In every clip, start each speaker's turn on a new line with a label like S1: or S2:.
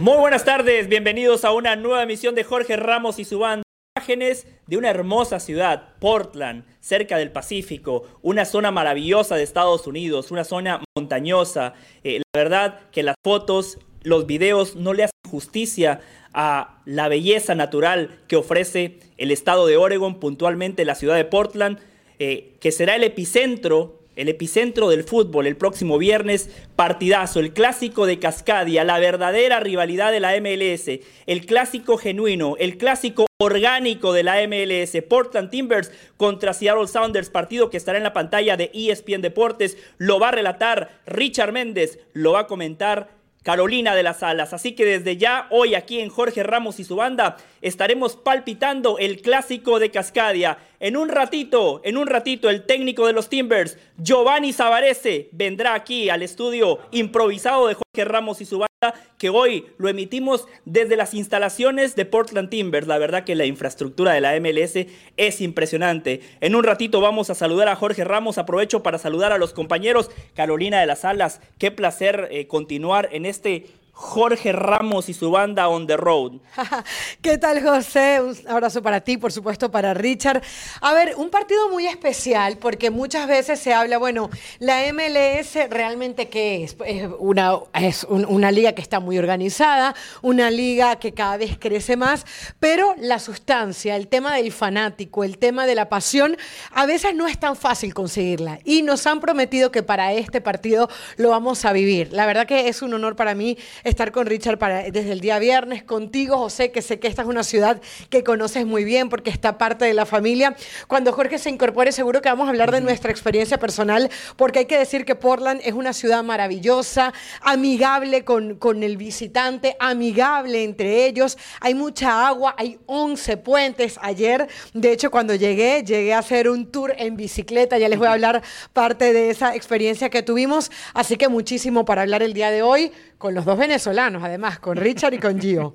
S1: Muy buenas tardes, bienvenidos a una nueva emisión de Jorge Ramos y su banda. Imágenes de una hermosa ciudad, Portland, cerca del Pacífico, una zona maravillosa de Estados Unidos, una zona montañosa. Eh, la verdad que las fotos, los videos no le hacen justicia a la belleza natural que ofrece el estado de Oregon, puntualmente la ciudad de Portland, eh, que será el epicentro el epicentro del fútbol el próximo viernes, partidazo, el clásico de Cascadia, la verdadera rivalidad de la MLS, el clásico genuino, el clásico orgánico de la MLS, Portland Timbers contra Seattle Sounders, partido que estará en la pantalla de ESPN Deportes, lo va a relatar Richard Méndez, lo va a comentar Carolina de las Alas. Así que desde ya, hoy aquí en Jorge Ramos y su banda, estaremos palpitando el clásico de Cascadia. En un ratito, en un ratito, el técnico de los Timbers, Giovanni Zavarese, vendrá aquí al estudio improvisado de Jorge Ramos y su banda, que hoy lo emitimos desde las instalaciones de Portland Timbers. La verdad que la infraestructura de la MLS es impresionante. En un ratito vamos a saludar a Jorge Ramos. Aprovecho para saludar a los compañeros. Carolina de las Alas, qué placer eh, continuar en este Jorge Ramos y su banda On the Road.
S2: ¿Qué tal, José? Un abrazo para ti, por supuesto, para Richard. A ver, un partido muy especial porque muchas veces se habla, bueno, la MLS realmente qué es? Es una, es una liga que está muy organizada, una liga que cada vez crece más, pero la sustancia, el tema del fanático, el tema de la pasión, a veces no es tan fácil conseguirla. Y nos han prometido que para este partido lo vamos a vivir. La verdad que es un honor para mí estar con Richard para, desde el día viernes, contigo, José, que sé que esta es una ciudad que conoces muy bien porque está parte de la familia. Cuando Jorge se incorpore, seguro que vamos a hablar de nuestra experiencia personal, porque hay que decir que Portland es una ciudad maravillosa, amigable con, con el visitante, amigable entre ellos. Hay mucha agua, hay 11 puentes. Ayer, de hecho, cuando llegué, llegué a hacer un tour en bicicleta. Ya les voy a hablar parte de esa experiencia que tuvimos. Así que muchísimo para hablar el día de hoy con los dos venezolanos, además, con Richard y con Gio.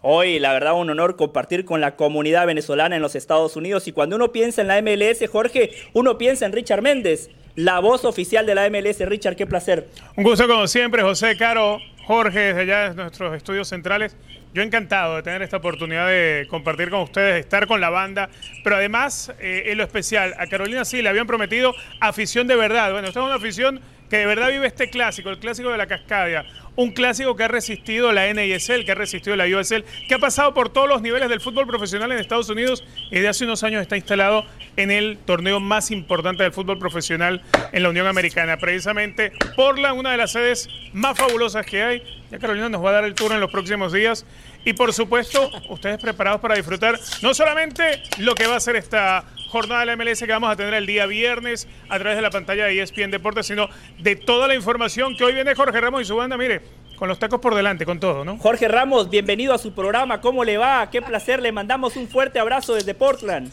S1: Hoy, la verdad, un honor compartir con la comunidad venezolana en los Estados Unidos. Y cuando uno piensa en la MLS, Jorge, uno piensa en Richard Méndez, la voz oficial de la MLS. Richard, qué placer.
S3: Un gusto como siempre, José Caro, Jorge, desde allá de nuestros estudios centrales. Yo encantado de tener esta oportunidad de compartir con ustedes, de estar con la banda, pero además, eh, en lo especial, a Carolina sí le habían prometido afición de verdad. Bueno, esta es una afición que de verdad vive este clásico, el clásico de la Cascadia. Un clásico que ha resistido la NISL, que ha resistido la USL, que ha pasado por todos los niveles del fútbol profesional en Estados Unidos y de hace unos años está instalado en el torneo más importante del fútbol profesional en la Unión Americana. Precisamente Portland, una de las sedes más fabulosas que hay. Ya Carolina nos va a dar el tour en los próximos días. Y por supuesto, ustedes preparados para disfrutar no solamente lo que va a ser esta jornada de la MLS que vamos a tener el día viernes a través de la pantalla de ESPN Deportes, sino de toda la información que hoy viene Jorge Ramos y su banda. Mire, con los tacos por delante, con todo, ¿no?
S1: Jorge Ramos, bienvenido a su programa. ¿Cómo le va? Qué placer. Le mandamos un fuerte abrazo desde Portland.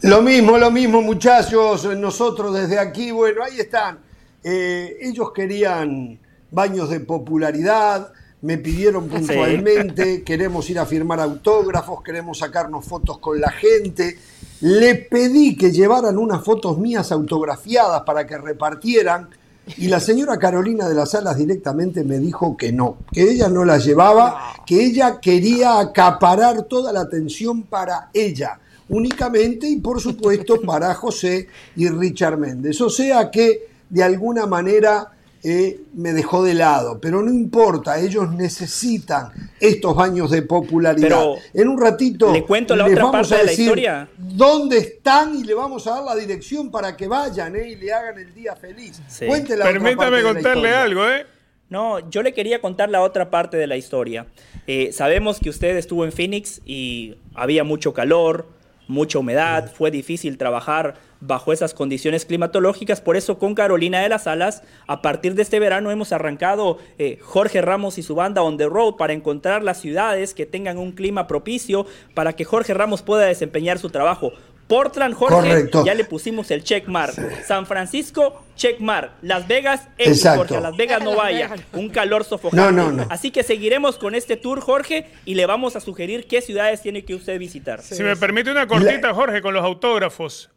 S4: Lo mismo, lo mismo, muchachos. Nosotros desde aquí, bueno, ahí están. Eh, ellos querían baños de popularidad, me pidieron puntualmente, queremos ir a firmar autógrafos, queremos sacarnos fotos con la gente. Le pedí que llevaran unas fotos mías autografiadas para que repartieran y la señora Carolina de las Alas directamente me dijo que no, que ella no las llevaba, que ella quería acaparar toda la atención para ella únicamente y por supuesto para José y Richard Méndez. O sea que de alguna manera eh, me dejó de lado, pero no importa, ellos necesitan estos baños de popularidad. en un ratito
S1: le cuento la otra parte de la historia.
S4: dónde están y le vamos a dar la dirección para que vayan eh, y le hagan el día feliz.
S3: Permítame contarle algo, ¿eh?
S1: No, yo le quería contar la otra parte de la historia. Eh, sabemos que usted estuvo en Phoenix y había mucho calor, mucha humedad, fue difícil trabajar bajo esas condiciones climatológicas. Por eso con Carolina de las Alas, a partir de este verano hemos arrancado eh, Jorge Ramos y su banda On the Road para encontrar las ciudades que tengan un clima propicio para que Jorge Ramos pueda desempeñar su trabajo. Portland, Jorge, ya le pusimos el checkmark. San Francisco, checkmark. Las Vegas, X, Jorge, a Las Vegas no vaya. Un calor sofocante. No, no, Así que seguiremos con este tour, Jorge, y le vamos a sugerir qué ciudades tiene que usted visitar.
S3: Si me permite una cortita, Jorge, con los autógrafos.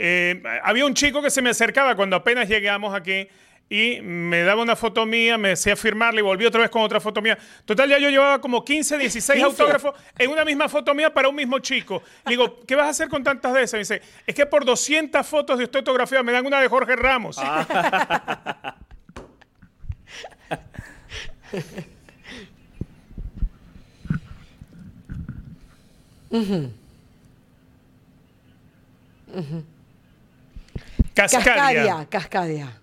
S3: Eh, había un chico que se me acercaba cuando apenas llegamos aquí y me daba una foto mía, me decía firmarla y volví otra vez con otra foto mía. Total, ya yo llevaba como 15, 16 autógrafos en una misma foto mía para un mismo chico. Le digo, ¿qué vas a hacer con tantas de esas? Me dice, es que por 200 fotos de usted autografía me dan una de Jorge Ramos. Ah.
S2: Cascadia. Cascadia.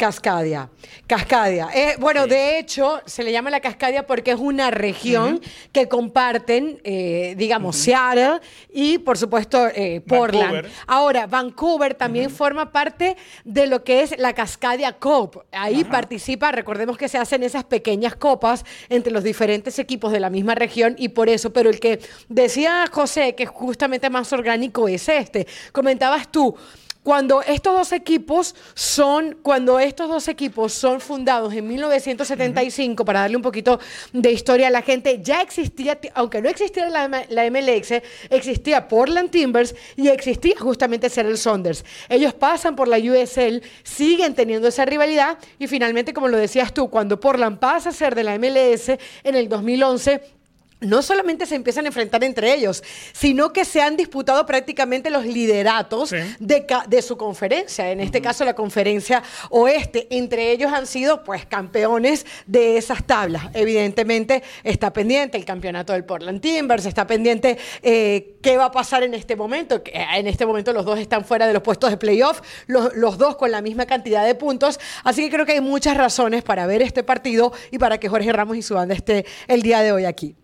S2: Cascadia. Cascadia. Eh, bueno, de hecho, se le llama la Cascadia porque es una región que comparten, eh, digamos, Seattle y, por supuesto, eh, Portland. Ahora, Vancouver también forma parte de lo que es la Cascadia Cup. Ahí participa, recordemos que se hacen esas pequeñas copas entre los diferentes equipos de la misma región y por eso, pero el que decía José que es justamente más orgánico es este. Comentabas tú, cuando estos dos equipos son, cuando estos dos equipos son fundados en 1975, para darle un poquito de historia a la gente, ya existía, aunque no existía la, MLX, existía Portland Timbers y existía justamente Seattle Saunders. Ellos pasan por la USL, siguen teniendo esa rivalidad y finalmente, como lo decías tú, cuando Portland pasa a ser de la MLS en el 2011, no solamente se empiezan a enfrentar entre ellos, sino que se han disputado prácticamente los lideratos de, su conferencia, en este caso la conferencia oeste. Entre ellos han sido pues campeones de esas tablas. Evidentemente está pendiente el campeonato del Portland Timbers, está pendiente eh, qué va a pasar en este momento. En este momento los dos están fuera de los puestos de playoff, los, los dos con la misma cantidad de puntos. Así que creo que hay muchas razones para ver este partido y para que Jorge Ramos y su banda esté el día de hoy aquí.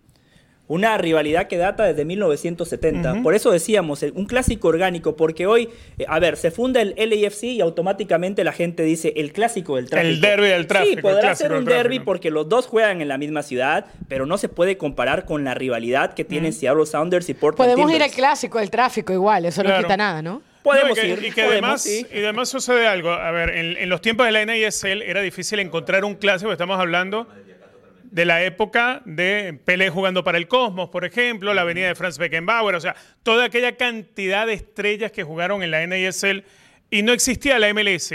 S1: Una rivalidad que data desde 1970. Por eso decíamos, un clásico orgánico, porque hoy, eh, a ver, se funda el LAFC y automáticamente la gente dice el clásico del tráfico.
S3: El derby del tráfico.
S1: Sí, podrá ser un derby porque los dos juegan en la misma ciudad, pero no se puede comparar con la rivalidad que tienen Seattle Sounders y Portland
S2: Podemos ir al clásico del tráfico igual, eso no quita nada, ¿no?
S1: Podemos ir.
S3: Y que además, y además sucede algo. A ver, en, en, los tiempos de la NISL era difícil encontrar un clásico, estamos hablando de la época de Pelé jugando para el Cosmos, por ejemplo, la venida de Franz Beckenbauer, o sea, toda aquella cantidad de estrellas que jugaron en la NASL y no existía la MLS.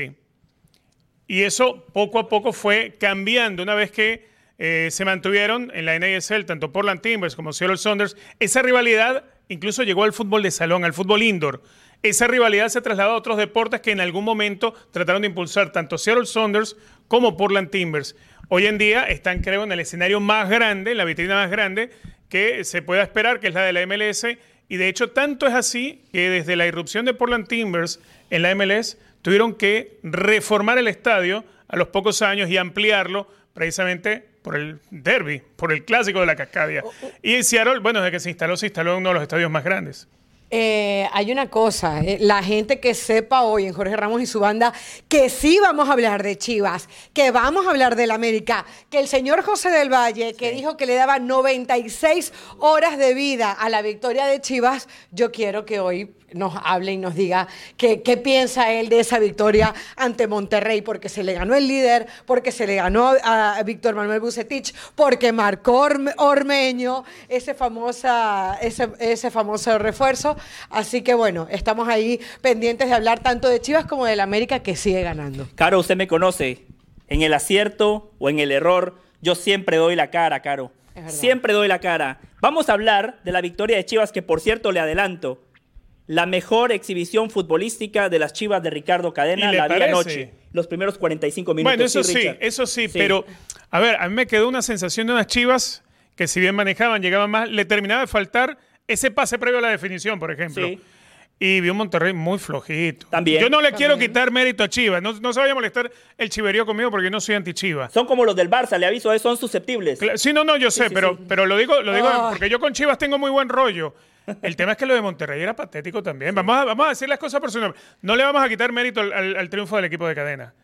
S3: Y eso poco a poco fue cambiando una vez que eh, se mantuvieron en la NASL tanto Portland Timbers como Seattle Saunders. Esa rivalidad incluso llegó al fútbol de salón, al fútbol indoor. Esa rivalidad se trasladó a otros deportes que en algún momento trataron de impulsar tanto Seattle Saunders como Portland Timbers hoy en día están, creo, en el escenario más grande, en la vitrina más grande que se pueda esperar, que es la de la MLS. Y de hecho, tanto es así que desde la irrupción de Portland Timbers en la MLS, tuvieron que reformar el estadio a los pocos años y ampliarlo precisamente por el derby, por el clásico de la Cascadia. Oh, oh. Y en Seattle, bueno, desde que se instaló, se instaló en uno de los estadios más grandes.
S2: Eh, hay una cosa, eh, la gente que sepa hoy en Jorge Ramos y su banda que sí vamos a hablar de Chivas, que vamos a hablar del América, que el señor José del Valle, que dijo que le daba 96 horas de vida a la victoria de Chivas, yo quiero que hoy nos hable y nos diga qué, piensa él de esa victoria ante Monterrey, porque se le ganó el líder, porque se le ganó a, Víctor Manuel Bucetich, porque marcó Ormeño ese, famosa, ese, ese famoso refuerzo. Así que bueno, estamos ahí pendientes de hablar tanto de Chivas como del América que sigue ganando.
S1: Caro, usted me conoce. En el acierto o en el error, yo siempre doy la cara, Caro. Siempre doy la cara. Vamos a hablar de la victoria de Chivas, que por cierto le adelanto, la mejor exhibición futbolística de las Chivas de Ricardo Cadena la vi anoche. Los primeros 45 minutos.
S3: Bueno, eso sí, eso sí, pero a ver, a mí me quedó una sensación de unas Chivas que si bien manejaban, llegaban más, le terminaba de faltar ese pase previo a la definición, por ejemplo. Y vi un Monterrey muy flojito.
S1: También.
S3: Yo no le quiero quitar mérito a Chivas. No, no, se vaya a molestar el chiverío conmigo porque no soy anti-Chivas.
S1: Son como los del Barça, le aviso, son susceptibles.
S3: Sí, no, no, yo sé, pero, pero lo digo, lo digo porque yo con Chivas tengo muy buen rollo. El tema es que lo de Monterrey era patético también. Vamos a, vamos a decir las cosas por su nombre. No le vamos a quitar mérito al, triunfo del equipo de cadena.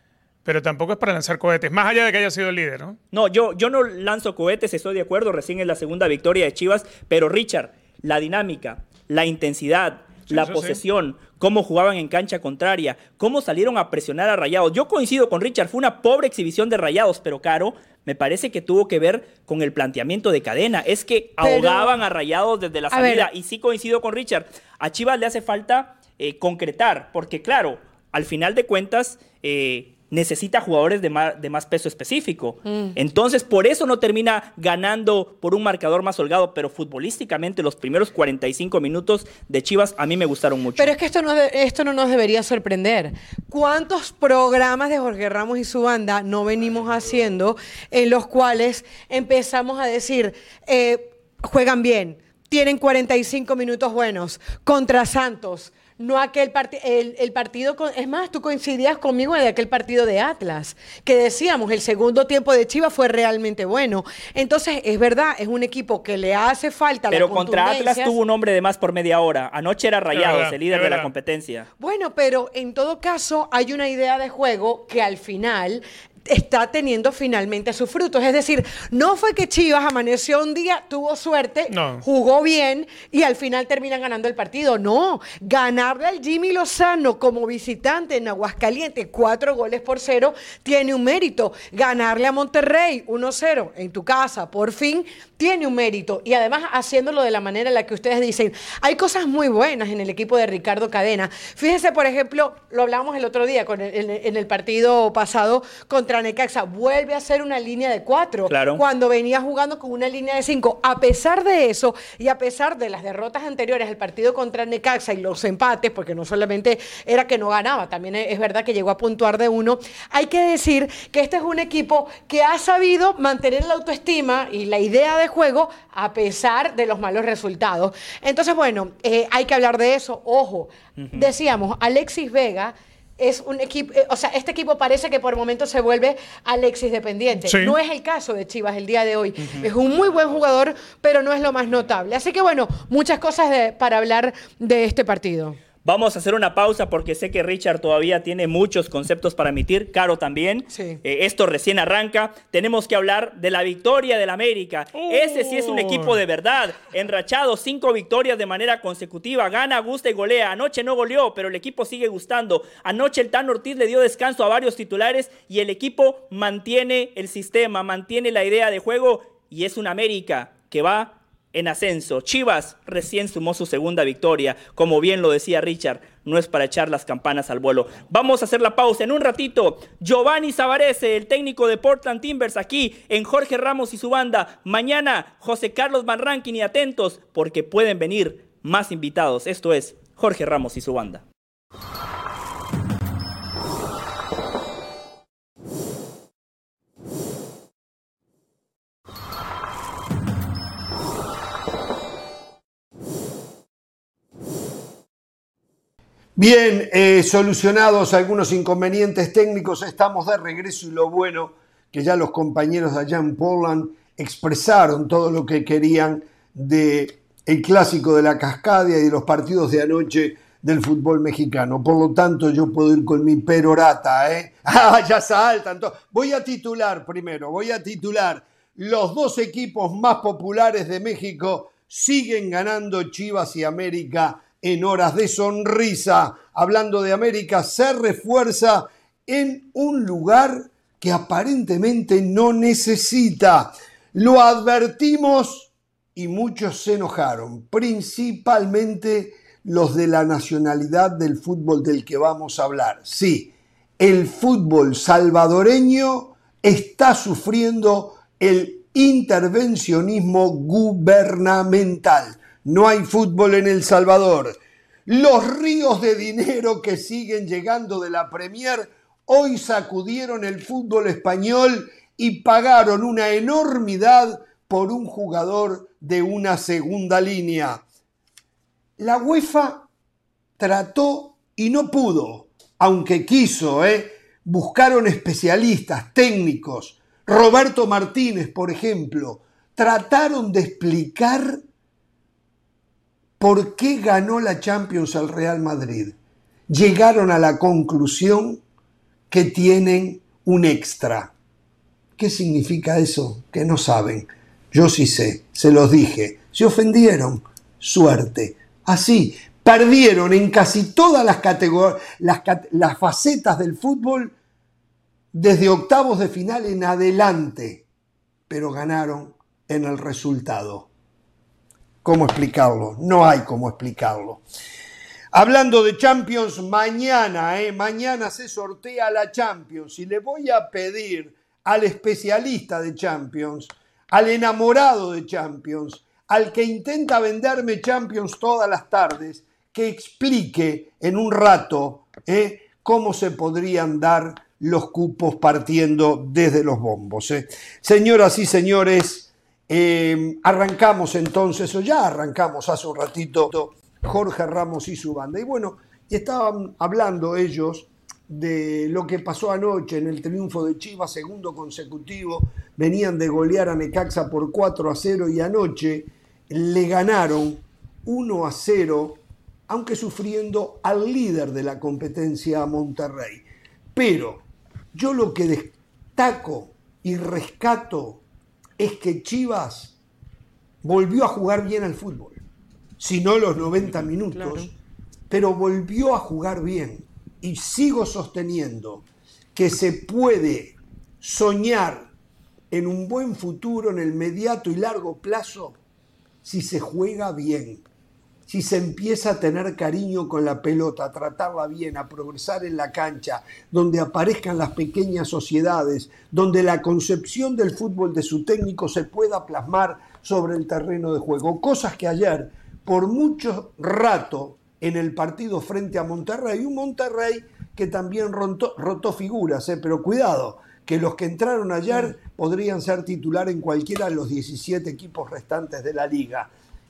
S3: Pero tampoco es para lanzar cohetes, más allá de que haya sido el líder, ¿no?
S1: No, yo, yo no lanzo cohetes, estoy de acuerdo, recién es la segunda victoria de Chivas, pero Richard, la dinámica, la intensidad, la posesión, cómo jugaban en cancha contraria, cómo salieron a presionar a Rayados. Yo coincido con Richard, fue una pobre exhibición de Rayados, pero Caro, me parece que tuvo que ver con el planteamiento de cadena. Es que ahogaban a Rayados desde la salida. Y sí coincido con Richard. A Chivas le hace falta eh, concretar, porque claro, al final de cuentas, eh, necesita jugadores de más, peso específico. Mm. Entonces, por eso no termina ganando por un marcador más holgado, pero futbolísticamente los primeros 45 minutos de Chivas a mí me gustaron mucho.
S2: Pero es que esto no, esto no nos debería sorprender. ¿Cuántos programas de Jorge Ramos y su banda no venimos haciendo en los cuales empezamos a decir, eh, juegan bien, tienen 45 minutos buenos contra Santos? No aquel partido, el, partido, con, es más, tú coincidías conmigo en aquel partido de Atlas, que decíamos, el segundo tiempo de Chivas fue realmente bueno. Entonces, es verdad, es un equipo que le hace falta
S1: Pero contra Atlas tuvo un hombre de más por media hora. Anoche era Rayados, el líder de la competencia.
S2: Bueno, pero en todo caso, hay una idea de juego que al final está teniendo finalmente sus frutos. Es decir, no fue que Chivas amaneció un día, tuvo suerte, jugó bien y al final termina ganando el partido. No, ganarle al Jimmy Lozano como visitante en Aguascalientes, cuatro goles por cero, tiene un mérito. Ganarle a Monterrey 1-0 en tu casa, por fin, tiene un mérito. Y además haciéndolo de la manera en la que ustedes dicen, hay cosas muy buenas en el equipo de Ricardo Cadena. Fíjese, por ejemplo, lo hablábamos el otro día con en el partido pasado contra Necaxa vuelve a ser una línea de cuatro. Cuando venía jugando con una línea de cinco. A pesar de eso y a pesar de las derrotas anteriores, el partido contra Necaxa y los empates, porque no solamente era que no ganaba, también es verdad que llegó a puntuar de uno, hay que decir que este es un equipo que ha sabido mantener la autoestima y la idea de juego a pesar de los malos resultados. Entonces, bueno, eh, hay que hablar de eso. Ojo, decíamos, Alexis Vega es un equipo, eh, o sea, este equipo parece que por momentos se vuelve Alexis dependiente. No es el caso de Chivas el día de hoy. Es un muy buen jugador, pero no es lo más notable. Así que bueno, muchas cosas para hablar de este partido.
S1: Vamos a hacer una pausa porque sé que Richard todavía tiene muchos conceptos para emitir, Caro también. Eh, esto recién arranca. Tenemos que hablar de la victoria del América. Ese sí es un equipo de verdad. Enrachado, cinco victorias de manera consecutiva. Gana, gusta y golea. Anoche no goleó, pero el equipo sigue gustando. Anoche el Tan Ortiz le dio descanso a varios titulares y el equipo mantiene el sistema, mantiene la idea de juego y es un América que va en ascenso. Chivas recién sumó su segunda victoria. Como bien lo decía Richard, no es para echar las campanas al vuelo. Vamos a hacer la pausa en un ratito. Giovanni Savarese, el técnico de Portland Timbers, aquí en Jorge Ramos y su banda. Mañana José Carlos Van Rankin y atentos porque pueden venir más invitados. Esto es Jorge Ramos y su banda.
S4: Bien, eh, solucionados algunos inconvenientes técnicos, estamos de regreso y lo bueno que ya los compañeros de allá en expresaron todo lo que querían de el clásico de la Cascadia y de los partidos de anoche del fútbol mexicano. Por lo tanto, yo puedo ir con mi perorata, ¿eh? Ah, ya saltan. Voy a titular primero, voy a titular. Los dos equipos más populares de México siguen ganando Chivas y América en horas de sonrisa. Hablando de América, se refuerza en un lugar que aparentemente no necesita. Lo advertimos y muchos se enojaron, principalmente los de la nacionalidad del fútbol del que vamos a hablar. Sí, el fútbol salvadoreño está sufriendo el intervencionismo gubernamental no hay fútbol en El Salvador. Los ríos de dinero que siguen llegando de la Premier hoy sacudieron el fútbol español y pagaron una enormidad por un jugador de una segunda línea. La UEFA trató y no pudo, aunque quiso, ¿eh? buscaron especialistas, técnicos. Roberto Martínez, por ejemplo, trataron de explicar ¿Por qué ganó la Champions al Real Madrid? Llegaron a la conclusión que tienen un extra. ¿Qué significa eso? Que no saben. Yo sí sé, se los dije. Se ofendieron. Suerte. Así, perdieron en casi todas las las, las facetas del fútbol desde octavos de final en adelante, pero ganaron en el resultado cómo explicarlo, no hay cómo explicarlo. Hablando de Champions, mañana, eh, mañana se sortea la Champions y le voy a pedir al especialista de Champions, al enamorado de Champions, al que intenta venderme Champions todas las tardes, que explique en un rato eh, cómo se podrían dar los cupos partiendo desde los bombos. Eh. Señoras y señores, eh, arrancamos entonces, o ya arrancamos hace un ratito, Jorge Ramos y su banda. Y bueno, estaban hablando ellos de lo que pasó anoche en el triunfo de Chivas, segundo consecutivo, venían de golear a Necaxa por 4 a 0 y anoche le ganaron 1 a 0, aunque sufriendo al líder de la competencia Monterrey. Pero yo lo que destaco y rescato es que Chivas volvió a jugar bien al fútbol, si no los 90 minutos, pero volvió a jugar bien. Y sigo sosteniendo que se puede soñar en un buen futuro, en el mediato y largo plazo, si se juega bien si se empieza a tener cariño con la pelota, a tratarla bien, a progresar en la cancha, donde aparezcan las pequeñas sociedades, donde la concepción del fútbol de su técnico se pueda plasmar sobre el terreno de juego. Cosas que ayer, por mucho rato, en el partido frente a Monterrey, un Monterrey que también rotó, figuras, ¿eh? pero cuidado, que los que entraron ayer podrían ser titular en cualquiera de los 17 equipos restantes de la liga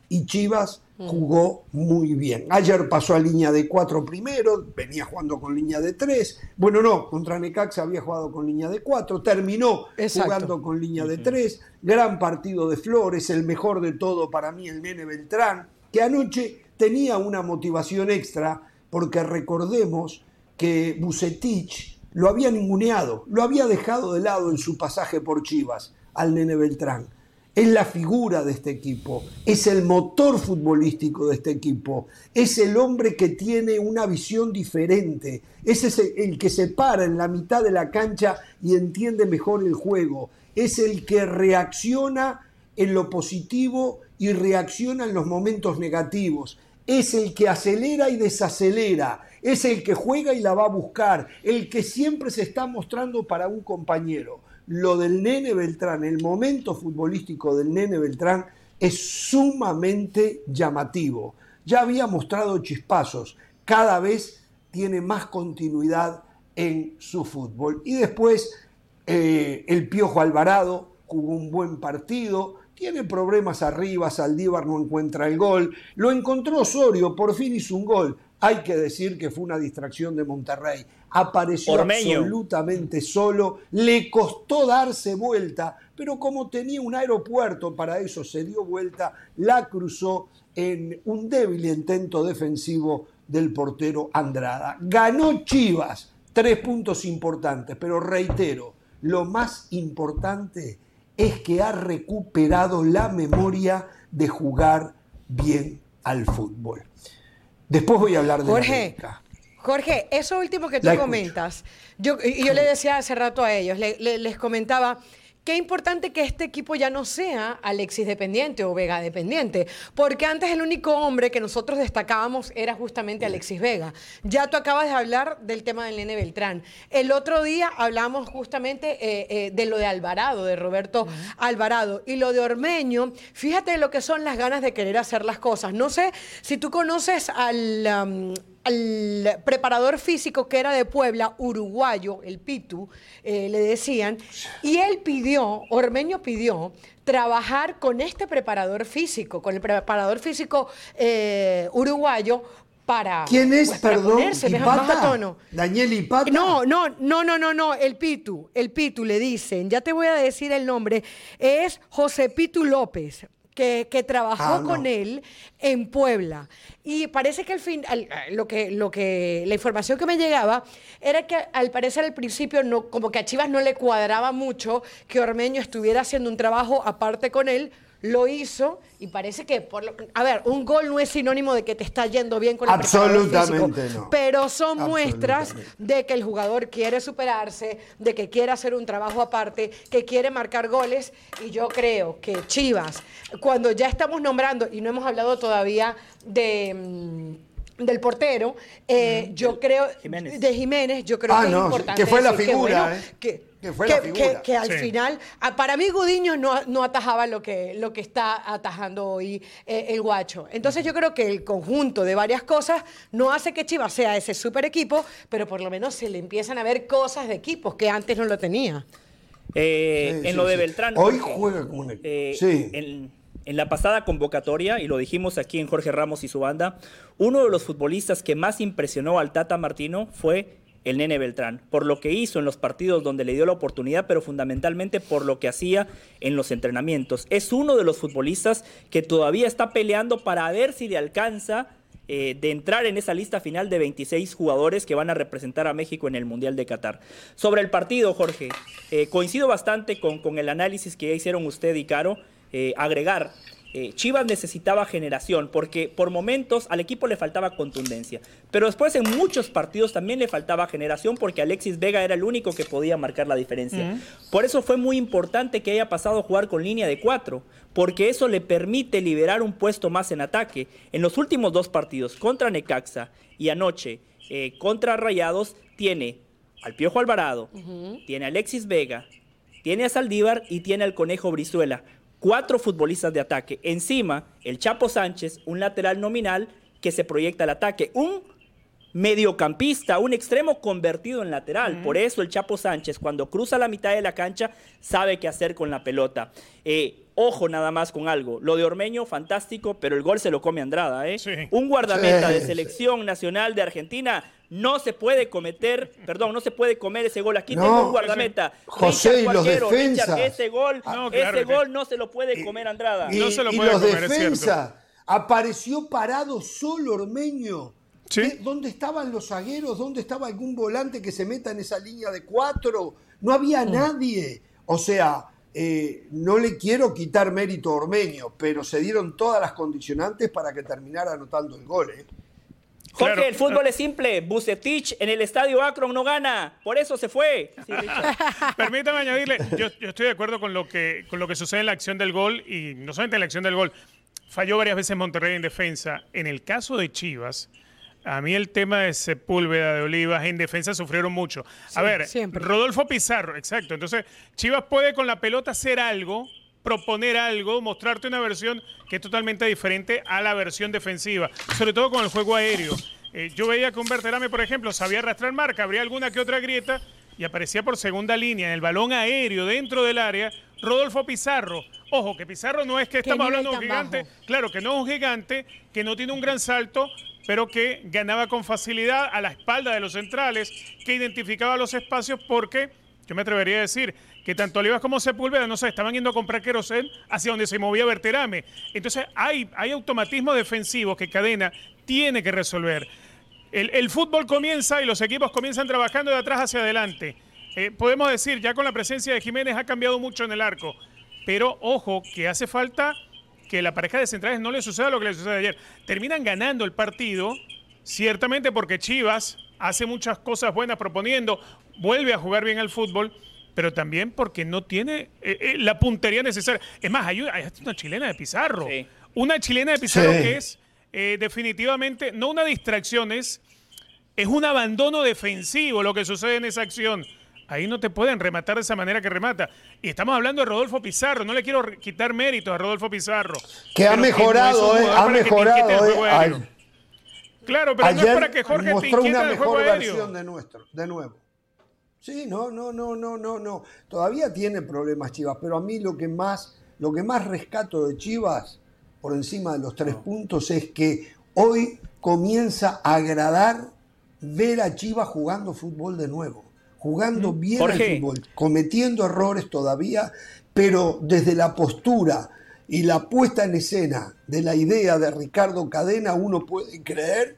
S4: y Chivas jugó muy bien. Ayer pasó a línea de cuatro primero, venía jugando con línea de tres. Bueno, no, contra Necaxa había jugado con línea de cuatro, terminó jugando con línea de tres. Gran partido de Flores, el mejor de todo para mí, el Nene Beltrán, que anoche tenía una motivación extra, porque recordemos que Bucetich lo había ninguneado, lo había dejado de lado en su pasaje por Chivas al Nene Beltrán es la figura de este equipo, es el motor futbolístico de este equipo, es el hombre que tiene una visión diferente, es el que se para en la mitad de la cancha y entiende mejor el juego, es el que reacciona en lo positivo y reacciona en los momentos negativos, es el que acelera y desacelera, es el que juega y la va a buscar, el que siempre se está mostrando para un compañero lo del nene Beltrán, el momento futbolístico del nene Beltrán es sumamente llamativo. Ya había mostrado chispazos, cada vez tiene más continuidad en su fútbol. Y después eh, el Piojo Alvarado jugó un buen partido, tiene problemas arriba, Saldívar no encuentra el gol, lo encontró Osorio, por fin hizo un gol. Hay que decir que fue una distracción de Monterrey apareció absolutamente solo, le costó darse vuelta, pero como tenía un aeropuerto para eso, se dio vuelta, la cruzó en un débil intento defensivo del portero Andrada. Ganó Chivas, tres puntos importantes, pero reitero, lo más importante es que ha recuperado la memoria de jugar bien al fútbol. Después voy a hablar de
S2: Jorge, Jorge, eso último que tú comentas, yo le decía hace rato a ellos, les comentaba, Qué importante que este equipo ya no sea Alexis dependiente o Vega dependiente, porque antes el único hombre que nosotros destacábamos era justamente Alexis Vega. Ya tú acabas de hablar del tema del Nene Beltrán. El otro día hablamos justamente eh, eh, de lo de Alvarado, de Roberto Alvarado. Y lo de Ormeño, fíjate lo que son las ganas de querer hacer las cosas. No sé si tú conoces al al preparador físico que era de Puebla, uruguayo, el Pitu, eh, le decían, y él pidió, Ormeño pidió, trabajar con este preparador físico, con el preparador físico eh, uruguayo, para,
S4: ¿Quién es, pues, perdón? Ipata? Daniel Ipata.
S2: No, no, no, no, no, no, el Pitu, el Pitu le dicen, ya te voy a decir el nombre, es José Pitu López que, trabajó ah, con él en Puebla. Y parece que al fin, lo que, lo que, la información que me llegaba era que al parecer al principio, no, como que a Chivas no le cuadraba mucho que Ormeño estuviera haciendo un trabajo aparte con él, lo hizo y parece que, por lo, a ver, un gol no es sinónimo de que te está yendo bien con el
S4: Absolutamente no.
S2: Pero son muestras de que el jugador quiere superarse, de que quiere hacer un trabajo aparte, que quiere marcar goles. Y yo creo que Chivas, cuando ya estamos nombrando, y no hemos hablado todavía de... Mm, del portero, eh, yo creo,
S1: Jiménez.
S2: de Jiménez, yo creo
S4: Ah,
S2: que es
S4: no,
S2: importante.
S4: que fue la
S2: decir
S4: figura,
S2: bueno,
S4: ¿eh?
S2: que,
S4: Que fue
S2: que-
S4: la figura.
S2: que- que al
S3: Sí.
S2: final, para mí Gudiño no, no atajaba lo que, lo que está atajando hoy eh, el guacho. Entonces yo creo que el conjunto de varias cosas no hace que Chivas sea ese super equipo, pero por lo menos se le empiezan a ver cosas de equipos que antes no lo tenía.
S1: Eh,
S4: Sí,
S1: en
S4: sí,
S1: lo de
S4: sí.
S1: Beltrán.
S4: Hoy juega como un equipo.
S1: eh,
S4: Sí.
S1: en, en la pasada convocatoria, y lo dijimos aquí en Jorge Ramos y su banda, uno de los futbolistas que más impresionó al Tata Martino fue el Nene Beltrán, por lo que hizo en los partidos donde le dio la oportunidad, pero fundamentalmente por lo que hacía en los entrenamientos. Es uno de los futbolistas que todavía está peleando para ver si le alcanza eh, de entrar en esa lista final de 26 jugadores que van a representar a México en el Mundial de Qatar. Sobre el partido, Jorge, eh, coincido bastante con, el análisis que ya hicieron usted y Caro. eh, agregar, eh, Chivas necesitaba generación porque por momentos al equipo le faltaba contundencia, pero después en muchos partidos también le faltaba generación porque Alexis Vega era el único que podía marcar la diferencia. Por eso fue muy importante que haya pasado a jugar con línea de cuatro, porque eso le permite liberar un puesto más en ataque. En los últimos dos partidos, contra Necaxa y anoche eh, contra Rayados, tiene al Piojo Alvarado, tiene a Alexis Vega, tiene a Saldívar y tiene al Conejo Brizuela. Cuatro futbolistas de ataque. Encima, el Chapo Sánchez, un lateral nominal que se proyecta al ataque. Un mediocampista, un extremo convertido en lateral. Por eso el Chapo Sánchez, cuando cruza la mitad de la cancha, sabe qué hacer con la pelota. Eh, ojo nada más con algo. Lo de Ormeño, fantástico, pero el gol se lo come Andrada. ¿eh?
S3: Sí.
S1: Un guardameta
S4: Sí,
S1: de
S4: sí.
S1: selección nacional de Argentina no se puede cometer, perdón, no se puede comer ese gol. Aquí
S4: No,
S1: tengo un guardameta.
S4: José,
S1: Richard
S4: y los defensas.
S1: Richard, ese gol,
S3: No, claro
S1: ese
S3: que-
S1: gol no se lo puede comer Andrada.
S3: No se lo
S4: y
S3: puede
S4: los
S3: comer, es
S4: defensas. Apareció parado solo Ormeño. ¿Dónde estaban los zagueros? ¿Dónde estaba algún volante que se meta en esa línea de cuatro? No había
S3: Mm.
S4: nadie. O sea, eh, no le quiero quitar mérito a Ormeño, pero se dieron todas las condicionantes para que terminara anotando el gol. ¿eh?
S1: Jorge,
S3: Claro.
S1: el fútbol es simple. Bucetich en el estadio Akron no gana. Por eso se fue. Sí.
S3: Permítame añadirle, yo, yo estoy de acuerdo con lo, que, con lo que sucede en la acción del gol y no solamente en la acción del gol. Falló varias veces Monterrey en defensa. En el caso de Chivas, a mí el tema de Sepúlveda, de Olivas, en defensa sufrieron mucho. A ver,
S2: siempre.
S3: Rodolfo Pizarro, exacto. Entonces, Chivas puede con la pelota hacer algo, proponer algo, mostrarte una versión que es totalmente diferente a la versión defensiva, sobre todo con el juego aéreo. Eh, yo veía que un Berterame, por ejemplo, sabía arrastrar marca, habría alguna que otra grieta y aparecía por segunda línea en el balón aéreo dentro del área Rodolfo Pizarro. Ojo, que Pizarro no es que estamos hablando de un gigante,
S2: bajo.
S3: claro que no es un gigante, que no tiene un gran salto, pero que ganaba con facilidad a la espalda de los centrales, que identificaba los espacios porque, yo me atrevería a decir, que tanto Olivas como Sepúlveda, no sé, estaban yendo a comprar querosén hacia donde se movía Berterame. Entonces hay, hay automatismo defensivo que Cadena tiene que resolver. El, el fútbol comienza y los equipos comienzan trabajando de atrás hacia adelante. Eh, podemos decir, ya con la presencia de Jiménez ha cambiado mucho en el arco. Pero ojo, que hace falta que la pareja de centrales no le suceda lo que le sucede ayer. Terminan ganando el partido, ciertamente porque Chivas hace muchas cosas buenas proponiendo, vuelve a jugar bien al fútbol, pero también porque no tiene eh, eh, la puntería necesaria. Es más, hay una, hay una chilena de Pizarro.
S1: Sí.
S3: Una chilena de Pizarro
S4: Sí.
S3: que es eh, definitivamente no una distracción, es, es un abandono defensivo lo que sucede en esa acción. Ahí no te pueden rematar de esa manera que remata. Y estamos hablando de Rodolfo Pizarro. No le quiero quitar méritos a Rodolfo Pizarro.
S4: Que ha
S3: no
S4: mejorado, ¿eh? Ha mejorado. ¿eh?
S3: Claro, pero no es para que Jorge te inquiete
S4: una
S3: juego
S4: mejor
S3: aéreo.
S4: versión de nuestro, de nuevo. Sí, no, no, no, no, no, no. Todavía tiene problemas Chivas, pero a mí lo que más, lo que más rescato de Chivas, por encima de los tres puntos, es que hoy comienza a agradar ver a Chivas jugando fútbol de nuevo, jugando bien al fútbol, cometiendo errores todavía, pero desde la postura y la puesta en escena de la idea de Ricardo Cadena, uno puede creer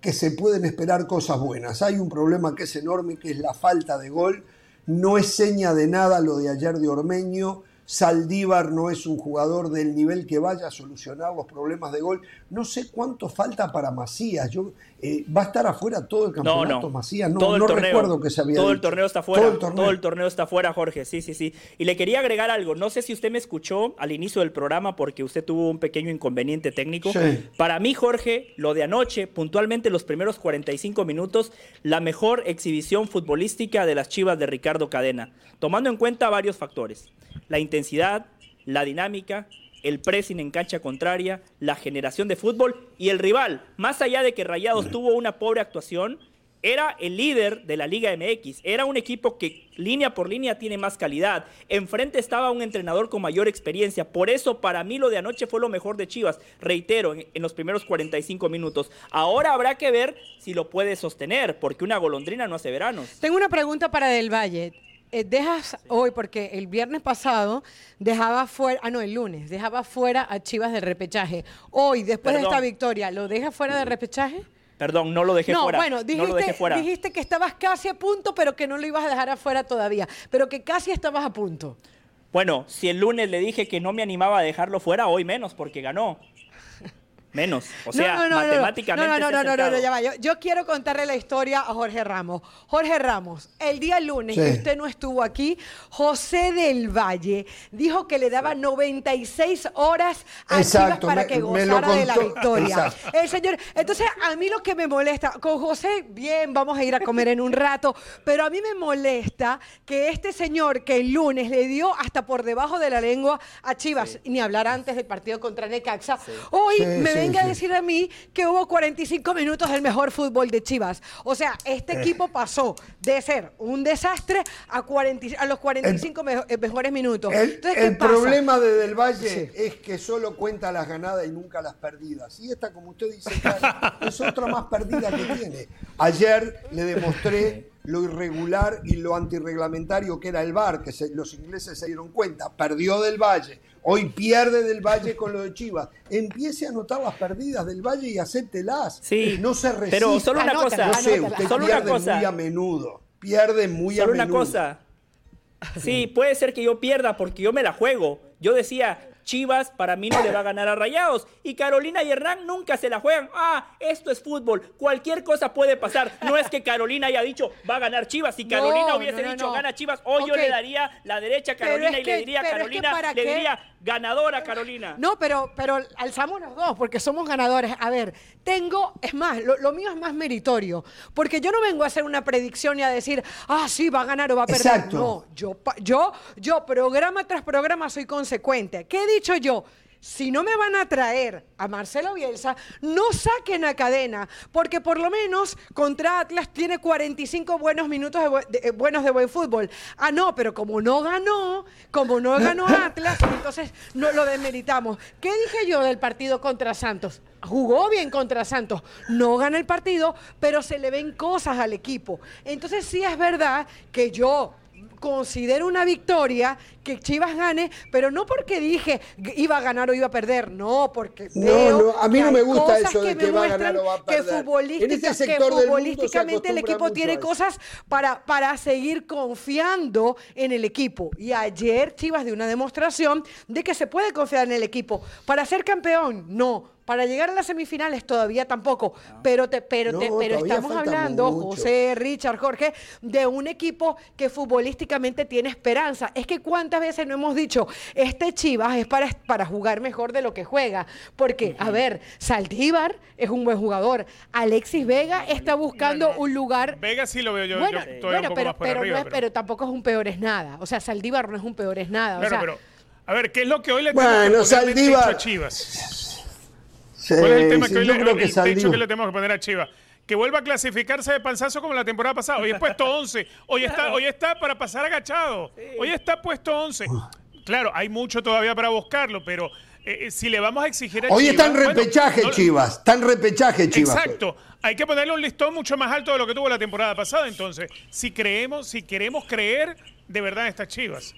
S4: que se pueden esperar cosas buenas. Hay un problema que es enorme, que es la falta de gol. No es seña de nada lo de ayer de Ormeño. Saldívar no es un jugador del nivel que vaya a solucionar los problemas de gol. No sé cuánto falta para Macías. Yo, eh, ¿Va a estar afuera todo el campeonato
S1: no, no.
S4: Macías? No,
S1: todo el
S4: no
S1: torneo,
S4: recuerdo que se había
S1: Todo el torneo está fuera.
S4: Todo el torneo.
S1: Todo el torneo está fuera, Jorge. Sí, sí, sí. Y le quería agregar algo. No sé si usted me escuchó al inicio del programa porque usted tuvo un pequeño inconveniente técnico.
S4: Sí.
S1: Para mí, Jorge, lo de anoche, puntualmente los primeros 45 minutos, la mejor exhibición futbolística de las Chivas de Ricardo Cadena, tomando en cuenta varios factores. La intensidad, la dinámica, el pressing en cancha contraria, la generación de fútbol y el rival. Más allá de que Rayados tuvo una pobre actuación, era el líder de la Liga MX. Era un equipo que línea por línea tiene más calidad. Enfrente estaba un entrenador con mayor experiencia. Por eso para mí lo de anoche fue lo mejor de Chivas. Reitero, en, en los primeros 45 minutos. Ahora habrá que ver si lo puede sostener, porque una golondrina no hace veranos.
S2: Tengo una pregunta para Del Valle. Eh, dejas hoy, porque el viernes pasado dejaba fuera, ah, no, el lunes, dejaba fuera a Chivas del repechaje. Hoy, después de esta victoria, ¿lo dejas fuera del repechaje?
S1: Perdón, no lo dejé
S2: no,
S1: fuera.
S2: bueno,
S1: no lo dejé fuera.
S2: dijiste que estabas casi a punto, pero que no lo ibas a dejar afuera todavía, pero que casi estabas a punto.
S1: Bueno, si el lunes le dije que no me animaba a dejarlo fuera, hoy menos, porque ganó. Menos. O sea,
S2: no, no, no, no.
S1: matemáticamente.
S2: No, no, no, no, no, ya va. Yo, yo quiero contarle la historia a Jorge Ramos. Jorge Ramos, el día lunes
S4: Sí.
S2: que usted no estuvo aquí, José del Valle dijo que le daba 96 horas a
S4: Exacto,
S2: Chivas para
S4: me-
S2: que gozara de la victoria.
S4: Exacto.
S2: El señor, entonces a mí lo que me molesta, con José, bien, vamos a ir a comer en un rato, pero a mí me molesta que este señor que el lunes le dio hasta por debajo de la lengua a Chivas, ni hablar antes del partido contra Necaxa, hoy
S4: Sí,
S2: me
S4: sí,
S2: venga a decir a mí que hubo 45 minutos del mejor fútbol de Chivas. O sea, este equipo pasó de ser un desastre a, 40 a los 45 mejo- eh, mejores minutos.
S4: El,
S2: Entonces, ¿qué
S4: el
S2: pasa?
S4: problema de Del Valle
S2: Sí.
S4: es que solo cuenta las ganadas y nunca las perdidas. Y esta, como usted dice, es otra más perdida que tiene. Ayer le demostré lo irregular y lo antirreglamentario que era el VAR, que se- los ingleses se dieron cuenta. Perdió Del Valle. Hoy pierde Del Valle con lo de Chivas. Empiece a anotar las perdidas del Valle y acéptelas.
S1: Sí,
S4: no se resista.
S1: pero solo una
S2: Anótala,
S1: cosa.
S4: No sé,
S2: anótala.
S4: usted
S1: Solo una
S4: pierde
S1: cosa.
S4: muy a menudo. Pierde muy a
S1: Solo una
S4: menudo.
S1: cosa. Sí, puede ser que yo pierda porque yo me la juego. Yo decía, Chivas para mí no le va a ganar a Rayados. Y Carolina y Hernán nunca se la juegan. Ah, esto es fútbol. Cualquier cosa puede pasar. No es que Carolina haya dicho, va a ganar Chivas. Si Carolina
S2: No,
S1: hubiese
S2: no, no,
S1: dicho,
S2: no.
S1: gana Chivas, hoy yo le daría la derecha a Carolina
S2: es
S1: y le diría a
S2: pero es que
S1: Carolina,
S2: ¿para
S1: le
S2: qué?
S1: diría, ganadora Carolina.
S2: No, pero, pero alzamos los dos porque somos ganadores. A ver, tengo, es más, lo, lo mío es más meritorio. Porque yo no vengo a hacer una predicción y a decir, ah, sí, va a ganar o va a perder.
S4: Exacto.
S2: No, yo, yo, yo, programa tras programa soy consecuente. ¿Qué dicho yo? Si no me van a traer a Marcelo Bielsa, no saquen a cadena, porque por lo menos contra Atlas tiene 45 buenos minutos de, bu- de- eh, buenos de buen fútbol. Ah, no, pero como no ganó, como no ganó Atlas, entonces no lo demeritamos. ¿Qué dije yo del partido contra Santos? Jugó bien contra Santos, no gana el partido, pero se le ven cosas al equipo. Entonces sí es verdad que yo considero una victoria que Chivas gane, pero no porque dije iba a ganar o iba a perder, no, porque
S4: No,
S2: veo
S4: no, a mí
S2: que
S4: no me gusta eso de que va a ganar o va a
S2: que futbolística-
S4: este
S2: futbolísticamente el equipo tiene cosas para, para seguir confiando en el equipo. Y ayer Chivas dio una demostración de que se puede confiar en el equipo. Para ser campeón, no. Para llegar a las semifinales todavía tampoco. Pero, te, pero, te- pero estamos hablando,
S4: mucho.
S2: José, Richard, Jorge, de un equipo que futbolísticamente tiene esperanza. Es que cuántas veces no hemos dicho, este Chivas es para, para jugar mejor de lo que juega. Porque, a ver, Saldívar es un buen jugador. Alexis Vega está buscando
S3: Bueno,
S2: un lugar
S3: Vega sí lo veo yo,
S2: bueno,
S3: yo todavía
S2: bueno,
S3: un poco
S2: pero,
S3: más por
S2: pero,
S3: arriba.
S2: no es- pero tampoco es un peor es nada. O sea, Saldívar no es un peor es nada. o
S3: Claro,
S2: sea,
S3: pero, a ver, ¿qué es lo que hoy le
S4: Bueno,
S3: tenemos que a Chivas?
S4: Sí,
S3: ¿Cuál es el tema
S4: sí,
S3: que hoy
S4: yo
S3: le,
S4: creo
S3: el
S4: que
S3: techo
S4: Saldívar-
S3: que le tenemos que poner a Chivas? Que vuelva a clasificarse de panzazo como la temporada pasada. Hoy es puesto 11. Hoy está, hoy está para pasar agachado. Hoy está puesto 11. Claro, hay mucho todavía para buscarlo, pero eh, eh, si le vamos a exigir a
S4: Hoy
S3: Chivas...
S4: está en
S3: bueno,
S4: repechaje,
S3: no-
S4: Chivas. Está en repechaje, Chivas.
S3: Exacto. Hay que ponerle un listón mucho más alto de lo que tuvo la temporada pasada. Entonces, si creemos, si queremos creer de verdad en estas Chivas.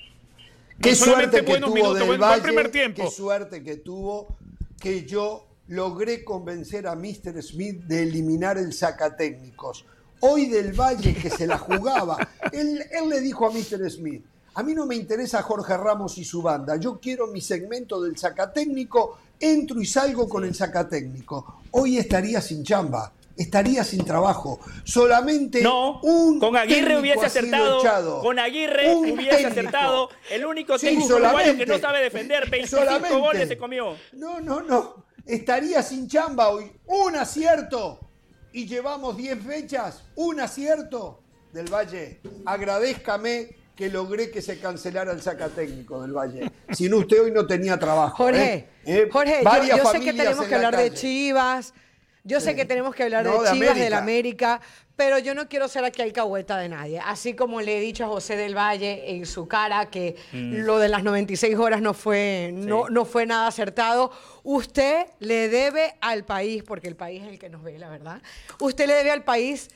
S4: Qué
S3: No
S4: suerte que tuvo
S3: minutos,
S4: del
S3: buen- buen
S4: Valle,
S3: primer tiempo.
S4: qué suerte que tuvo que yo logré convencer a Mr. Smith de eliminar el sacatécnicos. Hoy del Valle que se la jugaba, él, él le dijo a Mr. Smith, A mí no me interesa Jorge Ramos y su banda. Yo quiero mi segmento del sacatécnico, entro y salgo con el sacatécnico. Hoy estaría sin chamba, estaría sin trabajo. Solamente
S1: no,
S4: un
S1: con Aguirre hubiese acertado. Con Aguirre hubiese acertado. El único técnico uruguayo que no sabe defender, 25 goles se comió.
S4: No, no, no. Estaría sin chamba hoy. Un acierto. Y llevamos 10 fechas. Un acierto del Valle. Agradézcame que logré que se cancelara el saca técnico del Valle. Si no, usted hoy no tenía trabajo.
S2: Jorge,
S4: ¿eh? ¿Eh?
S2: Jorge, yo, sé que tenemos que hablar de Chivas, yo sé que tenemos que hablar de, Chivas, del América, pero yo no quiero ser aquí alcahueta de nadie. Así como le he dicho a José del Valle en su cara que mm. lo de las 96 horas no fue, no, no fue nada acertado, usted le debe al país, porque el país es el que nos ve, la verdad, usted le debe al país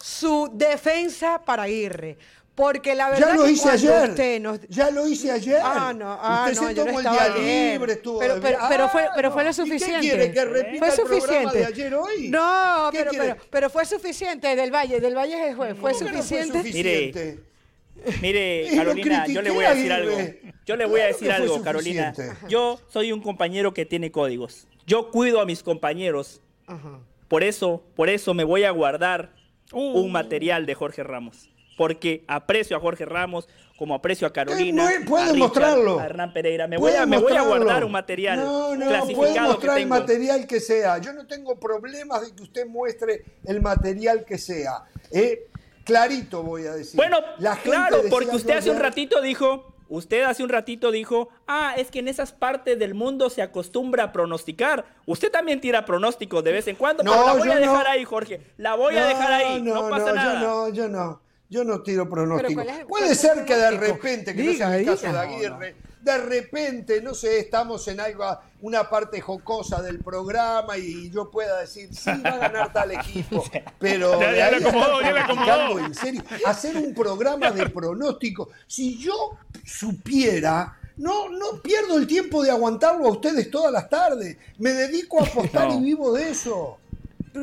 S2: su defensa para Aguirre. Porque la verdad
S4: ya lo hice ayer.
S2: Usted
S4: Ya lo hice ayer.
S2: Ah, no, ah,
S4: usted
S2: no,
S4: se
S2: yo
S4: tomó
S2: no
S4: el día libre, estuvo.
S2: Pero, pero, pero, fue, pero fue lo suficiente.
S4: ¿Y qué quiere que repita
S2: fue
S4: el
S2: suficiente.
S4: de ayer hoy?
S2: No, pero, pero, pero, fue suficiente del Valle, del Valle es juez. Fue suficiente.
S4: No fue suficiente.
S1: Mire, mire Carolina, yo le voy a decir algo. Yo le voy a decir algo, Carolina. Yo soy un compañero que tiene códigos. Yo cuido a mis compañeros. Ajá. Por eso, por eso me voy a guardar un material de Jorge Ramos porque aprecio a Jorge Ramos, como aprecio a Carolina,
S4: puede mostrarlo.
S1: a Hernán Pereira. Me voy, a, me voy, a, guardar un material no, no, clasificado
S4: mostrar
S1: que
S4: el material que sea. Yo no tengo problemas de que usted muestre el material que sea. Eh, clarito voy a decir.
S1: Bueno, claro, porque usted hace un ratito dijo, usted hace un ratito dijo, ah, es que en esas partes del mundo se acostumbra a pronosticar. Usted también tira pronósticos de vez en cuando, no, pero la voy a dejar ahí, Jorge. La voy a dejar ahí. No, pasa nada.
S4: Yo no, yo no. Yo no tiro pronóstico. Puede ser que de repente, que no es el caso de Aguirre, de repente, no sé, estamos en algo, una parte jocosa del programa y yo pueda decir, sí, va a ganar tal equipo. Pero
S3: ya, ya acomodó,
S4: en serio, hacer un programa de pronóstico. Si yo supiera, no, no pierdo el tiempo de aguantarlo a ustedes todas las tardes. Me dedico a apostar y vivo de eso.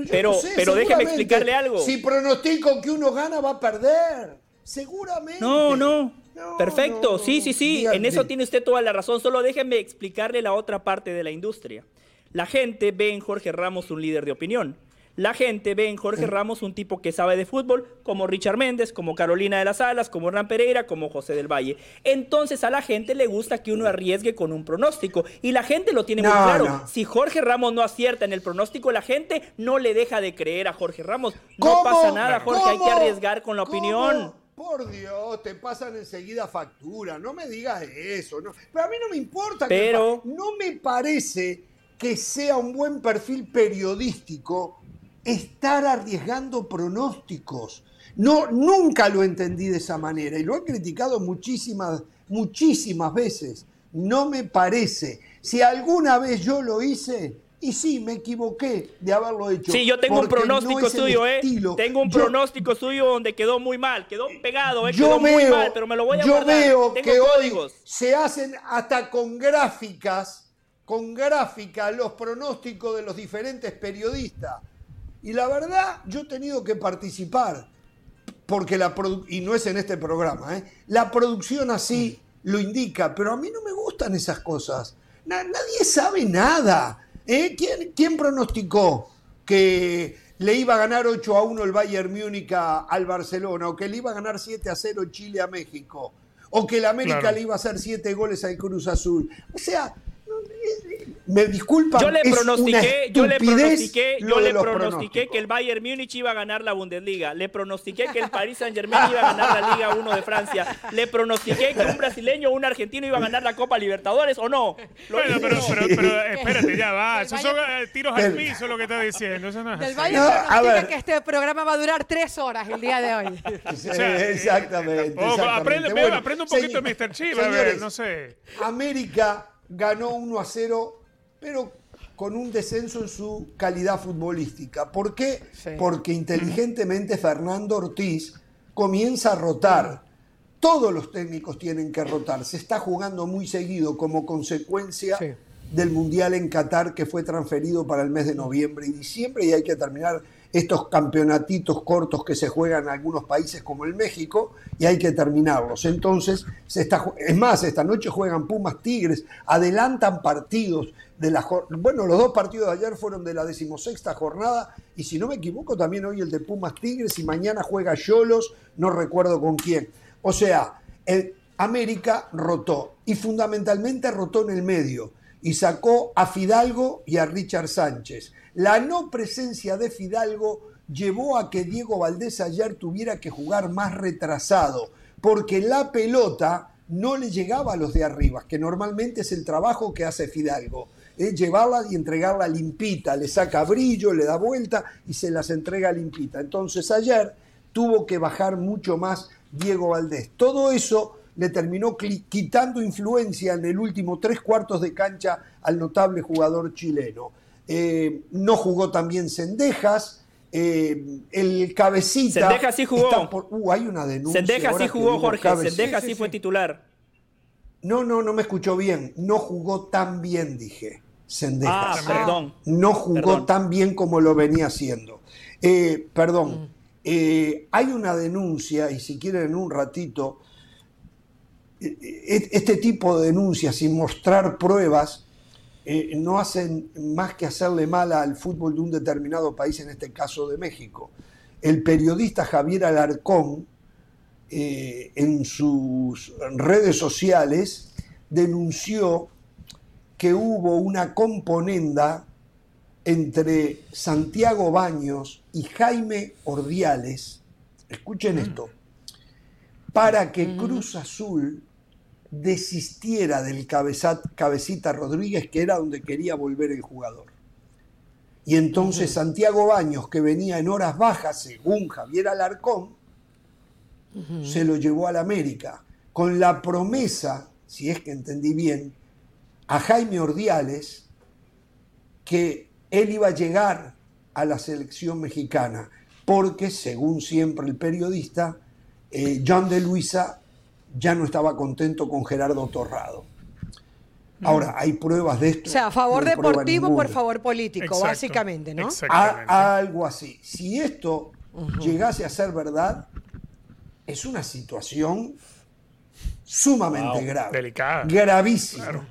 S1: Pero, pero, déjeme explicarle algo.
S4: Si pronostico que uno gana, va a perder. Seguramente.
S1: No, no. Perfecto, sí, sí, sí. En eso tiene usted toda la razón. Solo déjeme explicarle la otra parte de la industria. La gente ve en Jorge Ramos un líder de opinión. La gente ve en Jorge Ramos un tipo que sabe de fútbol, como Richard Méndez, como Carolina de las Alas, como Hernán Pereira, como José del Valle. Entonces a la gente le gusta que uno arriesgue con un pronóstico. Y la gente lo tiene muy claro. Si Jorge Ramos no acierta en el pronóstico, la gente no le deja de creer a Jorge Ramos. No pasa nada, Jorge, hay que arriesgar con la opinión.
S4: Por Dios, te pasan enseguida factura. No me digas eso. No. Pero a mí no me importa.
S1: Pero...
S4: no me parece que sea un buen perfil periodístico estar arriesgando pronósticos. No, nunca lo entendí de esa manera y lo he criticado muchísimas, muchísimas veces. No me parece. Si alguna vez yo lo hice, y sí, me equivoqué de haberlo hecho.
S1: Sí, yo tengo un pronóstico suyo, ¿eh? Tengo un pronóstico suyo donde quedó muy mal, quedó pegado, ¿eh? Quedó muy mal, pero me lo voy a
S4: yo
S1: guardar.
S4: Yo veo
S1: que
S4: hoy se hacen hasta con gráficas, con gráficas los pronósticos de los diferentes periodistas. Y la verdad, yo he tenido que participar, porque la y no es en este programa, ¿eh? la producción así lo indica, pero a mí no me gustan esas cosas. nadie sabe nada. ¿eh? ¿Quién, ¿Quién, pronosticó que le iba a ganar 8 a 1 el Bayern Múnich al Barcelona, o que le iba a ganar 7 a 0 Chile a México, o que el América le iba a hacer 7 goles al Cruz Azul? O sea, me disculpa.
S1: Yo le pronostiqué, yo le pronostiqué, yo le pronostiqué que el Bayern Múnich iba a ganar la Bundesliga. Le pronostiqué que el Paris Saint Germain iba a ganar la Liga 1 de Francia. Le pronostiqué que un brasileño o un argentino iba a ganar la Copa Libertadores o no.
S3: bueno, pero, pero, espérate, ya va. Esos son eh, tiros al piso lo que está diciendo. Eso no es
S2: Del Bayern pronostica que este programa va a durar tres horas el día de hoy.
S4: exactamente.
S3: Aprende, aprende, un poquito de Mr. Chip, a ver, no sé.
S4: América ganó 1 a 0, pero con un descenso en su calidad futbolística. ¿Por qué? Porque inteligentemente Fernando Ortiz comienza a rotar. Todos los técnicos tienen que rotar. Se está jugando muy seguido como consecuencia del Mundial en Qatar que fue transferido para el mes de noviembre y diciembre y hay que terminar estos campeonatitos cortos que se juegan en algunos países como el México y hay que terminarlos. Entonces, es más, esta noche juegan Pumas Tigres, adelantan partidos de la bueno, los dos partidos de ayer fueron de la decimosexta jornada y si no me equivoco también hoy el de Pumas Tigres y mañana juega Yolos, no recuerdo con quién. O sea, el América rotó y fundamentalmente rotó en el medio y sacó a Fidalgo y a Richard Sánchez. La no presencia de Fidalgo llevó a que Diego Valdés ayer tuviera que jugar más retrasado, porque la pelota no le llegaba a los de arriba, que normalmente es el trabajo que hace Fidalgo. Es llevarla y entregarla limpita, le saca brillo, le da vuelta y se las entrega limpita. Entonces ayer tuvo que bajar mucho más Diego Valdés. Todo eso le terminó quitando influencia en el último tres cuartos de cancha al notable jugador chileno. Eh, no jugó también Cendejas. Eh, el cabecita.
S1: Cendejas sí jugó.
S4: uh, hay una denuncia.
S1: Cendejas sí jugó, Jorge. Cendejas sí, fue titular.
S4: No, no, no me escuchó bien. No jugó tan bien, dije. Cendejas.
S1: Ah, perdón.
S4: No jugó tan bien como lo venía haciendo. Eh, perdón. Mm. hay una denuncia, y si quieren en un ratito, este tipo de denuncias sin mostrar pruebas eh, no hacen más que hacerle mal al fútbol de un determinado país, en este caso de México. El periodista Javier Alarcón, eh, en sus redes sociales, denunció que hubo una componenda entre Santiago Baños y Jaime Ordiales, escuchen mm. esto, para que Cruz Azul desistiera del cabecita Rodríguez, que era donde quería volver el jugador. Y entonces Santiago Baños, que venía en horas bajas, según Javier Alarcón, se lo llevó al América, con la promesa, si es que entendí bien, a Jaime Ordiales, que él iba a llegar a la selección mexicana, porque, según siempre el periodista, eh, John de Luisa ya no estaba contento con Gerardo Torrado. Ahora, hay pruebas de esto.
S2: O sea, a favor deportivo por favor político, básicamente, ¿no?
S4: algo así. Si esto llegase a ser verdad, es una situación sumamente grave.
S3: Delicada.
S4: Gravísima.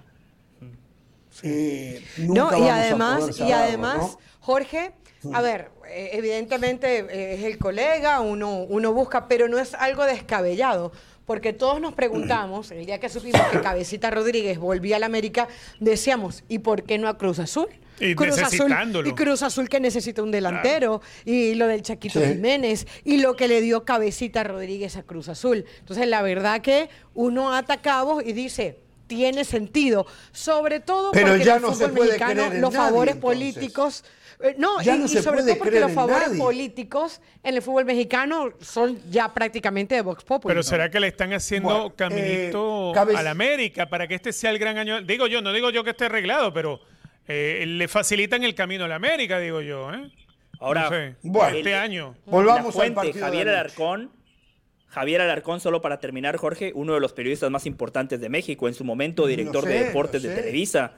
S2: Eh, no, y además, y además, Jorge, a ver, eh, evidentemente eh, es el colega, uno, uno busca, pero no es algo descabellado porque todos nos preguntamos, el día que supimos que Cabecita Rodríguez volvía a la América, decíamos, ¿y por qué no a Cruz Azul?
S3: Y
S2: Cruz
S3: Azul,
S2: y Cruz Azul que necesita un delantero, y lo del Chaquito Jiménez, y lo que le dio Cabecita Rodríguez a Cruz Azul. Entonces, la verdad que uno ata cabos y dice, tiene sentido, sobre todo
S4: Pero
S2: porque
S4: ya el
S2: no
S4: fútbol
S2: mexicano los favores políticos eh, no, y, sobre todo porque los favores políticos en el fútbol mexicano son ya prácticamente de Vox Populi.
S3: Pero ¿será que le están haciendo caminito eh, a la América para que este sea el gran año? Digo yo, no digo yo que esté arreglado, pero eh, le facilitan el camino a la América, digo yo. ¿eh?
S1: Ahora,
S3: bueno, este año.
S1: Volvamos al partido Javier Alarcón. Javier Alarcón, solo para terminar, Jorge, uno de los periodistas más importantes de México, en su momento director de deportes de Televisa.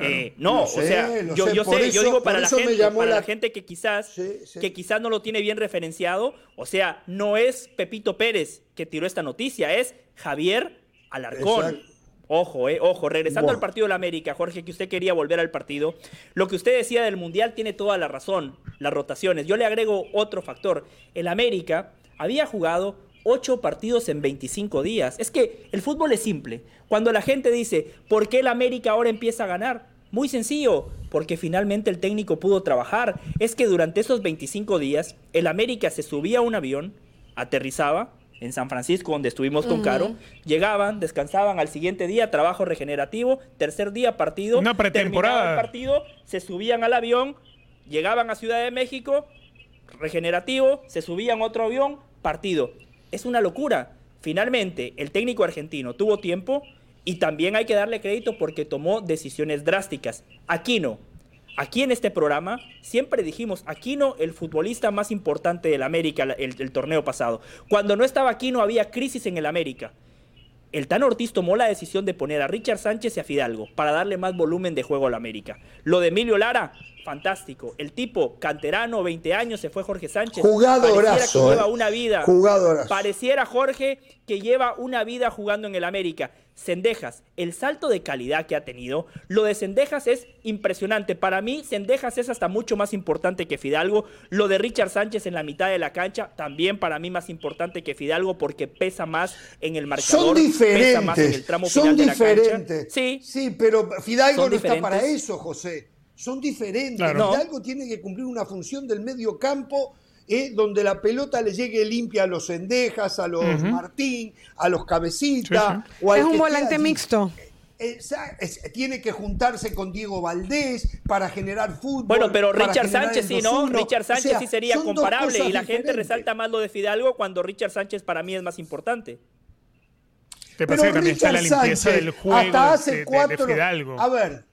S1: Eh, no, o sea, yo, yo sé, yo digo para la gente, para la... gente que quizás, que quizás no lo tiene bien referenciado, o sea, no es Pepito Pérez que tiró esta noticia, es Javier Alarcón. Ojo, eh, ojo, regresando al partido de la América, Jorge, que usted quería volver al partido, lo que usted decía del Mundial tiene toda la razón, las rotaciones. Yo le agrego otro factor. El América había jugado ocho partidos en 25 días. Es que el fútbol es simple. Cuando la gente dice, ¿por qué el América ahora empieza a ganar? Muy sencillo, porque finalmente el técnico pudo trabajar. Es que durante esos 25 días, el América se subía a un avión, aterrizaba en San Francisco, donde estuvimos con Caro, llegaban, descansaban al siguiente día, trabajo regenerativo, tercer día partido,
S3: una pretemporada.
S1: El partido, se subían al avión, llegaban a Ciudad de México, regenerativo, se subían a otro avión, partido es una locura. Finalmente, el técnico argentino tuvo tiempo y también hay que darle crédito porque tomó decisiones drásticas. Aquino, aquí en este programa siempre dijimos, Aquino, el futbolista más importante del América, el, el torneo pasado. Cuando no estaba Aquino había crisis en el América. El Tan Ortiz tomó la decisión de poner a Richard Sánchez y a Fidalgo para darle más volumen de juego a la América. Lo de Emilio Lara, fantástico. El tipo, canterano, 20 años, se fue Jorge Sánchez.
S4: Jugadorazo.
S1: Pareciera que lleva
S4: eh.
S1: una vida.
S4: Jugadorazo.
S1: Pareciera, Jorge, que lleva una vida jugando en el América. Cendejas, el salto de calidad que ha tenido, lo de Cendejas es impresionante. Para mí, Cendejas es hasta mucho más importante que Fidalgo. Lo de Richard Sánchez en la mitad de la cancha, también para mí más importante que Fidalgo porque pesa más en el marcador.
S4: Son diferentes.
S1: Pesa más en el tramo
S4: son
S1: final de la
S4: diferentes.
S1: cancha. Sí,
S4: sí, pero Fidalgo
S1: Son
S4: no está para
S1: diferentes.
S4: eso, José. Son diferentes.
S3: Claro.
S4: Fidalgo tiene que cumplir una función del medio campo eh, donde la pelota le llegue limpia a los Cendejas, a los Martín, a los Cabecitas.
S3: Sí,
S4: o al
S2: Es un
S4: que
S2: volante mixto.
S4: Es- tiene que juntarse con Diego Valdés para generar fútbol.
S1: Bueno, pero Richard Sánchez sí, ¿no?
S4: 2-1.
S1: Richard
S4: O sea,
S1: sí sería comparable y la gente resalta más lo de Fidalgo cuando Richard Sánchez para mí es más importante.
S3: Que pasa que también está la
S4: Richard
S3: limpieza
S4: Sánchez,
S3: del juego
S4: hasta hace
S3: de, de- de
S4: cuatro,
S3: Fidalgo.
S4: A ver,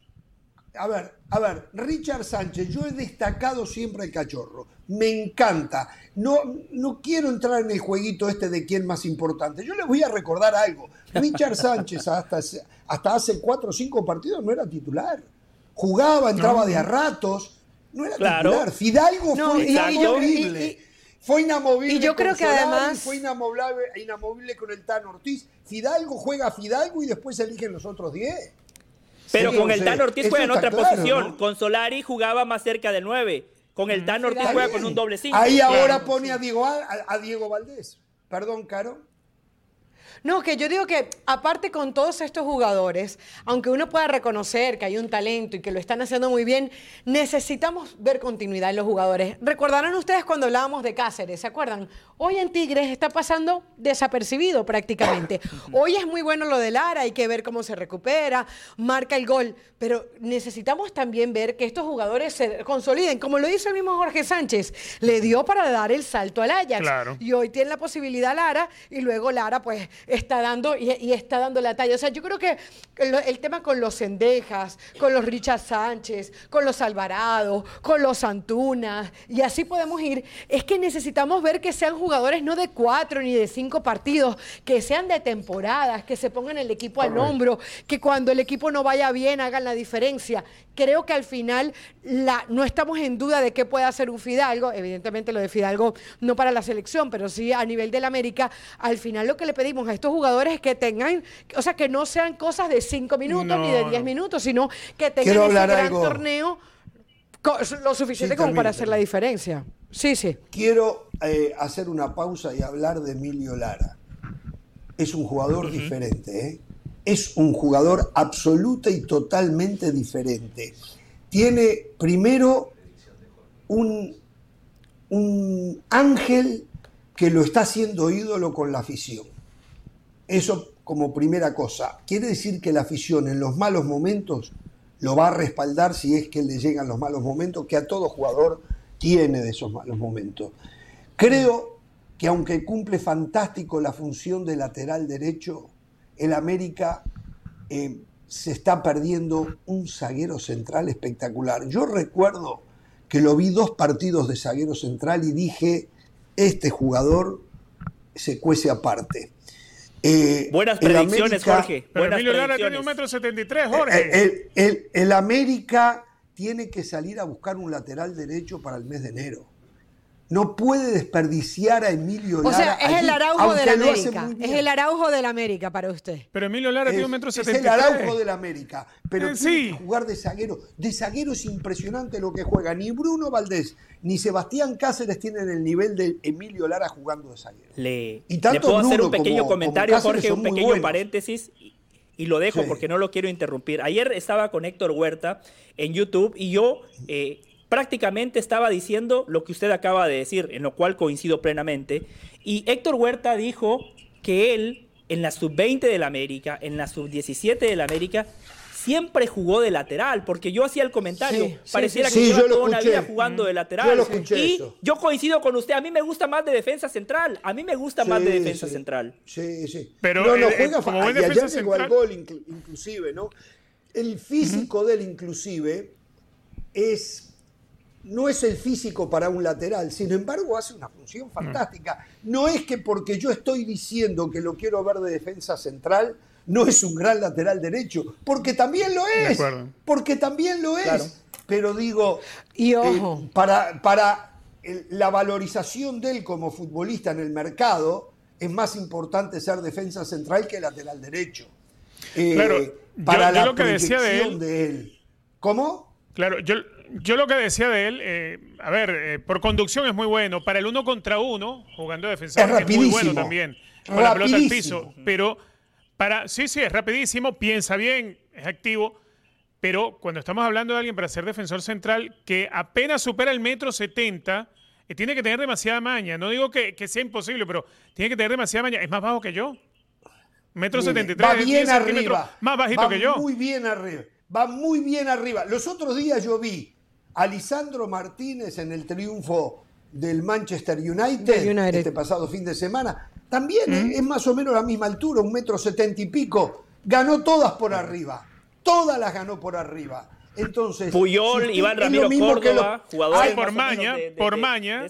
S4: a ver, a ver, Richard Sánchez, yo he destacado siempre al cachorro. Me encanta. No, no quiero entrar en el jueguito este de quién más importante. Yo les voy a recordar algo. Richard Sánchez hasta, hace- hasta hace cuatro o cinco partidos no era titular. Jugaba, entraba de a ratos. No era
S1: Claro.
S4: titular. Fidalgo
S2: No,
S4: fue
S2: y- y y-
S4: fue inamovible.
S2: y yo
S4: con
S2: creo que
S4: Solari,
S2: además-
S4: Fue inamovible, inamovible con el Tan Ortiz. Fidalgo juega a Fidalgo y después eligen los otros 10.
S1: Pero
S4: Sí,
S1: con el Tan Ortiz juega en otra
S4: claro,
S1: posición.
S4: ¿no?
S1: Con Solari jugaba más cerca del 9. Con el Tan Ortiz
S4: Está
S1: juega con un doble 5.
S4: Ahí ahora pone a Diego, a, a Diego Valdés. Perdón, Caro.
S2: No, que yo digo que aparte con todos estos jugadores, aunque uno pueda reconocer que hay un talento y que lo están haciendo muy bien, necesitamos ver continuidad en los jugadores. Recordarán ustedes cuando hablábamos de Cáceres, ¿se acuerdan? Hoy en Tigres está pasando desapercibido prácticamente. Hoy es muy bueno lo de Lara, hay que ver cómo se recupera, marca el gol, pero necesitamos también ver que estos jugadores se consoliden, como lo hizo el mismo Jorge Sánchez, le dio para dar el salto al Ajax.
S3: Claro.
S2: Y hoy tiene la posibilidad Lara y luego Lara pues está dando y, y está dando la talla. O sea, yo creo que el, el tema con los Cendejas, con los Richard Sánchez, con los Alvarado, con los Antunas y así podemos ir, es que necesitamos ver que sean jugadores no de cuatro ni de cinco partidos, que sean de temporadas, que se pongan el equipo al hombro, que cuando el equipo no vaya bien hagan la diferencia. Creo que al final la, no estamos en duda de qué puede hacer un Fidalgo, evidentemente lo de Fidalgo no para la selección, pero sí a nivel del América. Al final lo que le pedimos a estos jugadores es que tengan, o sea, que no sean cosas de cinco minutos ni de
S3: No,
S2: diez
S3: no.
S2: minutos, sino que tengan ese gran
S4: algo.
S2: torneo lo suficiente
S4: Sí,
S2: como para hacer la diferencia. Sí, sí.
S4: Quiero eh, hacer una pausa y hablar de Emilio Lara. Es un jugador diferente, ¿eh? Es un jugador absoluta y totalmente diferente. Tiene primero un, un ángel que lo está haciendo ídolo con la afición. Eso como primera cosa. Quiere decir que la afición en los malos momentos lo va a respaldar si es que le llegan los malos momentos, que a todo jugador tiene de esos malos momentos. Creo que aunque cumple fantástico la función de lateral derecho, el América eh, se está perdiendo un zaguero central espectacular. Yo recuerdo que lo vi dos partidos de zaguero central y dije, este jugador se cuece aparte. Eh,
S1: Buenas predicciones,
S4: América-
S1: Jorge.
S3: Pero
S1: Buenas
S3: Emilio Lara tiene un metro setenta y tres, Jorge.
S4: Eh, El, el- el América tiene que salir a buscar un lateral derecho para el mes de enero. No puede desperdiciar a Emilio
S2: O
S4: Lara.
S2: sea, es el Araujo
S4: lo hace
S2: América. Es el Araujo del América para usted.
S3: Pero Emilio Lara tiene
S4: Es,
S3: un metro
S4: es el. Araujo del América. Pero
S3: Eh,
S4: tiene
S3: sí.
S4: que jugar de zaguero. De zaguero es impresionante lo que juega. Ni Bruno Valdés ni Sebastián Cáceres tienen el nivel de Emilio Lara jugando de zaguero.
S1: Le,
S4: Y tanto
S1: le puedo hacer un pequeño
S4: como-
S1: comentario,
S4: como
S1: Jorge, un pequeño
S4: buenos.
S1: paréntesis. y- Y lo dejo
S4: Sí.
S1: porque no lo quiero interrumpir. Ayer estaba con Héctor Huerta en YouTube y yo eh, prácticamente estaba diciendo lo que usted acaba de decir, en lo cual coincido plenamente. Y Héctor Huerta dijo que él, en la sub-20 del América, en la sub-17 del América, siempre jugó de lateral, porque yo hacía el comentario,
S2: Sí,
S1: pareciera
S4: sí.
S1: que
S4: Sí,
S1: lleva toda una vida jugando de lateral.
S4: Yo lo escuché
S1: y
S4: eso.
S1: yo coincido con usted, a mí me gusta más de defensa central, a mí me gusta más de defensa
S4: sí.
S1: central.
S4: Sí, sí.
S3: Pero,
S4: no, no,
S3: eh,
S4: juega
S3: como
S4: y
S3: defensa
S4: llegó al
S3: central-
S4: gol inclu- inclusive, ¿no? El físico de él inclusive es no es el físico para un lateral, sin embargo hace una función fantástica. No es que porque yo estoy diciendo que lo quiero ver de defensa central, no es un gran lateral derecho, porque también lo es, porque también lo es. Pero digo,
S2: y ojo.
S4: Eh, para, para la valorización de él como futbolista en el mercado, es más importante ser defensa central que lateral derecho.
S3: Eh, claro, para la lo que decía de él,
S4: de él. ¿Cómo?
S3: Claro, yo, yo lo que decía de él, eh, a ver, eh, por conducción es muy bueno. Para el uno contra uno, jugando de defensor, es, muy bueno también. Con la pelota al piso. Pero para. Sí, sí, es rapidísimo, piensa bien, es activo. Pero cuando estamos hablando de alguien para ser defensor central que apenas supera el metro setenta, eh, tiene que tener demasiada maña. No digo que, sea imposible, pero tiene que tener demasiada maña. Es más bajo que yo. Metro setenta y tres.
S4: Va bien arriba.
S3: Más bajito que yo.
S4: Muy bien arriba. Va muy bien arriba. Los otros días yo vi Alisandro Martínez en el triunfo del Manchester United, este pasado fin de semana, también ¿Mm? es más o menos la misma altura, un metro setenta y pico, ganó todas por arriba, todas las ganó por arriba. Entonces,
S1: Puyol, Iván Ramiro Córdoba, jugadores
S3: por maña, por maña.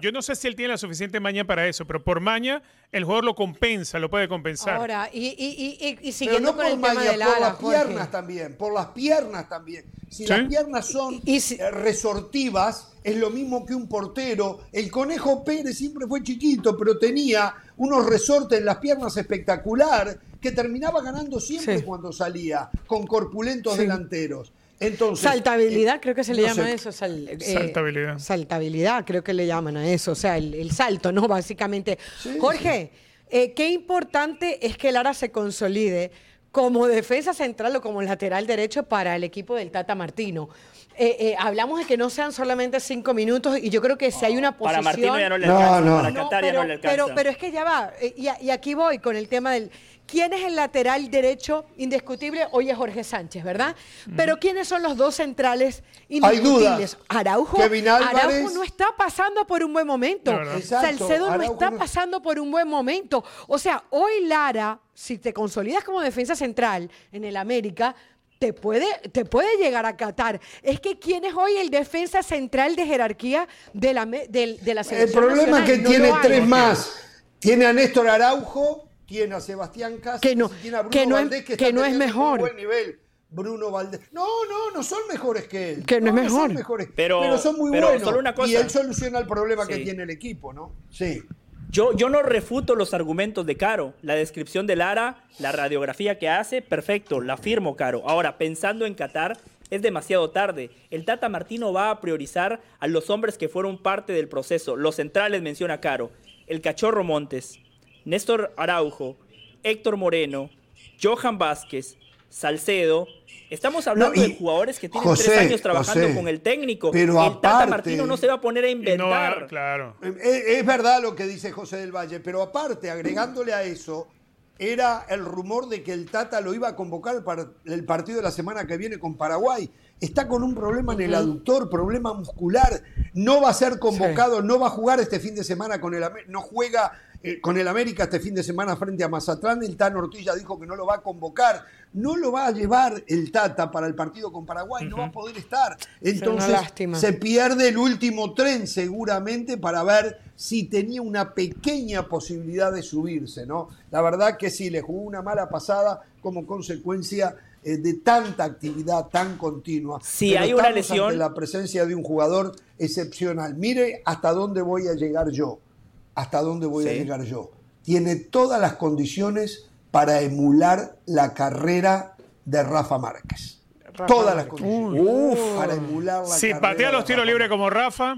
S3: yo no sé si él tiene la suficiente maña para eso, pero por maña el jugador lo compensa, lo puede compensar.
S2: Ahora, y, y, y, siguiendo
S4: no por,
S2: el maña,
S4: por las piernas también, por las piernas también. Si las piernas son eh, resortivas, es lo mismo que un portero. El Conejo Pérez siempre fue chiquito, pero tenía unos resortes en las piernas espectacular que terminaba ganando siempre cuando salía, con corpulentos delanteros. Entonces,
S2: saltabilidad, creo que se le llama eso.
S3: Eh, saltabilidad.
S2: Saltabilidad, creo que le llaman a eso. O sea, el, salto, ¿no? Básicamente. Jorge, eh, qué importante es que Lara se consolide como defensa central o como lateral derecho para el equipo del Tata Martino. Eh, hablamos de que no sean solamente cinco minutos y yo creo que si hay una posición...
S1: Para Martino ya no le alcanza, para Qatar ya no le alcanza.
S2: Pero, pero es que ya va, y, y aquí voy con el tema del ¿Quién es el lateral derecho indiscutible? Hoy es Jorge Sánchez, ¿verdad? Pero ¿quiénes son los dos centrales indiscutibles? Araujo. Araujo no está pasando por un buen momento. Salcedo no está pasando por un buen momento. O sea, hoy Lara, si te consolidas como defensa central en el América, te puede, te puede llegar a catar. Es que ¿quién es hoy el defensa central de jerarquía de la, de, la selección
S4: El problema es que tiene tres más. Tiene a Néstor Araujo, tiene a Sebastián Casas,
S2: que no,
S4: tiene a Bruno
S2: que no
S4: Valdés,
S2: es, que, no es mejor.
S4: Buen nivel. Bruno Valdés. No, no, no son mejores que él.
S2: Que no, es mejor.
S4: Son mejores, pero, son muy buenos. Y él soluciona el problema que tiene el equipo, ¿no? Sí.
S1: Yo, yo no refuto los argumentos de Caro. La descripción de Lara, la radiografía que hace, perfecto, la firmo, Caro. Ahora, pensando en Qatar, es demasiado tarde. El Tata Martino va a priorizar a los hombres que fueron parte del proceso. Los centrales menciona Caro. El Cachorro Montes, Néstor Araujo, Héctor Moreno, Johan Vázquez, Salcedo. Estamos hablando de jugadores que tienen tres años trabajando con el técnico.
S4: Pero
S1: el Tata Martino no se va a poner a inventar.
S3: claro.
S4: Es, verdad lo que dice José del Valle, pero aparte, agregándole a eso, era el rumor de que el Tata lo iba a convocar para el partido de la semana que viene con Paraguay. Está con un problema en el aductor, problema muscular. No va a ser convocado, no va a jugar este fin de semana con el no juega eh, con el América este fin de semana frente a Mazatlán, el Tano Ortiz dijo que no lo va a convocar, no lo va a llevar el Tata para el partido con Paraguay, no va a poder estar. Entonces se pierde el último tren seguramente para ver si tenía una pequeña posibilidad de subirse, ¿no? La verdad que sí, le jugó una mala pasada como consecuencia eh, de tanta actividad tan continua.
S1: Si hay una lesión.
S4: Ante la presencia de un jugador excepcional. Mire hasta dónde voy a llegar yo hasta dónde voy a llegar yo. Tiene todas las condiciones para emular la carrera de Rafa Márquez. todas las condiciones. para emular la
S3: si patea los tiros libres como Rafa.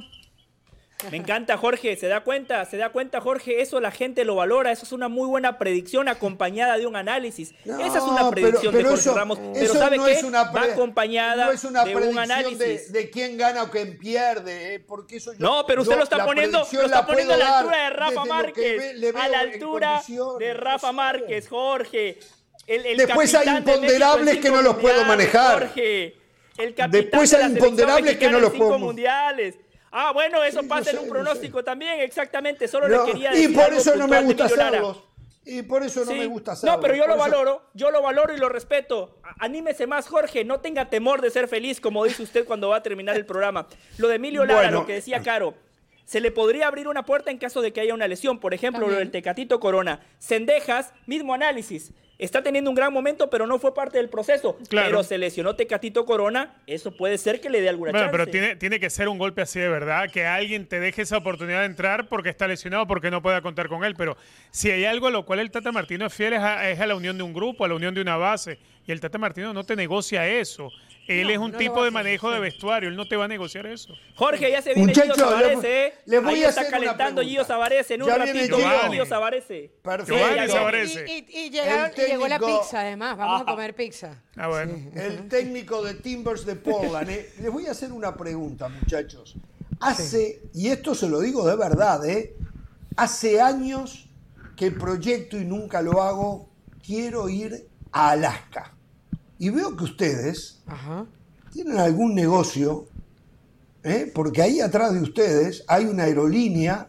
S1: Me encanta, Jorge. ¿Se da cuenta? ¿Se da cuenta, Jorge? Eso la gente lo valora. Eso es una muy buena predicción acompañada de un análisis. Esa es una predicción de Jorge Ramos. Pero ¿sabe qué? Va acompañada
S4: es una
S1: de un análisis.
S4: De, quién gana o quién pierde. ¿eh? Porque eso
S1: no, pero usted lo está poniendo, lo está poniendo a la altura de Rafa Márquez. a la altura de Rafa Márquez, Jorge.
S4: El, Después hay imponderables que no los puedo manejar.
S1: Jorge. El capitán
S4: Después hay imponderables que no los puedo
S1: mundiales. Ah, bueno, eso pasa en un pronóstico también, exactamente. Solo le quería
S4: decir. Y por eso no me gusta hacerlos. Y por eso no
S1: Sí.
S4: me gusta hacerlo.
S1: No, pero yo
S4: Por
S1: lo
S4: eso-
S1: valoro, yo lo valoro y lo respeto. A- Anímese más, Jorge, no tenga temor de ser feliz, como dice usted cuando va a terminar el programa. Lo de Emilio Lara,
S4: Bueno.
S1: lo que decía Caro, se le podría abrir una puerta en caso de que haya una lesión. Por ejemplo, lo
S2: También.
S1: del Tecatito Corona. Sendejas, mismo análisis. Está teniendo un gran momento, pero no fue parte del proceso.
S3: Claro.
S1: Pero se lesionó Tecatito Corona, eso puede ser que le dé alguna
S3: Bueno,
S1: chance.
S3: pero tiene, tiene que ser un golpe así de verdad, que alguien te deje esa oportunidad de entrar porque está lesionado, porque no pueda contar con él. Pero si hay algo a lo cual el Tata Martino es fiel es a, es a la unión de un grupo, a la unión de una base. Y el Tata Martino no te negocia eso. Él
S2: No,
S3: es un
S2: no
S3: tipo de manejo de vestuario, él no te va a negociar eso.
S1: Jorge, ya se viene
S4: Muchachos,
S1: Gio
S4: voy-
S1: ¿eh?
S4: les voy
S1: Ahí
S4: a
S1: está
S4: hacer
S1: calentando. Gio Savarese en un
S4: Ya
S1: ratito.
S3: Giovanni.
S1: Gio Savarese.
S4: Perfecto.
S3: Giovanni
S1: ya
S3: Savarese.
S2: Y, y- y llegaron- y llegó la
S4: técnico-
S2: pizza, además. Vamos a comer pizza.
S3: Ah, bueno.
S4: El técnico de Timbers de Portland. ¿eh? Les voy a hacer una pregunta, muchachos. Hace, y esto se lo digo de verdad, ¿eh? hace años que proyecto y nunca lo hago, quiero ir a Alaska. Y veo que ustedes
S2: Ajá.
S4: tienen algún negocio, ¿eh? porque ahí atrás de ustedes hay una aerolínea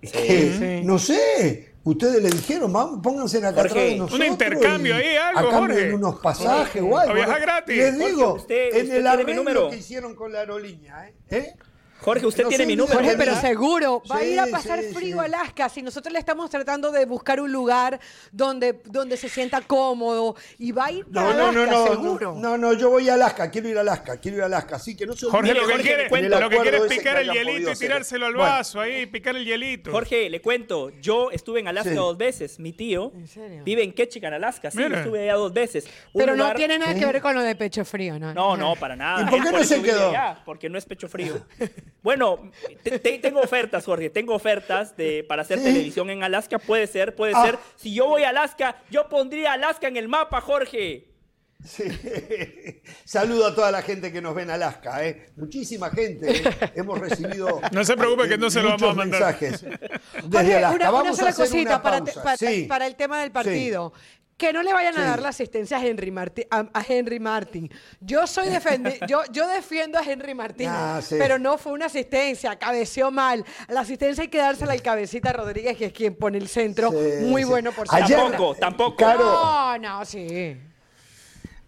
S4: que,
S2: Sí.
S4: no sé, ustedes le dijeron, "Vamos, pónganse acá
S1: Jorge,
S4: atrás de
S1: un
S4: nosotros.
S3: intercambio
S4: y
S3: ahí, algo,
S4: A cambio
S3: Jorge.
S4: de unos pasajes
S1: Jorge,
S4: o algo.
S3: a viajar
S4: ¿no?
S3: gratis.
S4: Les
S1: Jorge,
S4: digo,
S1: usted-
S4: en
S1: usted
S4: el
S1: mi
S4: arreglo
S1: número.
S4: que hicieron con la aerolínea, ¿eh? ¿Eh?
S1: Jorge, usted
S4: No
S1: tiene mi número.
S2: Jorge, pero seguro, va a ir a
S4: Sí,
S2: pasar
S4: sí,
S2: frío
S4: sí.
S2: a Alaska. Si nosotros le estamos tratando de buscar un lugar donde, donde se sienta cómodo y va a ir a
S4: No, no,
S2: Alaska,
S4: no, no,
S2: seguro.
S4: no, no, yo voy a Alaska, quiero ir a Alaska, quiero ir a Alaska, así que no se
S3: Jorge lo que
S1: Jorge,
S3: quiere,
S1: le cuento.
S3: lo que quiere es picar el hielito y
S4: hacer.
S3: tirárselo al
S4: Bueno.
S3: vaso ahí, picar el hielito.
S1: Jorge, le cuento, yo estuve en Alaska
S4: Sí.
S1: dos veces. Mi tío
S2: ¿En serio?
S1: vive en Ketchikan, Alaska. Sí,
S3: Mira.
S1: estuve allá dos veces. Un
S2: Pero no
S1: lugar-
S2: tiene nada que ver con lo de pecho frío, ¿no?
S1: No, no, para nada.
S4: ¿Y por qué no se quedó?
S1: porque no es pecho frío. Bueno, te- te- tengo ofertas, Jorge. Tengo ofertas de, para hacer
S4: ¿Sí?
S1: televisión en Alaska. Puede ser, puede
S4: Ah.
S1: ser. Si yo voy a Alaska, yo pondría Alaska en el mapa, Jorge.
S4: Sí. Saludo a toda la gente que nos ve en Alaska, ¿eh? muchísima gente. ¿eh? Hemos recibido.
S3: No se preocupe que no se lo vamos a mandar.
S4: mensajes desde
S2: Jorge,
S4: Alaska.
S2: una, una
S4: Vamos
S2: sola
S4: a hacer
S2: cosita
S4: una
S2: para,
S4: pausa.
S2: te- para,
S4: Sí.
S2: para el tema del
S4: Sí.
S2: Que no le vayan a
S4: Sí.
S2: dar la asistencia a Henry Martin. A, a Henry Martin. Yo soy defendi- yo, yo defiendo a Henry Martín,
S4: Ah, sí.
S2: pero no fue una asistencia, cabeció mal. La asistencia hay que dársela al cabecita Rodríguez, que es quien pone el centro.
S4: Sí,
S2: Muy
S4: sí.
S2: bueno por
S4: Ayer-
S2: cierto.
S1: Tampoco, tampoco.
S2: No, no, sí.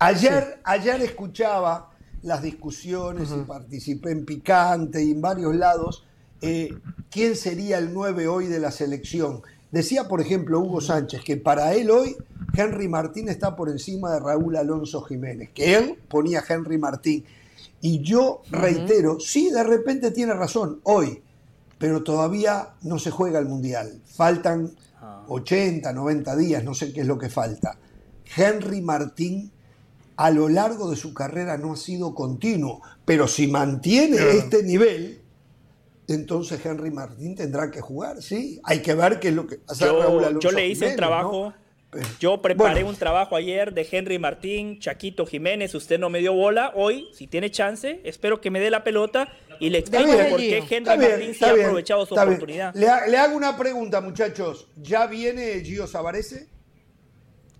S4: Ayer, ayer escuchaba las discusiones y participé en Picante y en varios lados. eh, ¿Quién sería el 9 hoy de la selección? Decía, por ejemplo, Hugo Sánchez que para él hoy Henry Martín está por encima de Raúl Alonso Jiménez, que él ponía a Henry Martín. Y yo reitero, sí, de repente tiene razón, hoy, pero todavía no se juega el Mundial. Faltan 80, 90 días, no sé qué es lo que falta. Henry Martín a lo largo de su carrera no ha sido continuo, pero si mantiene este nivel, entonces Henry Martín tendrá que jugar, ¿sí? Hay que ver qué es lo que hace
S1: Yo,
S4: Raúl Alonso
S1: yo le hice un
S4: Jiménez,
S1: trabajo.
S4: ¿no? Pero-
S1: Yo preparé
S4: Bueno,
S1: un trabajo ayer de Henry Martín, Chaquito Jiménez. Usted no me dio bola. Hoy, si tiene chance, espero que me dé la pelota y le explico
S2: bien,
S1: por qué Henry
S4: bien,
S1: Martín sí
S4: está
S1: ha aprovechado su oportunidad.
S4: Le, ha- le hago una pregunta, muchachos. ¿Ya viene Gio Savarese?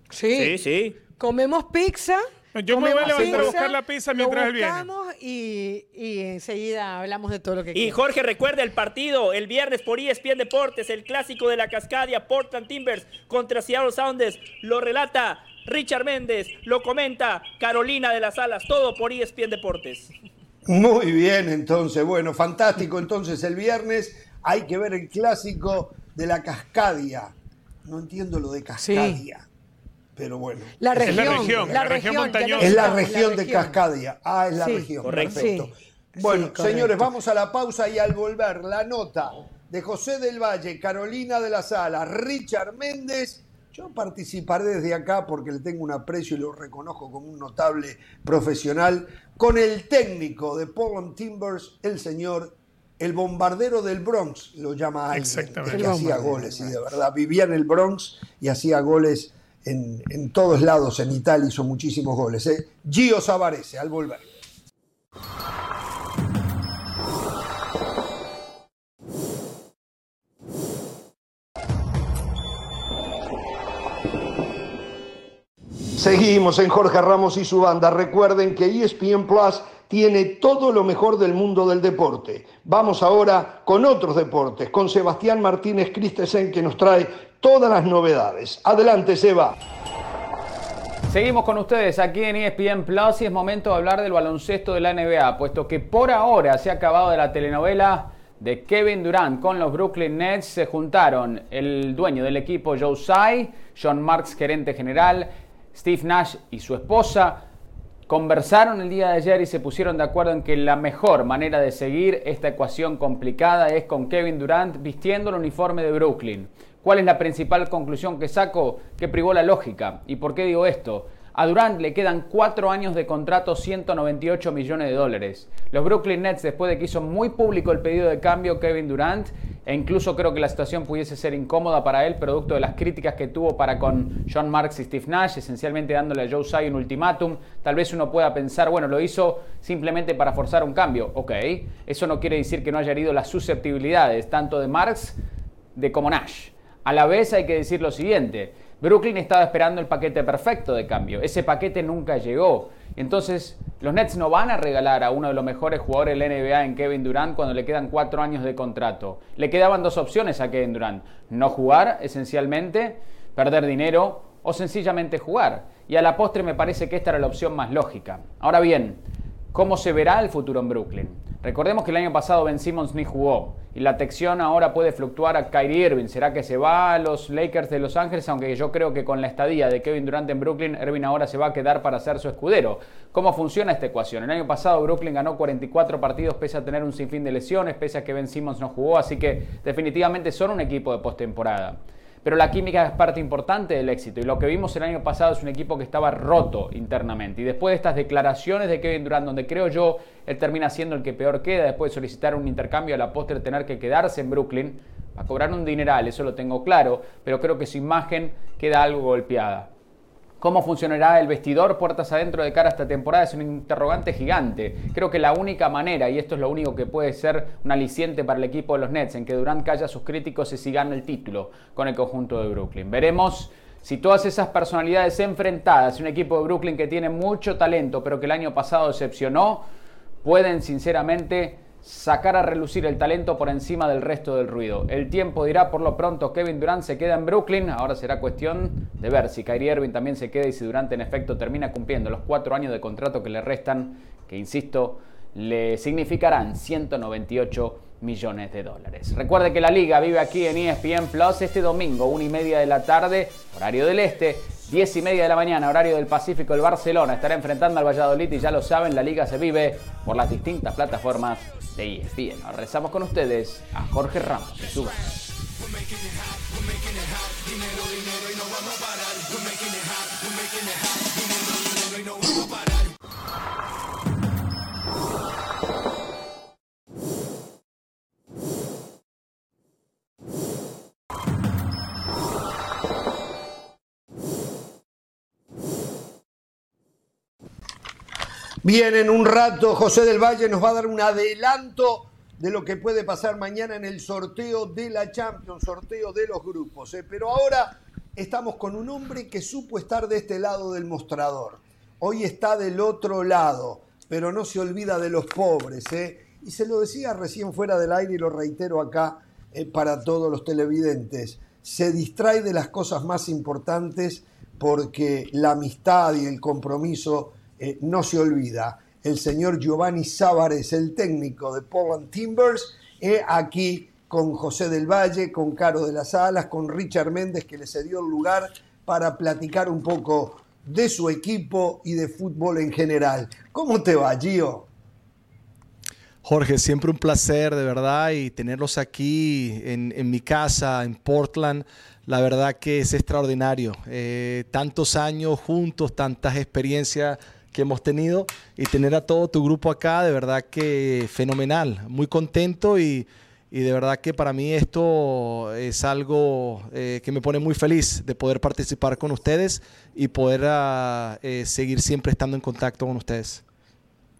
S2: Sí.
S1: Sí, sí.
S2: Comemos pizza.
S3: Yo me voy a levantar a buscar la pizza mientras él viene.
S2: buscamos Y, y enseguida hablamos de todo lo que
S1: Y
S2: quiera.
S1: Jorge, recuerda el partido el viernes por ESPN Deportes, el clásico de la Cascadia, Portland Timbers contra Seattle Sounders. Lo relata Richard Méndez, lo comenta Carolina de las Alas, todo por ESPN Deportes.
S4: Muy bien, entonces. Bueno, fantástico. Entonces, el viernes hay que ver el clásico de la Cascadia. No entiendo lo de Cascadia. Pero bueno.
S2: La
S3: Es la
S2: región.
S3: región, la región montañosa.
S4: Es la región de Cascadia. Ah, es la
S2: Sí,
S4: región.
S1: correcto.
S4: Perfecto.
S2: Sí,
S4: Bueno,
S2: sí, correcto.
S4: señores, vamos a la pausa y al volver, la nota de José del Valle, Carolina de la Sala, Richard Méndez. Yo participaré desde acá porque le tengo un aprecio y lo reconozco como un notable profesional, con el técnico de Portland Timbers, el señor, el bombardero del Bronx, lo llama alguien,
S3: Exactamente.
S4: que
S2: El
S4: hacía goles, y de verdad, vivía en el Bronx y hacía goles en, todos lados, en Italia hizo muchísimos goles. ¿eh? Gio Savarese, al volver. Seguimos en Jorge Ramos y su banda. Recuerden que ESPN Plus tiene todo lo mejor del mundo del deporte. Vamos ahora con otros deportes, con Sebastián Martínez Christensen que nos trae todas las novedades. Adelante, Seba.
S5: Seguimos con ustedes aquí en ESPN Plus y es momento de hablar del baloncesto de la NBA, puesto que por ahora se ha acabado de la telenovela de Kevin Durant con los Brooklyn Nets. Se juntaron el dueño del equipo Joe Tsai, John Marks, gerente general, Steve Nash y su esposa. Conversaron el día de ayer y se pusieron de acuerdo en que la mejor manera de seguir esta ecuación complicada es con Kevin Durant vistiendo el uniforme de Brooklyn. ¿Cuál es la principal conclusión que saco? Que privó la lógica. ¿Y por qué digo esto? A Durant le quedan cuatro años de contrato, 198 millones de dólares. Los Brooklyn Nets, después de que hizo muy público el pedido de cambio Kevin Durant, e incluso creo que la situación pudiese ser incómoda para él, producto de las críticas que tuvo para con John Marks y Steve Nash, esencialmente dándole a Joe Tsai un ultimátum. Tal vez uno pueda pensar, bueno, lo hizo simplemente para forzar un cambio. Ok, eso no quiere decir que no haya herido las susceptibilidades, tanto de Marks de como Nash. A la vez hay que decir lo siguiente, Brooklyn estaba esperando el paquete perfecto de cambio. Ese paquete nunca llegó. Entonces, los Nets no van a regalar a uno de los mejores jugadores de la NBA en Kevin Durant cuando le quedan cuatro años de contrato. Le quedaban dos opciones a Kevin Durant. No jugar, esencialmente, perder dinero o sencillamente jugar. Y a la postre me parece que esta era la opción más lógica. Ahora bien, ¿cómo se verá el futuro en Brooklyn? Recordemos que el año pasado Ben Simmons ni jugó y la atención ahora puede fluctuar a Kyrie Irving. ¿Será que se va a los Lakers de Los Ángeles? Aunque yo creo que con la estadía de Kevin Durant en Brooklyn, Irving ahora se va a quedar para ser su escudero. ¿Cómo funciona esta ecuación? El año pasado Brooklyn ganó 44 partidos pese a tener un sinfín de lesiones, pese a que Ben Simmons no jugó, así que definitivamente son un equipo de postemporada pero la química es parte importante del éxito. Y lo que vimos el año pasado es un equipo que estaba roto internamente. Y después de estas declaraciones de Kevin Durant, donde creo yo él termina siendo el que peor queda, después de solicitar un intercambio a la postre tener que quedarse en Brooklyn, a cobrar un dineral, eso lo tengo claro, pero creo que su imagen queda algo golpeada. ¿Cómo funcionará el vestidor puertas adentro de cara a esta temporada? Es un interrogante gigante. Creo que la única manera, y esto es lo único que puede ser un aliciente para el equipo de los Nets, en que Durant calla a sus críticos es si gana el título con el conjunto de Brooklyn. Veremos si todas esas personalidades enfrentadas, un equipo de Brooklyn que tiene mucho talento, pero que el año pasado decepcionó, pueden sinceramente sacar a relucir el talento por encima del resto del ruido. El tiempo dirá por lo pronto Kevin Durant se queda en Brooklyn, ahora será cuestión de ver si Kyrie Irving también se queda y si Durant en efecto termina cumpliendo los cuatro años de contrato que le restan, que insisto, le significarán 198 millones de dólares. Recuerde que la liga vive aquí en ESPN Plus este domingo, una y media de la tarde, horario del este, 10 y media de la mañana, horario del Pacífico, el Barcelona estará enfrentando al Valladolid y ya lo saben, la liga se vive por las distintas plataformas de ESPN. Ahora rezamos con ustedes a Jorge Ramos y su
S4: Bien, en un rato José del Valle nos va a dar un adelanto de lo que puede pasar mañana en el sorteo de la Champions, sorteo de los grupos. ¿eh? Pero ahora estamos con un hombre que supo estar de este lado del mostrador. Hoy está del otro lado, pero no se olvida de los pobres. ¿eh? Y se lo decía recién fuera del aire y lo reitero acá eh, para todos los televidentes. Se distrae de las cosas más importantes porque la amistad y el compromiso eh, no se olvida, el señor Giovanni Sávarez, el técnico de Portland Timbers, eh, aquí con José del Valle, con Caro de las Alas, con Richard Méndez, que le cedió el lugar para platicar un poco de su equipo y de fútbol en general. ¿Cómo te va, Gio?
S6: Jorge, siempre un placer, de verdad, y tenerlos aquí en, mi casa, en Portland, la verdad que es extraordinario. Eh, tantos años juntos, tantas experiencias que hemos tenido y tener a todo tu grupo acá, de verdad que fenomenal, muy contento y, de verdad que para mí esto es algo eh, que me pone muy feliz de poder participar con ustedes y poder ah, eh, seguir siempre estando en contacto con ustedes.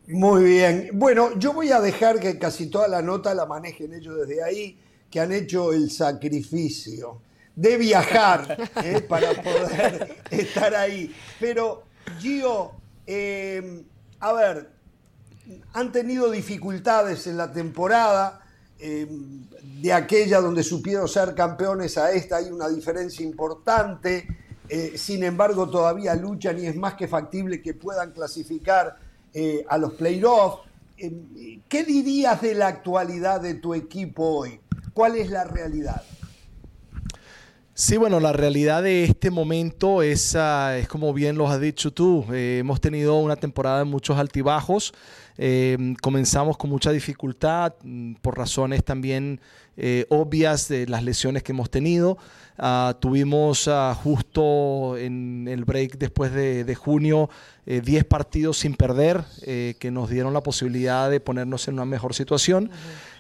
S4: Muy bien. Bueno, yo voy a dejar que casi toda la nota la manejen ellos desde ahí, que han hecho el sacrificio de viajar eh, para poder estar ahí. Pero, Gio, Em, a ver, han tenido dificultades en la temporada. Eh, de aquella donde supieron ser campeones a esta hay una diferencia importante. Eh, sin embargo, todavía luchan y es más que factible que puedan clasificar a los playoffs. ¿Qué dirías de la actualidad de tu equipo hoy? ¿Cuál es la realidad?
S6: Sí, bueno, la realidad de este momento es, ah, es como bien lo has dicho tú, eh, hemos tenido una temporada de muchos altibajos, eh, comenzamos con mucha dificultad mm, por razones también eh, obvias de las lesiones que hemos tenido. Ah, tuvimos ah, justo en el break después de, junio 10 partidos sin perder que nos dieron la posibilidad de ponernos en una mejor situación.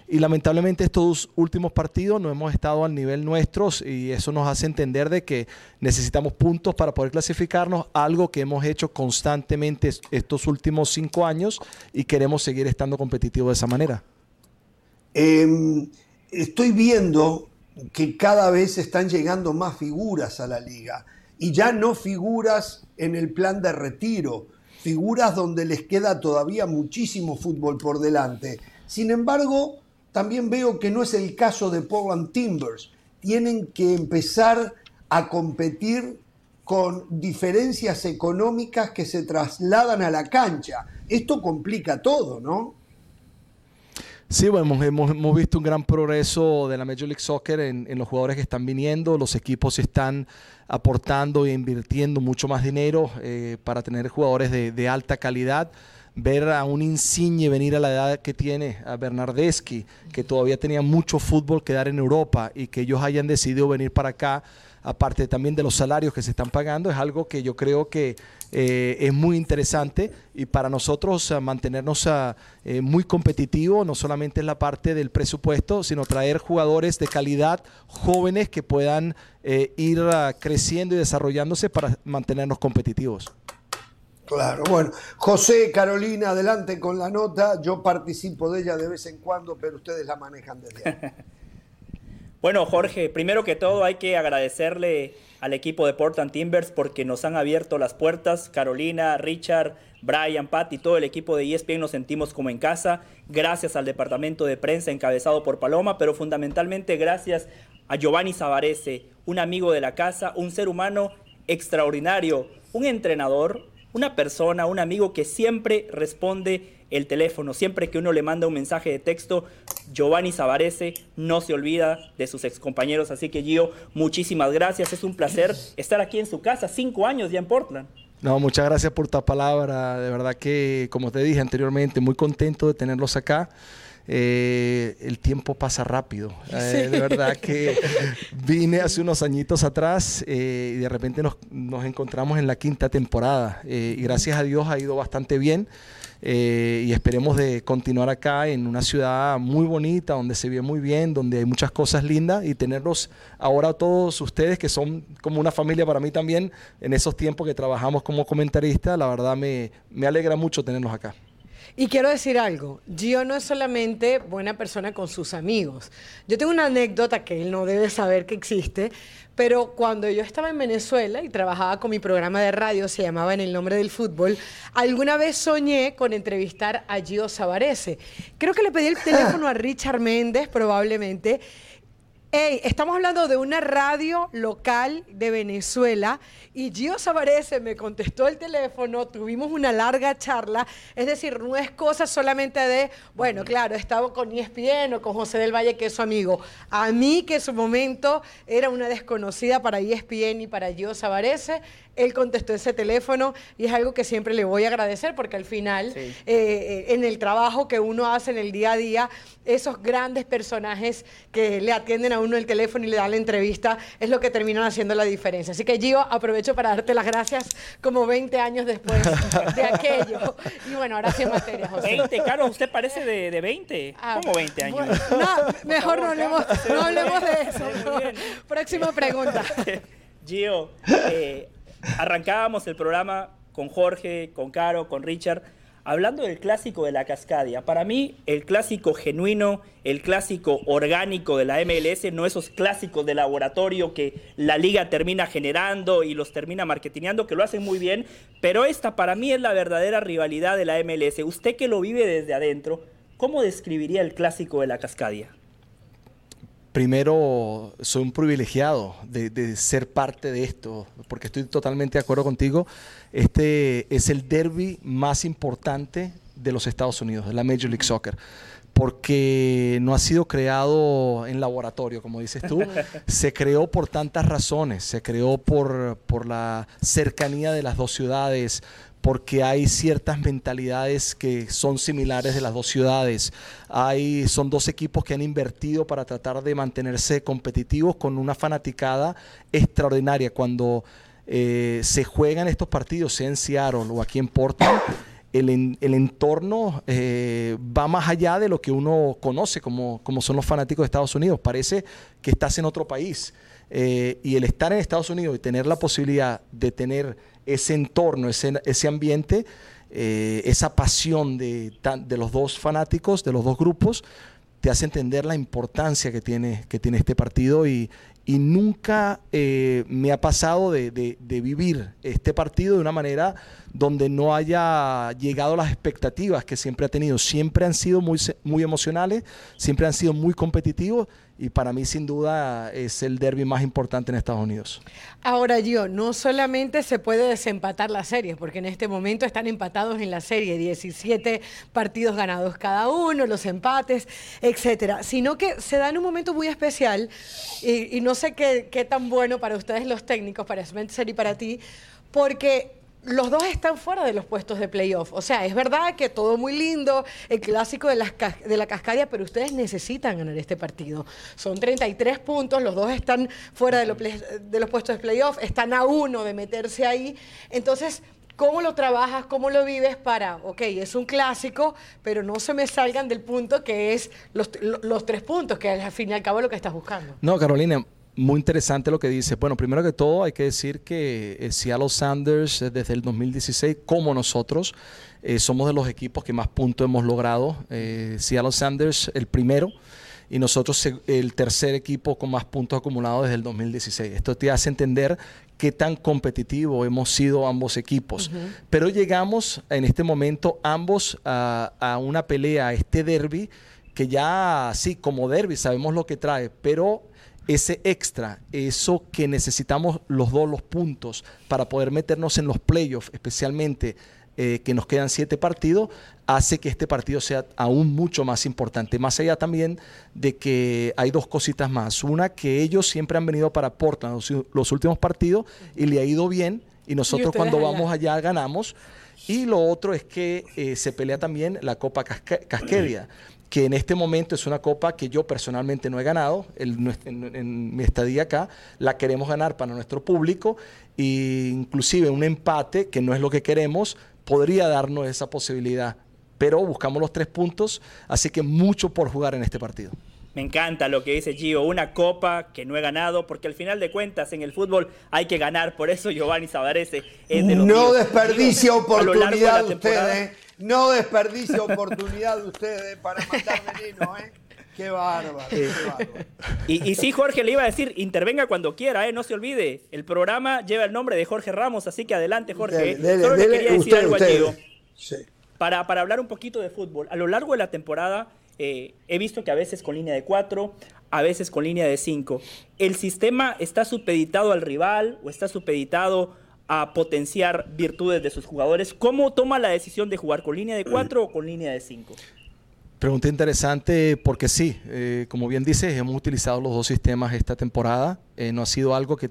S6: Y lamentablemente estos últimos partidos no hemos estado al nivel nuestros y eso nos hace entender de que necesitamos puntos para poder clasificarnos, algo que hemos hecho constantemente estos últimos cinco años y queremos seguir estando competitivos de esa manera.
S4: Em, estoy viendo que cada vez están llegando más figuras a la liga y ya no figuras en el plan de retiro, figuras donde les queda todavía muchísimo fútbol por delante. Sin embargo, también veo que no es el caso de Portland Timbers. Tienen que empezar a competir con diferencias económicas que se trasladan a la cancha. Esto complica todo, ¿no?
S6: Sí, bueno, hemos, visto un gran progreso de la Major League Soccer en, los jugadores que están viniendo. Los equipos están aportando e invirtiendo mucho más dinero eh, para tener jugadores de alta calidad ver a un Insigne venir a la edad que tiene, a Bernardeschi, que todavía tenía mucho fútbol que dar en Europa y que ellos hayan decidido venir para acá, aparte también de los salarios que se están pagando, es algo que yo creo que eh, es muy interesante y para nosotros mantenernos eh, muy competitivos, no solamente en la parte del presupuesto, sino traer jugadores de calidad, jóvenes que puedan eh, ir creciendo y desarrollándose para mantenernos competitivos.
S4: Claro, bueno, José, Carolina, adelante con la nota. Yo participo de ella de vez en cuando, pero ustedes la manejan desde ahí.
S1: bueno, Jorge, primero que todo hay que agradecerle al equipo de Portland Timbers porque nos han abierto las puertas. Carolina, Richard, Brian, Pat y todo el equipo de ESPN nos sentimos como en casa. Gracias al departamento de prensa encabezado por Paloma, pero fundamentalmente gracias a Giovanni Savarese, un amigo de la casa, un ser humano extraordinario, un entrenador, una persona, un amigo que siempre responde el teléfono, siempre que uno le manda un mensaje de texto, Giovanni Savarese no se olvida de sus excompañeros, así que Gio, muchísimas gracias, es un placer estar aquí en su casa, cinco años ya en Portland.
S6: No, muchas gracias por tu palabra, de verdad que, como te dije anteriormente, muy contento de tenerlos acá. Eh, el tiempo pasa rápido. Eh, de verdad que vine hace unos añitos atrás eh, y de repente nos, nos, encontramos en la quinta temporada y gracias a Dios ha ido bastante bien. y esperemos de continuar acá en una ciudad muy bonita, donde se ve muy bien, donde hay muchas cosas lindas y tenerlos ahora todos ustedes que son como una familia para mí también en esos tiempos que trabajamos como comentarista, la verdad me, me alegra mucho tenerlos acá.
S2: Y quiero decir algo, Gio no es solamente buena persona con sus amigos. Yo tengo una anécdota que él no debe saber que existe, pero cuando yo estaba en Venezuela y trabajaba con mi programa de radio, se llamaba En el nombre del fútbol, alguna vez soñé con entrevistar a Gio Savarese. Creo que le pedí el teléfono a Richard Méndez, probablemente, Hey, estamos hablando de una radio local de Venezuela y Gio Savarese me contestó el teléfono, tuvimos una larga charla, es decir, no es cosa solamente de, bueno, claro, estaba con ESPN o con José del Valle, que es su amigo. A mí, que en su momento era una desconocida para ESPN y para Gio Savarese, él contestó ese teléfono y es algo que siempre le voy a agradecer porque al final, eh, eh, en el trabajo que uno hace en el día a día, esos grandes personajes que le atienden a uno el teléfono y le dan la entrevista es lo que terminan haciendo la diferencia. Así que Gio, aprovecho para darte las gracias como 20 años después de aquello. Y bueno, ahora sí en materia, José.
S1: 20, claro, usted parece de, 20. Ah, ¿Cómo 20 años?
S2: no, mejor no hablemos, no hablemos de eso. Próxima pregunta.
S1: Gio, eh, arrancábamos el programa con Jorge, con Caro, con Richard, hablando del clásico de la Cascadia, para mí el clásico genuino, el clásico orgánico de la MLS, no esos clásicos de laboratorio que la liga termina generando y los termina marketineando, que lo hacen muy bien, pero esta para mí es la verdadera rivalidad de la MLS. Usted que lo vive desde adentro, ¿cómo describiría el clásico de la Cascadia?
S6: Primero, soy un privilegiado de, ser parte de esto, porque estoy totalmente de acuerdo contigo. Este es el derby más importante de los Estados Unidos, de la Major League Soccer, porque no ha sido creado en laboratorio, como dices tú, se creó por tantas razones, se creó por, por la cercanía de las dos ciudades, porque hay ciertas mentalidades que son similares de las dos ciudades. Hay, son dos equipos que han invertido para tratar de mantenerse competitivos con una fanaticada extraordinaria. Cuando eh, se juegan estos partidos, sea en Seattle o aquí en Portland, el, el entorno eh, va más allá de lo que uno conoce como, como son los fanáticos de Estados Unidos. Parece que estás en otro país. Eh, y el estar en Estados Unidos y tener la posibilidad de tener ese entorno, ese, ese ambiente, eh, esa pasión de, de, los dos fanáticos, de los dos grupos, te hace entender la importancia que tiene, que tiene este partido y, y nunca eh, me ha pasado de, de, vivir este partido de una manera donde no haya llegado las expectativas que siempre ha tenido. Siempre han sido muy, muy emocionales, siempre han sido muy competitivos y para mí sin duda es el derby más importante en Estados Unidos.
S2: Ahora yo, no solamente se puede desempatar la serie, porque en este momento están empatados en la serie, 17 partidos ganados cada uno, los empates, etcétera, sino que se da en un momento muy especial y, no sé qué, qué, tan bueno para ustedes los técnicos, para Spencer y para ti, porque los dos están fuera de los puestos de playoff. O sea, es verdad que todo muy lindo, el clásico de, de la cascadia, pero ustedes necesitan ganar este partido. Son 33 puntos, los dos están fuera de, de los puestos de playoff, están a uno de meterse ahí. Entonces, ¿Cómo lo trabajas? ¿Cómo lo vives para, ok, es un clásico, pero no se me salgan del punto que es los, los tres puntos, que al fin y al cabo es lo que estás buscando?
S6: No, Carolina, muy interesante lo que dice. Bueno, primero que todo hay que decir que el Seattle Sanders eh, desde el 2016, como nosotros, eh, somos de los equipos que más puntos hemos logrado. Eh, Seattle Sanders el primero y nosotros el tercer equipo con más puntos acumulados desde el 2016. Esto te hace entender qué tan competitivo hemos sido ambos equipos. Pero llegamos en este momento ambos a, a una pelea, a este derby, que ya sí, como derby sabemos lo que trae, pero ese extra, eso que necesitamos los dos, los puntos, para poder meternos en los playoffs, especialmente eh, que nos quedan siete partidos, hace que este partido sea aún mucho más importante. Más allá también de que hay dos cositas más. Una, que ellos siempre han venido para Portland los, últimos partidos y le ha ido bien, y nosotros cuando vamos allá ganamos. Y lo otro es que eh, se pelea también la Copa Casquedia que en este momento es una copa que yo personalmente no he ganado. En, mi estadía acá, la queremos ganar para nuestro público. E inclusive un empate, que no es lo que queremos, podría darnos esa posibilidad, pero buscamos los tres puntos, así que mucho por jugar en este partido.
S1: Me encanta lo que dice Gio, una copa que no he ganado, porque al final de cuentas en el fútbol hay que ganar, por eso Giovanni Sabarese es de los
S4: No desperdicia oportunidad de ustedes no desperdicie oportunidad de ustedes para matar veneno, ¿eh? Qué bárbaro, qué bárbaro.
S1: Y, sí, Jorge le iba a decir, intervenga cuando quiera, ¿eh? no se olvide. El programa lleva el nombre de Jorge Ramos, así que adelante, Jorge. Solo le quería decir algo sí. para, para hablar un poquito de fútbol. A lo largo de la temporada eh, he visto que a veces con línea de 4, a veces con línea de 5. ¿El sistema está supeditado al rival o está supeditado a potenciar virtudes de sus jugadores. ¿Cómo toma la decisión de jugar con línea de 4 o con línea de 5?
S6: Pregunta interesante porque sí, eh, como bien dices, hemos utilizado los dos sistemas esta temporada. Eh, no ha sido algo que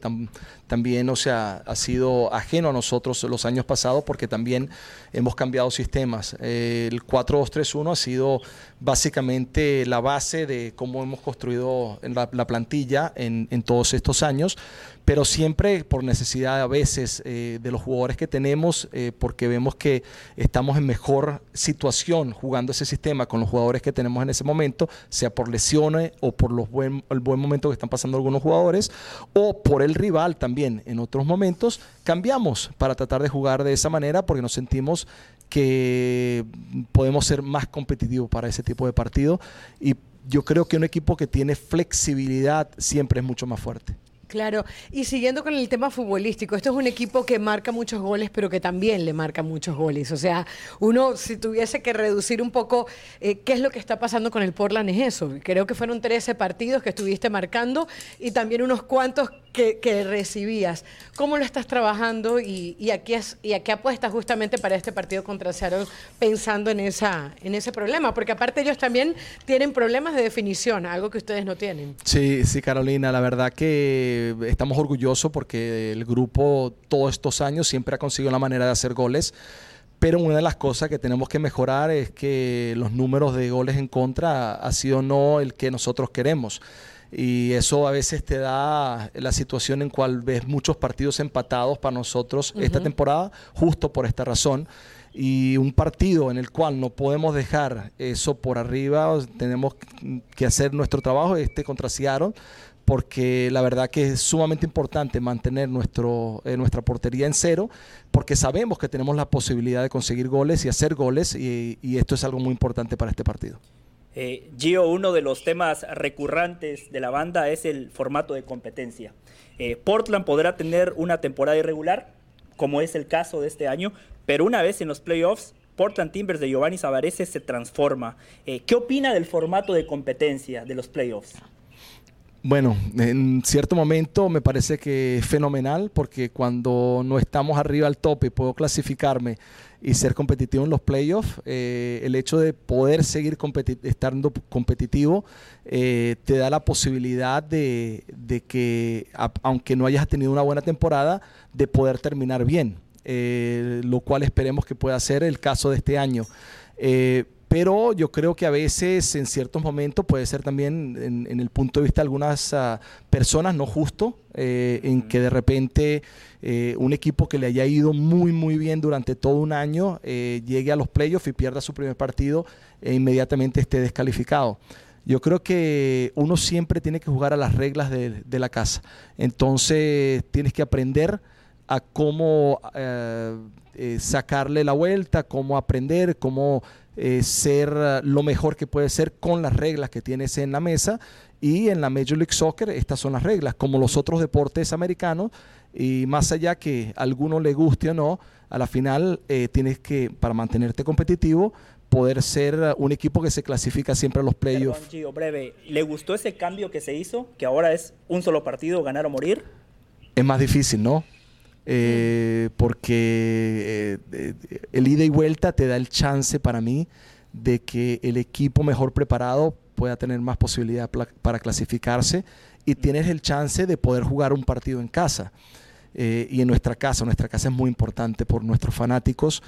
S6: también o sea, ha sido ajeno a nosotros los años pasados porque también hemos cambiado sistemas. Eh, el 4-2-3-1 ha sido básicamente la base de cómo hemos construido la, la plantilla en, en todos estos años pero siempre por necesidad a veces eh, de los jugadores que tenemos, eh, porque vemos que estamos en mejor situación jugando ese sistema con los jugadores que tenemos en ese momento, sea por lesiones o por los el buen momento que están pasando algunos jugadores, o por el rival también en otros momentos, cambiamos para tratar de jugar de esa manera porque nos sentimos que podemos ser más competitivos para ese tipo de partido y yo creo que un equipo que tiene flexibilidad siempre es mucho más fuerte.
S2: Claro, y siguiendo con el tema futbolístico, esto es un equipo que marca muchos goles, pero que también le marca muchos goles. O sea, uno si tuviese que reducir un poco eh, qué es lo que está pasando con el Portland es eso. Creo que fueron 13 partidos que estuviste marcando y también unos cuantos que, recibías. ¿Cómo lo estás trabajando y, y, a qué, y a qué apuestas justamente para este partido contra Seattle pensando en, esa, en ese problema? Porque aparte ellos también tienen problemas de definición, algo que ustedes no tienen.
S6: Sí, sí, Carolina, la verdad que estamos orgullosos porque el grupo todos estos años siempre ha conseguido la manera de hacer goles. Pero una de las cosas que tenemos que mejorar es que los números de goles en contra ha sido no el que nosotros queremos y eso a veces te da la situación en cual ves muchos partidos empatados para nosotros esta temporada, justo por esta razón. Y un partido en el cual no podemos dejar eso por arriba, tenemos que hacer nuestro trabajo, este contra Seattle, porque la verdad que es sumamente importante mantener nuestro, eh, nuestra portería en cero, porque sabemos que tenemos la posibilidad de conseguir goles y hacer goles, y esto es algo muy importante para este partido.
S1: Eh, Gio, uno de los temas recurrentes de la banda es el formato de competencia. Eh, Portland podrá tener una temporada irregular, como es el caso de este año, pero una vez en los playoffs, Portland Timbers de Giovanni Savarese se transforma. Eh, ¿Qué opina del formato de competencia de los playoffs?
S6: Bueno, en cierto momento me parece que es fenomenal porque cuando no estamos arriba al tope puedo clasificarme y ser competitivo en los playoffs, eh, el hecho de poder seguir estando competitivo eh, te da la posibilidad de, que, aunque no hayas tenido una buena temporada, de poder terminar bien, eh, lo cual esperemos que pueda ser el caso de este año pero yo creo que a veces en ciertos momentos puede ser también en, el punto de vista de algunas ah, personas no justo, eh, en que de repente eh, un equipo que le haya ido muy muy bien durante todo un año eh, llegue a los playoffs y pierda su primer partido e inmediatamente esté descalificado. Yo creo que uno siempre tiene que jugar a las reglas de, de la casa. Entonces tienes que aprender a cómo sacarle la vuelta, cómo aprender, cómo eh, ser eh, lo mejor que puede ser con las reglas que tienes en la mesa. Y en la Major League Soccer estas son las reglas, como los otros deportes americanos. Y más allá que a alguno le guste o no, a la final eh, tienes que, para mantenerte competitivo, poder ser un equipo que se clasifica siempre a los playoffs.
S1: breve, ¿le gustó ese cambio que se hizo, que ahora es un solo partido, ganar o morir?
S6: Es más difícil, ¿no? Eh, porque eh, el ida y vuelta te da el chance para mí de que el equipo mejor preparado pueda tener más posibilidad para clasificarse y tienes el chance de poder jugar un partido en casa. Eh, y en nuestra casa, nuestra casa es muy importante por nuestros fanáticos,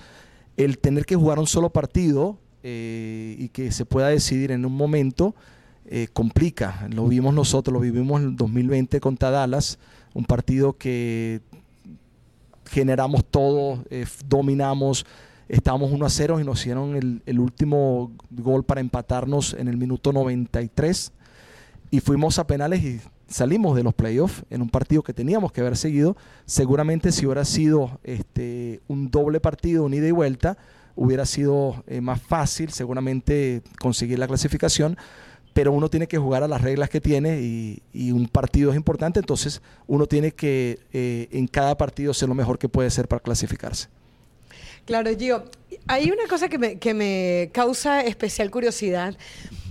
S6: el tener que jugar un solo partido y que se pueda decidir en un momento complica. Lo vimos nosotros, lo vivimos en el 2020 contra Dallas, un partido que generamos todo, eh, dominamos, estábamos 1 a 0 y nos hicieron el, último gol para empatarnos en el minuto 93 y fuimos a penales y salimos de los playoffs en un partido que teníamos que haber seguido. Seguramente si hubiera sido este, un doble partido, un ida y vuelta, hubiera sido eh, más fácil seguramente conseguir la clasificación pero uno tiene que jugar a las reglas que tiene y, un partido es importante, entonces uno tiene que eh, en cada partido ser lo mejor que puede ser para clasificarse.
S2: Claro, Gio, hay una cosa que me, que me causa especial curiosidad.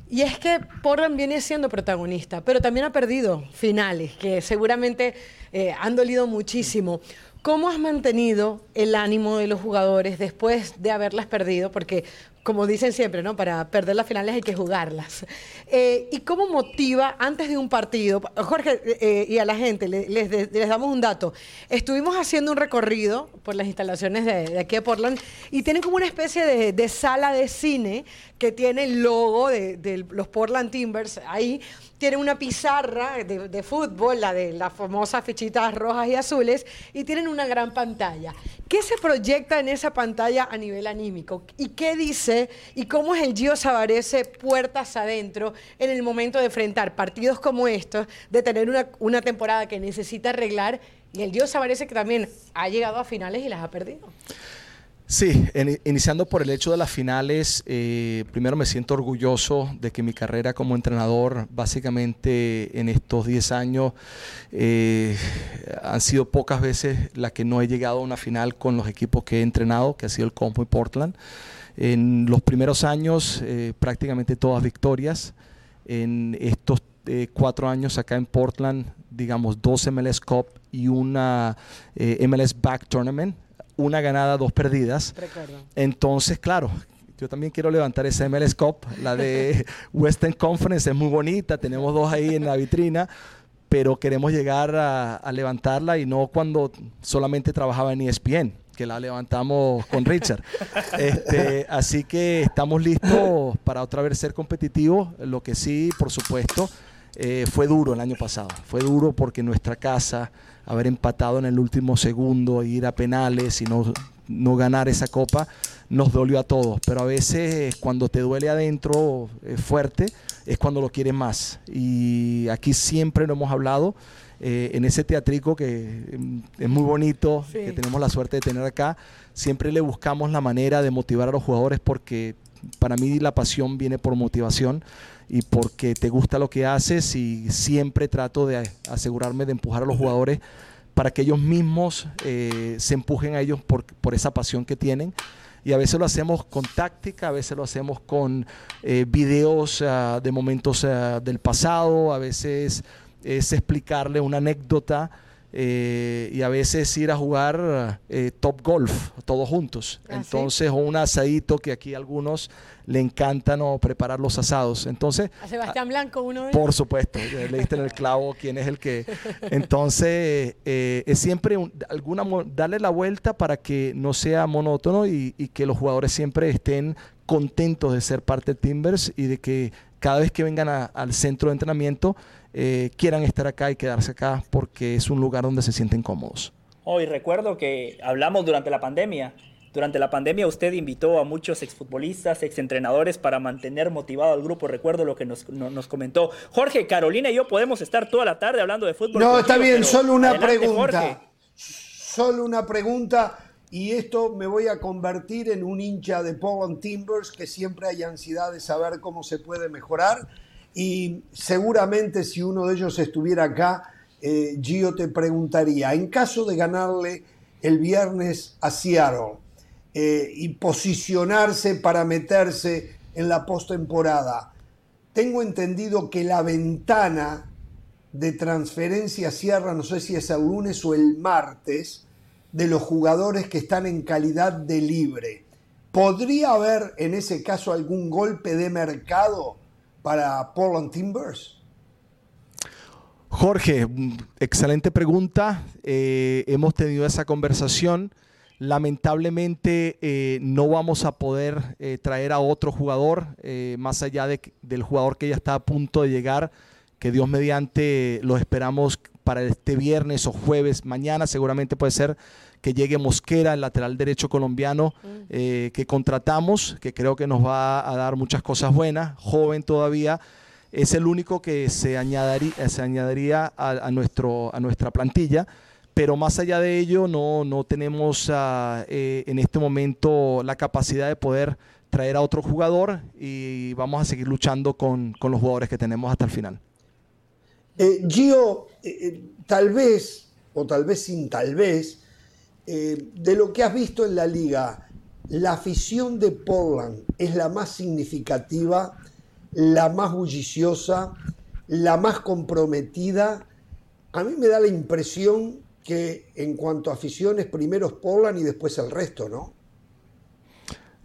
S2: Y es que Portland viene siendo protagonista, pero también ha perdido finales que seguramente eh, han dolido muchísimo. ¿Cómo has mantenido el ánimo de los jugadores después de haberlas perdido? Porque como dicen siempre, ¿no? Para perder las finales hay que jugarlas. Eh, ¿Y cómo motiva antes de un partido? Jorge eh, y a la gente, les, damos un dato. Estuvimos haciendo un recorrido por las instalaciones de, aquí de Portland y tienen como una especie de, sala de cine que tiene el logo de los Portland Timbers ahí tienen una pizarra de, fútbol, la de las famosas fichitas rojas y azules, y tienen una gran pantalla. ¿Qué se proyecta en esa pantalla a nivel anímico? ¿Y qué dice? ¿Y cómo es el Gio Sabarese puertas adentro en el momento de enfrentar partidos como estos, de tener una, una temporada que necesita arreglar? Y el Gio Sabarese que también ha llegado a finales y las ha perdido.
S6: Sí, iniciando por el hecho de las finales, eh, primero me siento orgulloso de que mi carrera como entrenador, básicamente en estos 10 años, eh, han sido pocas veces las que no he llegado a una final con los equipos que he entrenado, que ha sido el Compo y Portland. En los primeros años, eh, prácticamente todas victorias. En estos cuatro años acá en Portland, digamos, dos MLS Cup y una MLS Back Tournament una ganada, dos perdidas. Entonces, claro, yo también quiero levantar esa MLS Cup, la de Western Conference, es muy bonita, tenemos dos ahí en la vitrina, pero queremos llegar a, levantarla y no cuando solamente trabajaba en ESPN, que la levantamos con Richard. Este, así que estamos listos para otra vez ser competitivos, lo que sí, por supuesto, eh, fue duro el año pasado, fue duro porque nuestra casa haber empatado en el último segundo, ir a penales y no, no ganar esa copa, nos dolió a todos. Pero a veces cuando te duele adentro eh, fuerte, es cuando lo quieres más. Y aquí siempre lo hemos hablado. Eh, en ese teatrico que mm, es muy bonito, que tenemos la suerte de tener acá, siempre le buscamos la manera de motivar a los jugadores porque para mí la pasión viene por motivación y porque te gusta lo que haces y siempre trato de asegurarme de empujar a los jugadores para que ellos mismos eh, se empujen a ellos por, por, esa pasión que tienen. Y a veces lo hacemos con táctica, a veces lo hacemos con eh, videos ah, de momentos ah, del pasado, a veces es explicarle una anécdota eh, y a veces ir a jugar eh, top golf todos juntos. Ah, Entonces, o un asadito que aquí a algunos le encantan o preparar los asados. Entonces,
S2: a Sebastián Blanco, uno
S6: Por supuesto, le diste en el clavo quién es el que. Entonces, eh, es siempre alguna darle la vuelta para que no sea monótono y, y que los jugadores siempre estén contentos de ser parte de Timbers y de que cada vez que vengan al centro de entrenamiento eh, quieran estar acá y quedarse acá porque es un lugar donde se sienten cómodos.
S1: Hoy recuerdo que hablamos durante la pandemia. Durante la pandemia usted invitó a muchos exfutbolistas, exentrenadores para mantener motivado al grupo. Recuerdo lo que nos, comentó. Jorge, Carolina y yo podemos estar toda la tarde hablando de fútbol.
S4: No, está bien, solo una pregunta. Solo una pregunta y esto me voy a convertir en un hincha de Portland Timbers que siempre hay ansiedad de saber cómo se puede mejorar y seguramente si uno de ellos estuviera acá, eh, Gio te preguntaría, en caso de ganarle el viernes a Seattle eh, y posicionarse para meterse en la postemporada, tengo entendido que la ventana de transferencia cierra, no sé si es el lunes o el martes, de los jugadores que están en calidad de libre. ¿Podría haber en ese caso algún golpe de mercado? Para Portland Timbers?
S6: Jorge, excelente pregunta. Eh, hemos tenido esa conversación. Lamentablemente eh, no vamos a poder eh, traer a otro jugador más allá del jugador que ya está a punto de llegar, que Dios mediante lo esperamos para este viernes o jueves, mañana seguramente puede ser que llegue Mosquera, el lateral derecho colombiano mm. eh, que contratamos, que creo que nos va a dar muchas cosas buenas, joven todavía. Es el único que se añadiría, se añadiría a, nuestro, a nuestra plantilla pero más allá de ello no, no tenemos ah, eh, en este momento la capacidad de poder traer a otro jugador y vamos a seguir luchando con, con los jugadores que tenemos hasta el final.
S4: Eh, Gio, tal vez, o tal vez sin tal vez, eh, de lo que has visto en la liga, la afición de Portland es la más significativa, la más bulliciosa, la más comprometida. A mí me da la impresión que en cuanto a aficiones, primero es Portland y después el resto, ¿no?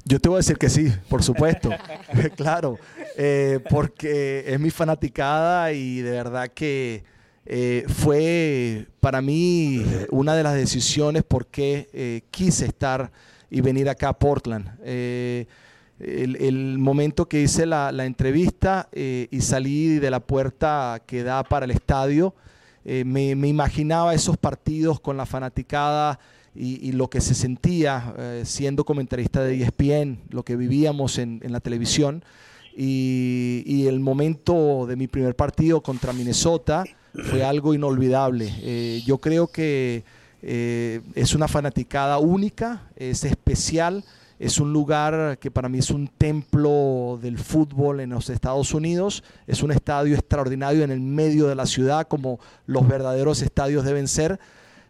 S6: Yo te voy a decir que sí, por supuesto, claro, eh, porque es mi fanaticada y de verdad que eh, fue para mí una de las decisiones por qué eh, quise estar y venir acá a Portland. Eh, el, momento que hice la, entrevista eh, y salí de la puerta que da para el estadio, eh, me, imaginaba esos partidos con la fanaticada y, lo que se sentía eh, siendo comentarista de ESPN, lo que vivíamos en, la televisión. Y, el momento de mi primer partido contra Minnesota fue algo inolvidable. yo creo que es una fanaticada única, es especial es un lugar que para mí es un templo del fútbol en los Estados Unidos. Es un estadio extraordinario en el medio de la ciudad, como los verdaderos estadios deben ser.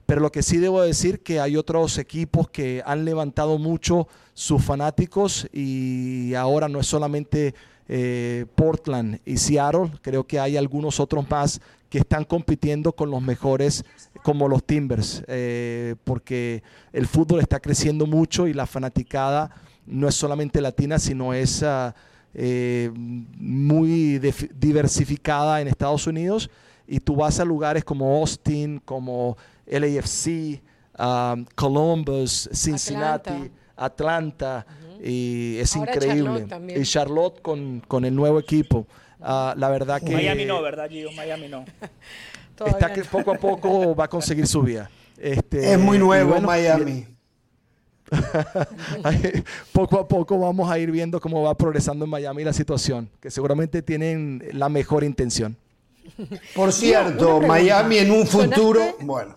S6: Pero lo que sí debo decir que hay otros equipos que han levantado mucho sus fanáticos y ahora no es solamente eh, Portland y Seattle, creo que hay algunos otros más que están compitiendo con los mejores como los Timbers, eh, porque el fútbol está creciendo mucho y la fanaticada no es solamente latina, sino es ah, eh, muy diversificada en Estados Unidos. Y tú vas a lugares como Austin, como LAFC, ah, Columbus, Cincinnati, Atlanta, y es increíble. y Charlotte con, con el nuevo equipo. Ah, la verdad que...
S1: Miami no, ¿verdad, Gio? Miami no.
S6: está que poco a poco va a conseguir su vía.
S4: Este, es muy nuevo Miami.
S6: poco a poco vamos a ir viendo cómo va progresando en Miami la situación, que seguramente tienen la mejor intención.
S4: Por cierto, Miami en un futuro, bueno.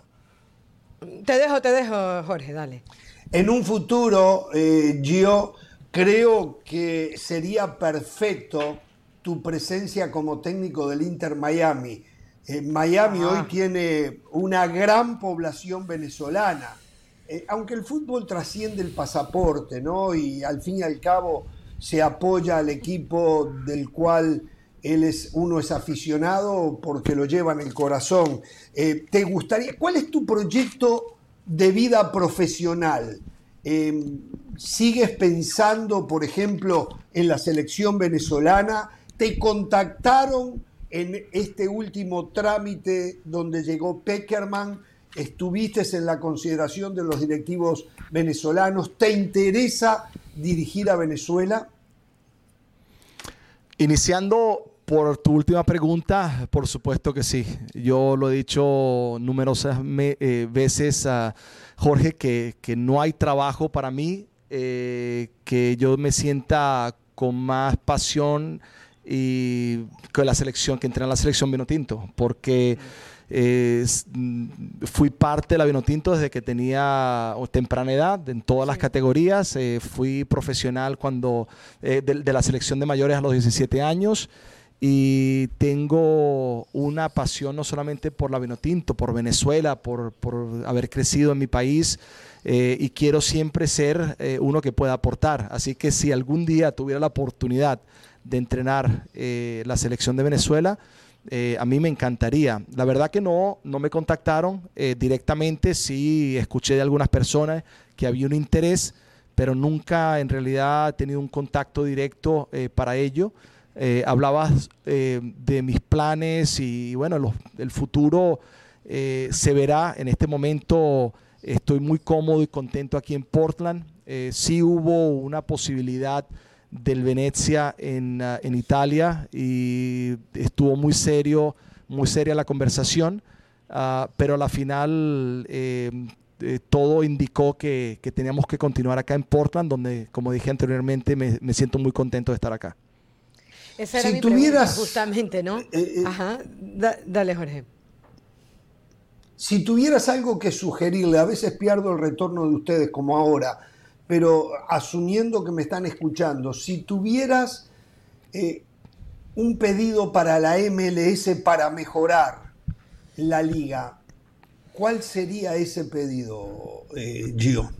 S2: Te dejo, te dejo, Jorge, dale.
S4: En un futuro, eh, Gio, creo que sería perfecto tu presencia como técnico del Inter Miami. Eh, Miami hoy tiene una gran población venezolana. Eh, aunque el fútbol trasciende el pasaporte, ¿no? Y al fin y al cabo se apoya al equipo del cual él es, uno es aficionado porque lo lleva en el corazón. Eh, ¿Te gustaría, cuál es tu proyecto de vida profesional? ¿Sigues pensando, por ejemplo, en la selección venezolana? Te contactaron en este último trámite donde llegó Peckerman, estuviste en la consideración de los directivos venezolanos, ¿te interesa dirigir a Venezuela?
S6: Iniciando por tu última pregunta, por supuesto que sí. Yo lo he dicho numerosas eh, veces a Jorge que, no hay trabajo para mí eh, que yo me sienta con más pasión y con la selección, que entré en la selección Vinotinto, porque eh, mm, fui parte de la Vinotinto desde que tenía temprana edad, en todas las categorías. Eh, fui profesional cuando eh, de, la selección de mayores a los 17 años y tengo una pasión no solamente por la Vinotinto, por Venezuela, por, por haber crecido en mi país. y quiero siempre ser uno que pueda aportar. Así que si algún día tuviera la oportunidad de entrenar eh, la selección de Venezuela. Eh, a mí me encantaría. La verdad que no, no me contactaron eh, directamente, sí escuché de algunas personas que había un interés, pero nunca en realidad he tenido un contacto directo para ello. hablabas de mis planes y bueno, el futuro se verá. En este momento estoy muy cómodo y contento aquí en Portland. sí hubo una posibilidad del Venecia en, ah, en, Italia y estuvo muy serio, muy seria la conversación, uh, pero a la final eh, eh, todo indicó que, que, teníamos que continuar acá en Portland, donde, como dije anteriormente, me, me siento muy contento de estar acá.
S2: Esa era si mi tuvieras, justamente, ¿no? Eh, Ajá, dale Jorge.
S4: Si tuvieras algo que sugerirle, a veces pierdo el retorno de ustedes como ahora, pero asumiendo que me están escuchando, si tuvieras eh, un pedido para la MLS para mejorar la liga, ¿cuál sería ese pedido, eh, Gio?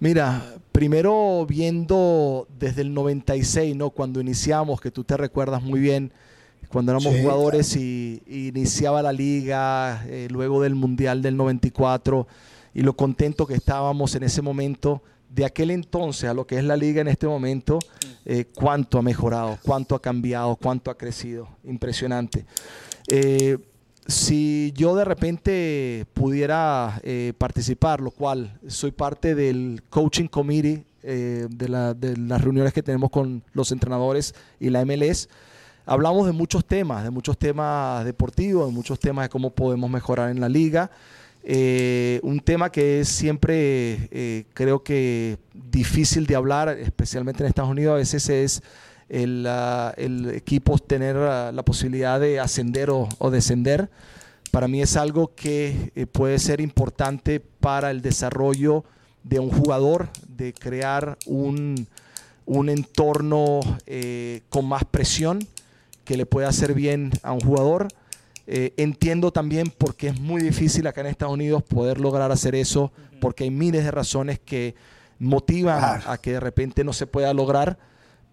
S6: Mira, primero viendo desde el 96, ¿no? Cuando iniciamos, que tú te recuerdas muy bien, cuando éramos jugadores y, iniciaba la liga, eh, luego del Mundial del 94 y lo contento que estábamos en ese momento, de aquel entonces a lo que es la liga en este momento, eh, cuánto ha mejorado, cuánto ha cambiado, cuánto ha crecido. Impresionante. Eh, si yo de repente pudiera eh, participar, lo cual soy parte del coaching committee eh, de, las reuniones que tenemos con los entrenadores y la MLS, hablamos de muchos temas, de muchos temas deportivos, de muchos temas de cómo podemos mejorar en la liga. Eh, un tema que es siempre, eh, creo que difícil de hablar, especialmente en Estados Unidos, a veces es el, equipo tener la posibilidad de ascender o, descender. Para mí es algo que eh, puede ser importante para el desarrollo de un jugador, de crear un, un entorno con más presión que le pueda hacer bien a un jugador eh, entiendo también porque es muy difícil acá en Estados Unidos poder lograr hacer eso, porque hay miles de razones que motivan a que de repente no se pueda lograr,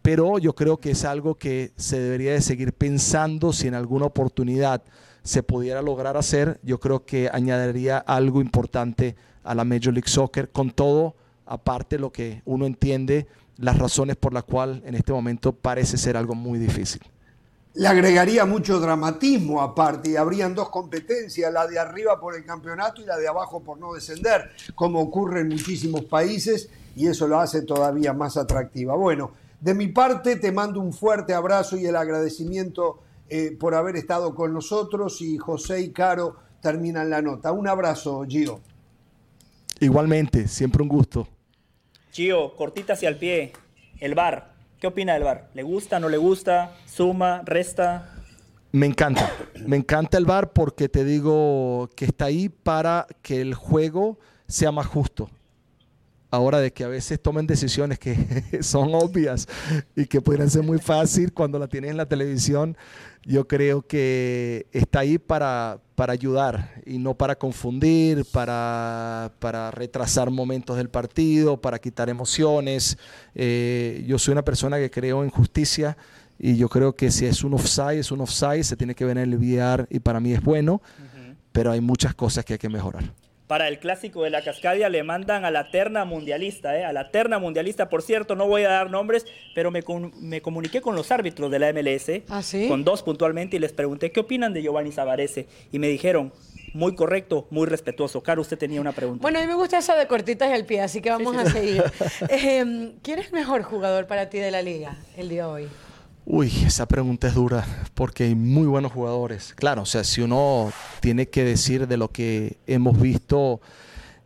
S6: pero yo creo que es algo que se debería de seguir pensando si en alguna oportunidad se pudiera lograr hacer, yo creo que añadiría algo importante a la Major League Soccer, con todo, aparte lo que uno entiende, las razones por las cuales en este momento parece ser algo muy difícil
S4: le agregaría mucho dramatismo aparte y habrían dos competencias, la de arriba por el campeonato y la de abajo por no descender, como ocurre en muchísimos países y eso lo hace todavía más atractiva. Bueno, de mi parte te mando un fuerte abrazo y el agradecimiento eh, por haber estado con nosotros y José y Caro terminan la nota. Un abrazo, Gio.
S6: Igualmente, siempre un gusto.
S1: Gio, cortita hacia el pie, el bar. ¿Qué opina del bar? ¿Le gusta, no le gusta? ¿Suma, resta?
S6: Me encanta, me encanta el bar porque te digo que está ahí para que el juego sea más justo. Ahora de que a veces tomen decisiones que son obvias y que podrían ser muy fácil cuando la tienes en la televisión, yo creo que está ahí para, para ayudar y no para confundir, para, para, retrasar momentos del partido, para quitar emociones. Eh, yo soy una persona que creo en justicia y yo creo que si es un offside, es un offside, se tiene que venir el VR y para mí es bueno, pero hay muchas cosas que hay que mejorar
S1: para el clásico de la Cascadia le mandan a la terna mundialista, ¿eh? a la terna mundialista. Por cierto, no voy a dar nombres, pero me, me comuniqué con los árbitros de la MLS,
S2: ¿Ah,
S1: con dos puntualmente, y les pregunté qué opinan de Giovanni Zavarese. Y me dijeron, muy correcto, muy respetuoso. Caro, usted tenía una pregunta.
S2: Bueno, a mí me gusta eso de cortitas y al pie, así que vamos a seguir. Eh, ¿Quién es el mejor jugador para ti de la liga el día de hoy?
S6: Uy, esa pregunta es dura porque hay muy buenos jugadores. Claro, o sea, si uno tiene que decir de lo que hemos visto,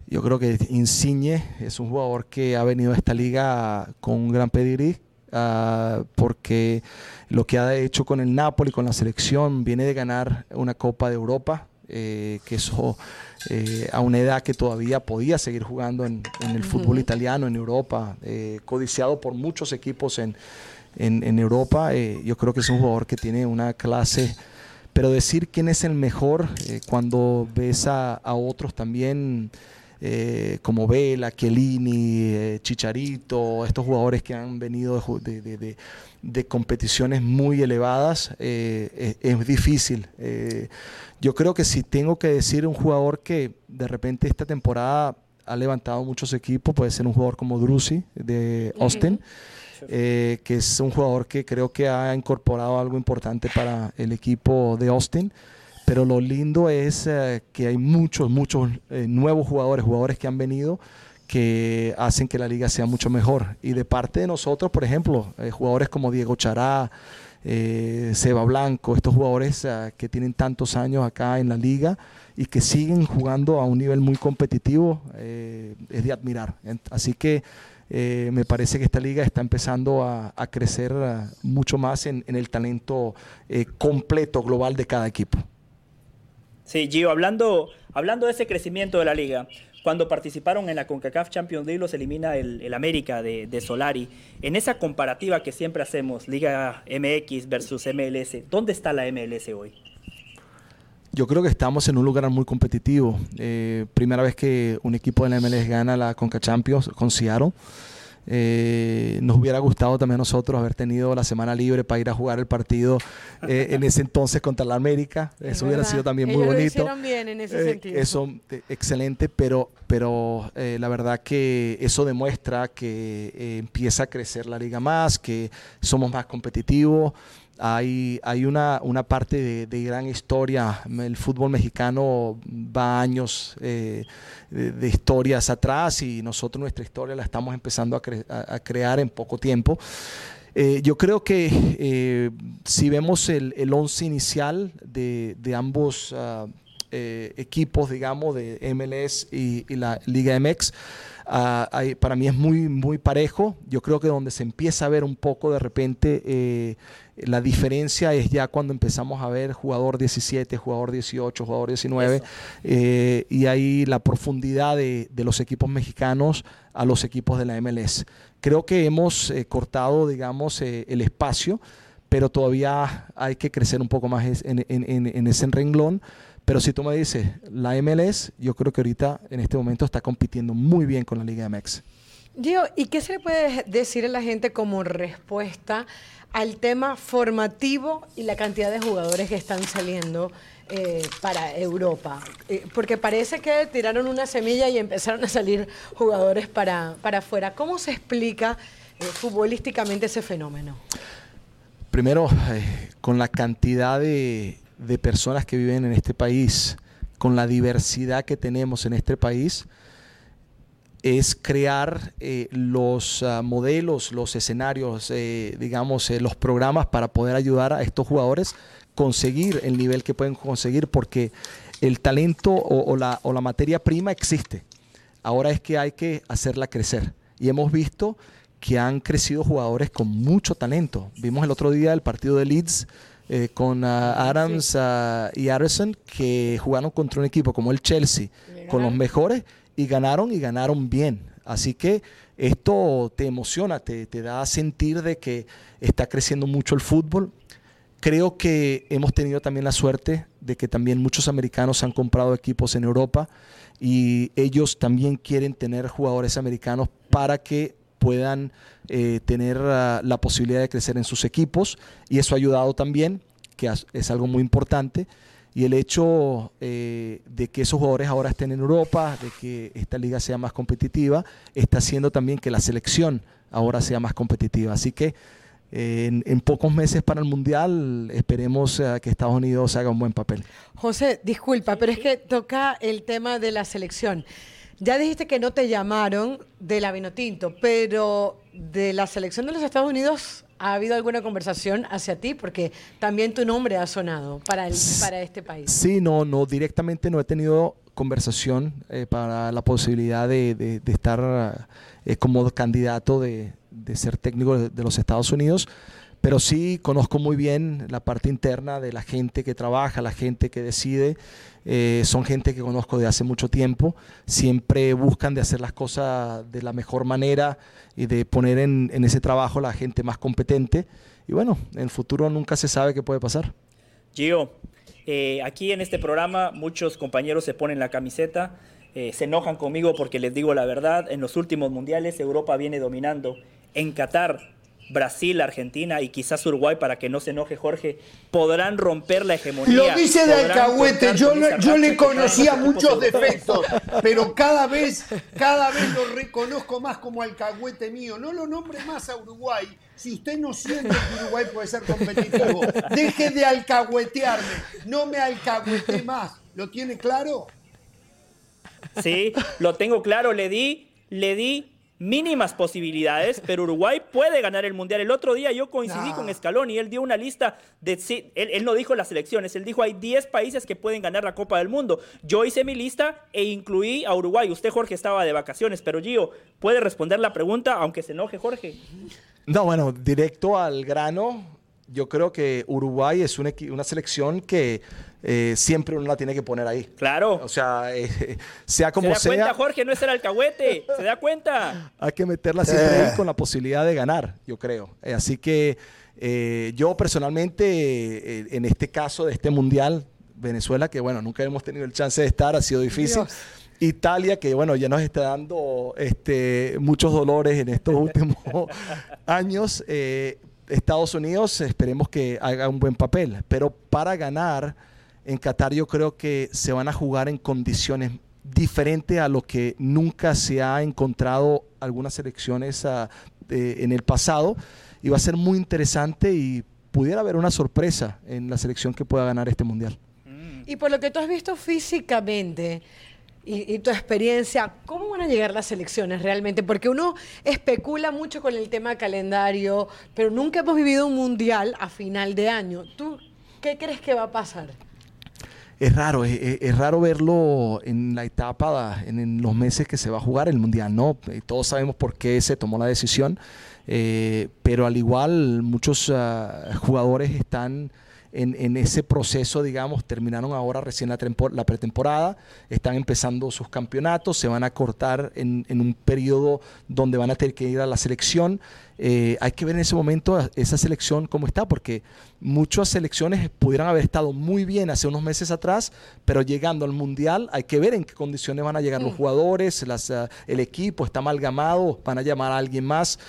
S6: yo creo que Insigne es un jugador que ha venido a esta liga con un gran pedigrí. Ah, porque lo que ha hecho con el Napoli, con la selección, viene de ganar una Copa de Europa, eh, que eso eh, a una edad que todavía podía seguir jugando en, el fútbol italiano, en Europa, eh, codiciado por muchos equipos en, en, Europa. Eh, yo creo que es un jugador que tiene una clase, pero decir quién es el mejor eh, cuando ves a, otros también. Eh, como Vela, Chiellini, Chicharito, estos jugadores que han venido de, competiciones muy elevadas, es, difícil. yo creo que si tengo que decir un jugador que de repente esta temporada ha levantado muchos equipos, puede ser un jugador como Drusi de Austin. Eh, que es un jugador que creo que ha incorporado algo importante para el equipo de Austin. Pero lo lindo es eh, que hay muchos, muchos eh, nuevos jugadores, jugadores que han venido que hacen que la liga sea mucho mejor. Y de parte de nosotros, por ejemplo, jugadores como Diego Chará, Seba Blanco, estos jugadores que tienen tantos años acá en la liga y que siguen jugando a un nivel muy competitivo, es de admirar. Así que eh, me parece que esta liga está empezando a, crecer uh, mucho más en, el talento eh, completo global de cada equipo.
S1: Sí, Gio, hablando, hablando de ese crecimiento de la liga, cuando participaron en la CONCACAF Champions League los elimina el, América de, Solari. En esa comparativa que siempre hacemos, Liga MX versus MLS, ¿dónde está la MLS hoy?
S6: Yo creo que estamos en un lugar muy competitivo. Eh, primera vez que un equipo de la MLS gana la Conca Champions con Seattle. Eh, nos hubiera gustado también a nosotros haber tenido la semana libre para ir a jugar el partido eh, en ese entonces contra la América. Eso hubiera sido también muy bonito. Lo
S2: bien en ese sentido.
S6: Eso, excelente, pero, pero la verdad que eso demuestra que empieza a crecer la liga más, que somos más competitivos. Hay, hay una, una parte de, gran historia. El fútbol mexicano va años eh, de, historias atrás y nosotros nuestra historia la estamos empezando a, crear en poco tiempo. Eh, yo creo que eh, si vemos el, el once inicial de, de ambos ah, equipos, digamos, de MLS y, la Liga MX, Ah, para mí es muy, muy parejo. Yo creo que donde se empieza a ver un poco de repente la diferencia es ya cuando empezamos a ver jugador 17, jugador 18, jugador 19, eh, y ahí la profundidad de, los equipos mexicanos a los equipos de la MLS. Creo que hemos eh, cortado, digamos, el espacio, pero todavía hay que crecer un poco más en, en ese renglón. Pero si tú me dices, la MLS, yo creo que ahorita en este momento está compitiendo muy bien con la Liga MX.
S2: Gio, ¿y qué se le puede decir a la gente como respuesta al tema formativo y la cantidad de jugadores que están saliendo eh, para Europa? Eh, porque parece que tiraron una semilla y empezaron a salir jugadores para, para afuera. ¿Cómo se explica eh, futbolísticamente ese fenómeno?
S6: Primero, con la cantidad de de personas que viven en este país, con la diversidad que tenemos en este país, es crear eh, los ah, modelos, los escenarios, eh, digamos, eh, los programas para poder ayudar a estos jugadores conseguir el nivel que pueden conseguir, porque el talento o, la, o la materia prima existe. Ahora es que hay que hacerla crecer. Y hemos visto que han crecido jugadores con mucho talento. Vimos el otro día el partido de Leeds eh, con ah, Adams ah, y Harrison que jugaron contra un equipo como el Chelsea, con los mejores y ganaron y ganaron bien. Así que esto te emociona, te, te da a sentir de que está creciendo mucho el fútbol. Creo que hemos tenido también la suerte de que también muchos americanos han comprado equipos en Europa y ellos también quieren tener jugadores americanos para que puedan eh, tener ah, la posibilidad de crecer en sus equipos y eso ha ayudado también, que es algo muy importante. Y el hecho eh, de que esos jugadores ahora estén en Europa, de que esta liga sea más competitiva, está haciendo también que la selección ahora sea más competitiva. Así que en, en, pocos meses para el Mundial esperemos ah, que Estados Unidos haga un buen papel.
S2: José, disculpa, pero es que toca el tema de la selección. Ya dijiste que no te llamaron de la Vinotinto, pero de la selección de los Estados Unidos, ¿ha habido alguna conversación hacia ti? Porque también tu nombre ha sonado para, para este país.
S6: Sí, no, no, directamente no he tenido conversación eh, para la posibilidad de, estar eh, como candidato de, ser técnico de, los Estados Unidos pero sí conozco muy bien la parte interna de la gente que trabaja, la gente que decide. Eh, son gente que conozco de hace mucho tiempo. Siempre buscan de hacer las cosas de la mejor manera y de poner en, ese trabajo la gente más competente. Y bueno, en el futuro nunca se sabe qué puede pasar.
S1: Gio, eh, aquí en este programa muchos compañeros se ponen la camiseta. Eh, se enojan conmigo porque les digo la verdad, en los últimos mundiales Europa viene dominando. En Qatar Brasil, Argentina y quizás Uruguay, para que no se enoje Jorge, podrán romper la hegemonía.
S4: Lo dice de Alcahuete, yo, yo le conocía muchos defectos, pero cada vez, cada vez lo reconozco más como alcahuete mío. No lo nombre más a Uruguay. Si usted no siente que Uruguay puede ser competitivo, deje de alcahuetearme. No me alcahuete más. ¿Lo tiene claro?
S1: Sí, lo tengo claro. Le di, le di mínimas posibilidades, pero Uruguay puede ganar el Mundial. El otro día yo coincidí con con y él dio una lista de... Él, él no dijo las elecciones, él dijo hay 10 países que pueden ganar la Copa del Mundo. Yo hice mi lista e incluí a Uruguay. Usted, Jorge, estaba de vacaciones, pero Gio, ¿puede responder la pregunta aunque se enoje, Jorge?
S6: No, bueno, directo al grano. Yo creo que Uruguay es una, una selección que eh, siempre uno la tiene que poner ahí.
S1: Claro.
S6: O sea, eh, sea como sea.
S1: ¿Se da cuenta, Jorge? No es el alcahuete. ¿Se da cuenta?
S6: Hay que meterla siempre ahí con la posibilidad de ganar, yo creo. Eh, así que yo personalmente, en este caso de este mundial, Venezuela, que bueno, nunca hemos tenido el chance de estar, ha sido difícil. Italia, que bueno, ya nos está dando este, muchos dolores en estos últimos años. Estados Unidos, esperemos que haga un buen papel, pero para ganar en Qatar yo creo que se van a jugar en condiciones diferentes a lo que nunca se ha encontrado algunas selecciones ah, en el pasado y va a ser muy interesante y pudiera haber una sorpresa en la selección que pueda ganar este mundial.
S2: Y por lo que tú has visto físicamente y, tu experiencia, ¿cómo van a llegar las elecciones realmente? Porque uno especula mucho con el tema calendario, pero nunca hemos vivido un mundial a final de año. ¿Tú qué crees que va a pasar?
S6: Es raro, es, raro verlo en la etapa, en, en, los meses que se va a jugar el Mundial, ¿no? Eh, todos sabemos por qué se tomó la decisión, eh, pero al igual muchos uh, jugadores están en, en, ese proceso, digamos, terminaron ahora recién la, la, pretemporada, están empezando sus campeonatos, se van a cortar en, en, un periodo donde van a tener que ir a la selección. Eh, hay que ver en ese momento esa selección cómo está, porque muchas selecciones pudieran haber estado muy bien hace unos meses atrás, pero llegando al Mundial hay que ver en qué condiciones van a llegar mm. los jugadores, las, uh, el equipo está amalgamado, van a llamar a alguien más.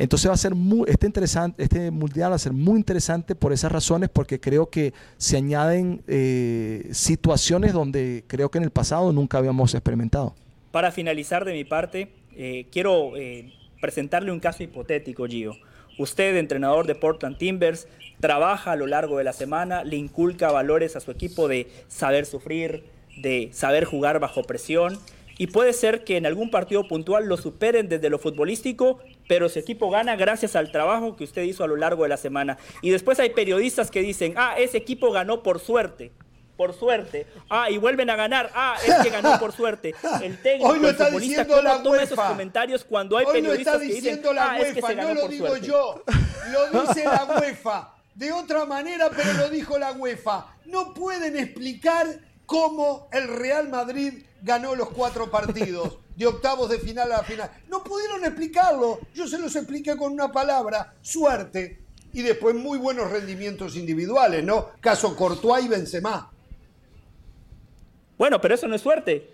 S6: Entonces va a ser muy, este, interesante, este mundial va a ser muy interesante por esas razones, porque creo que se añaden eh, situaciones donde creo que en el pasado nunca habíamos experimentado.
S1: Para finalizar de mi parte, eh, quiero eh, presentarle un caso hipotético, Gio. Usted, entrenador de Portland Timbers, trabaja a lo largo de la semana, le inculca valores a su equipo de saber sufrir, de saber jugar bajo presión y puede ser que en algún partido puntual lo superen desde lo futbolístico, pero su equipo gana gracias al trabajo que usted hizo a lo largo de la semana. Y después hay periodistas que dicen, ah, ese equipo ganó por suerte. Por suerte. Ah, y vuelven a ganar. Ah, es que ganó por suerte. El técnico,
S4: Hoy lo
S1: el
S4: está
S1: futbolista,
S4: diciendo
S1: ¿cómo
S4: la
S1: toma
S4: UEFA.
S1: esos comentarios cuando hay
S4: Hoy lo
S1: periodistas que dicen,
S4: la
S1: ah, es que
S4: UEFA,
S1: se ganó
S4: no lo
S1: por
S4: digo
S1: suerte?
S4: yo. Lo dice la UEFA. De otra manera, pero lo dijo la UEFA. No pueden explicar cómo el Real Madrid ganó los cuatro partidos de octavos de final a la final. No pudieron explicarlo. Yo se los expliqué con una palabra, suerte. Y después muy buenos rendimientos individuales, ¿no? Caso Courtois y Benzema.
S1: Bueno, pero eso no es suerte.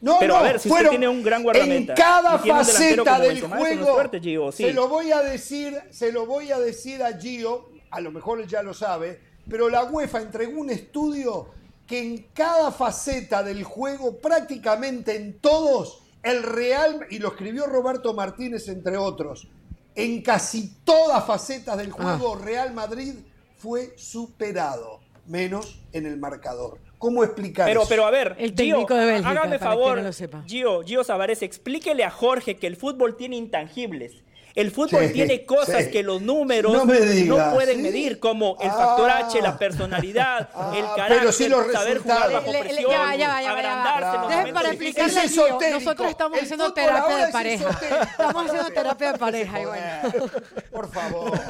S4: No,
S1: pero
S4: no,
S1: a ver, si
S4: fueron
S1: usted tiene un gran guardameta
S4: en cada faceta del
S1: Benzema, no
S4: juego.
S1: suerte, Gio, sí.
S4: Se lo voy a decir, se lo voy a decir a Gio, a lo mejor él ya lo sabe, pero la UEFA entregó un estudio que en cada faceta del juego, prácticamente en todos, el Real, y lo escribió Roberto Martínez entre otros, en casi todas facetas del juego, Real Madrid fue superado, menos en el marcador. ¿Cómo explicar
S1: Pero,
S4: eso?
S1: pero a ver,
S2: El
S1: Gio,
S2: técnico de Bélgica,
S1: hágame favor,
S2: quien no lo sepa.
S1: Gio, Gio Savares, explíquele a Jorge que el fútbol tiene intangibles. El fútbol
S4: Sí,
S1: tiene cosas
S4: sí.
S1: que los números
S4: No me diga,
S1: pueden
S4: ¿sí?
S1: medir, como el
S4: Ah.
S1: factor H, la personalidad,
S4: Ah,
S1: el
S4: pero
S1: carácter,
S4: sí los
S1: saber jugar bajo presión,
S2: ya va, ya va, ya
S1: agrandarse
S2: para explicarle
S4: Es
S2: nosotros estamos
S4: El
S2: haciendo terapia de
S4: es
S2: pareja. Estamos haciendo terapia de pareja y bueno.
S4: Por favor.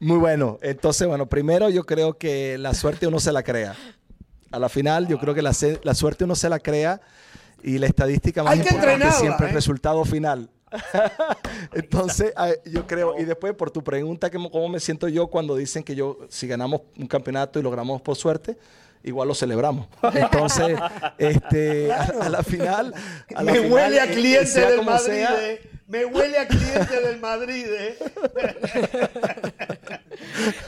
S6: Muy bueno. Entonces, bueno, primero yo creo que la suerte uno se la crea. A la final yo creo que la, la suerte uno se la crea y la estadística más
S4: Hay que
S6: importante siempre el
S4: ¿eh?
S6: resultado final. Entonces, yo creo, y después por tu pregunta, ¿cómo me siento yo cuando dicen que yo, si ganamos un campeonato y logramos por suerte, igual lo celebramos? Entonces, este, a, a la final... a la
S4: Me
S6: final,
S4: huele a cliente
S6: sea
S4: del Madrid.
S6: sea,
S4: eh. Me huele a cliente del Madrid. eh.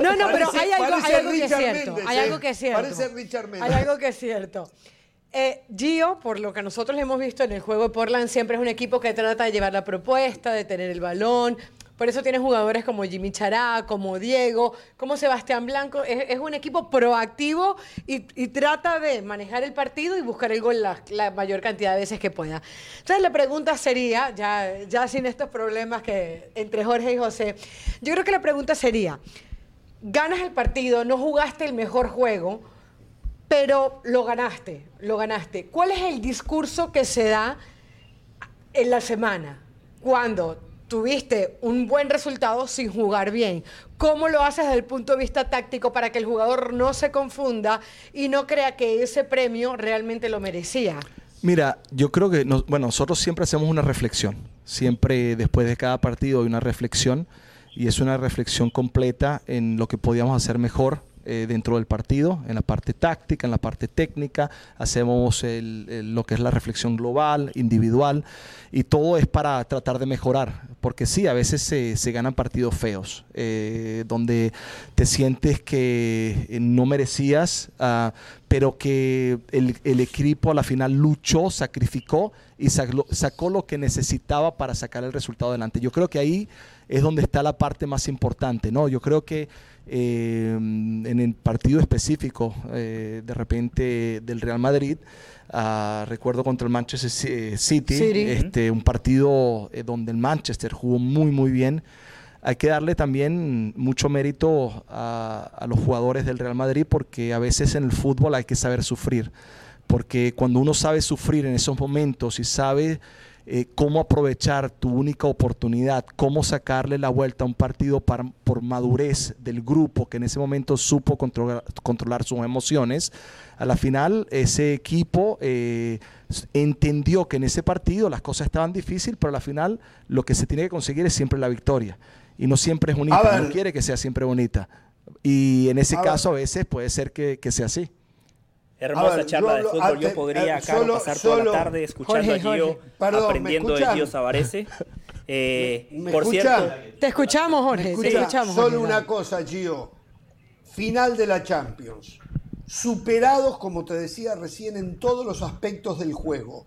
S2: No, no, pero hay algo, hay algo que es cierto. Hay
S4: ¿eh?
S2: algo que es cierto.
S4: Parece Richard Méndez.
S2: Hay algo que es cierto. Eh, Gio, por lo que nosotros hemos visto en el juego de Portland, siempre es un equipo que trata de llevar la propuesta, de tener el balón. Por eso tiene jugadores como Jimmy Chará, como Diego, como Sebastián Blanco. Es, un equipo proactivo y, trata de manejar el partido y buscar el gol la, la mayor cantidad de veces que pueda. Entonces la pregunta sería, ya, ya sin estos problemas que entre Jorge y José, yo creo que la pregunta sería, ganas el partido, no jugaste el mejor juego, pero lo ganaste, lo ganaste. ¿Cuál es el discurso que se da en la semana cuando tuviste un buen resultado sin jugar bien? ¿Cómo lo haces desde el punto de vista táctico para que el jugador no se confunda y no crea que ese premio realmente lo merecía?
S6: Mira, yo creo que, bueno, nosotros siempre hacemos una reflexión. Siempre después de cada partido hay una reflexión y es una reflexión completa en lo que podíamos hacer mejor eh, dentro del partido, en la parte táctica, en la parte técnica. Hacemos el- el- lo que es la reflexión global, individual y todo es para tratar de mejorar. Porque sí, a veces se, se ganan partidos feos, eh, donde te sientes que eh, no merecías, ah, pero que el, el equipo a la final luchó, sacrificó y sacó, sacó lo que necesitaba para sacar el resultado adelante. Yo creo que ahí es donde está la parte más importante, ¿no? Yo creo que eh, en el partido específico, eh, de repente, del Real Madrid, ah, recuerdo contra el Manchester eh, City,
S2: City.
S6: este, un partido eh, donde el Manchester jugó muy, muy bien. Hay que darle también mucho mérito a, a los jugadores del Real Madrid porque a veces en el fútbol hay que saber sufrir. Porque cuando uno sabe sufrir en esos momentos y sabe eh, cómo aprovechar tu única oportunidad, cómo sacarle la vuelta a un partido para- por madurez del grupo que en ese momento supo controlar, controlar sus emociones, a la final ese equipo eh, entendió que en ese partido las cosas estaban difíciles, pero a la final lo que se tiene que conseguir es siempre la victoria. Y no siempre es bonita, no quiere que sea siempre bonita. Y en ese
S4: A ver.
S6: caso a veces puede ser que, que sea así.
S1: Hermosa
S4: ver,
S1: charla de fútbol. Yo
S4: antes,
S1: podría,
S4: eh,
S1: Caro,
S4: solo-
S1: pasar toda
S4: solo-
S1: la tarde escuchando
S2: Jorge,
S1: a Gio,
S2: Jorge.
S4: Perdón, ¿me
S1: aprendiendo de? Gio Sabarese. Eh,
S4: ¿Me
S1: por
S4: escuchan?
S1: cierto,
S2: Te escuchamos, Jorge.
S4: Escucha,
S2: te escuchamos.
S4: solo
S2: Jorge,
S4: una
S2: dale.
S4: cosa, Gio. Final de la Champions. Superados, como te decía recién, en todos los aspectos del juego.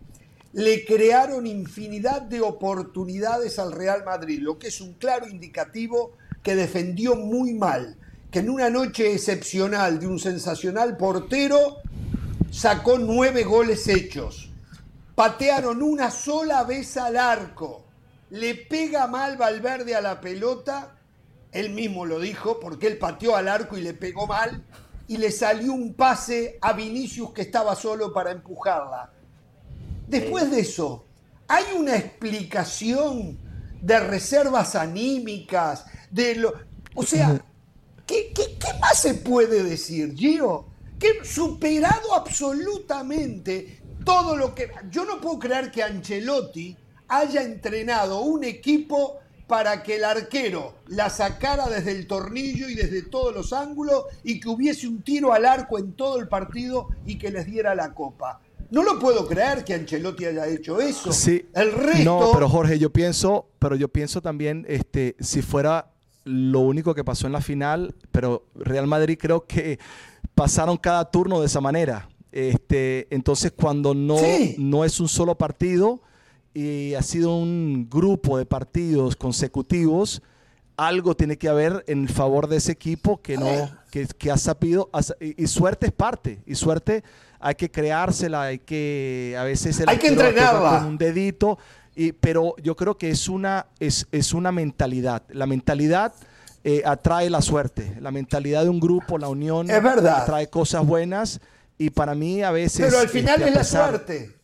S4: Le crearon infinidad de oportunidades al Real Madrid, lo que es un claro indicativo que defendió muy mal, que en una noche excepcional de un sensacional portero sacó nueve goles hechos. Patearon una sola vez al arco. Le pega mal Valverde a la pelota. Él mismo lo dijo porque él pateó al arco y le pegó mal. Y le salió un pase a Vinicius que estaba solo para empujarla. Después de eso, hay una explicación de reservas anímicas, de lo. O sea, ¿qué, qué, qué más se puede decir, Gio? Que superado absolutamente todo lo que. Yo no puedo creer que Ancelotti haya entrenado un equipo para que el arquero la sacara desde el tornillo y desde todos los ángulos y que hubiese un tiro al arco en todo el partido y que les diera la copa. No lo puedo creer que Ancelotti haya hecho eso.
S6: Sí.
S4: El resto.
S6: No, pero Jorge, yo pienso, pero yo pienso también, este, si fuera lo único que pasó en la final, pero Real Madrid creo que pasaron cada turno de esa manera. Este, entonces, cuando no,
S4: Sí.
S6: no es un solo partido y ha sido un grupo de partidos consecutivos, algo tiene que haber en favor de ese equipo que no que, que ha sabido y, y suerte es parte y suerte hay que creársela hay que a veces el
S4: Hay que entrenarla.
S6: con un dedito y, pero yo creo que es una es, es una mentalidad la mentalidad eh, atrae la suerte la mentalidad de un grupo la unión
S4: Es verdad.
S6: atrae cosas buenas y para mí a veces
S4: Pero al final
S6: este,
S4: es la
S6: pesar-
S4: suerte.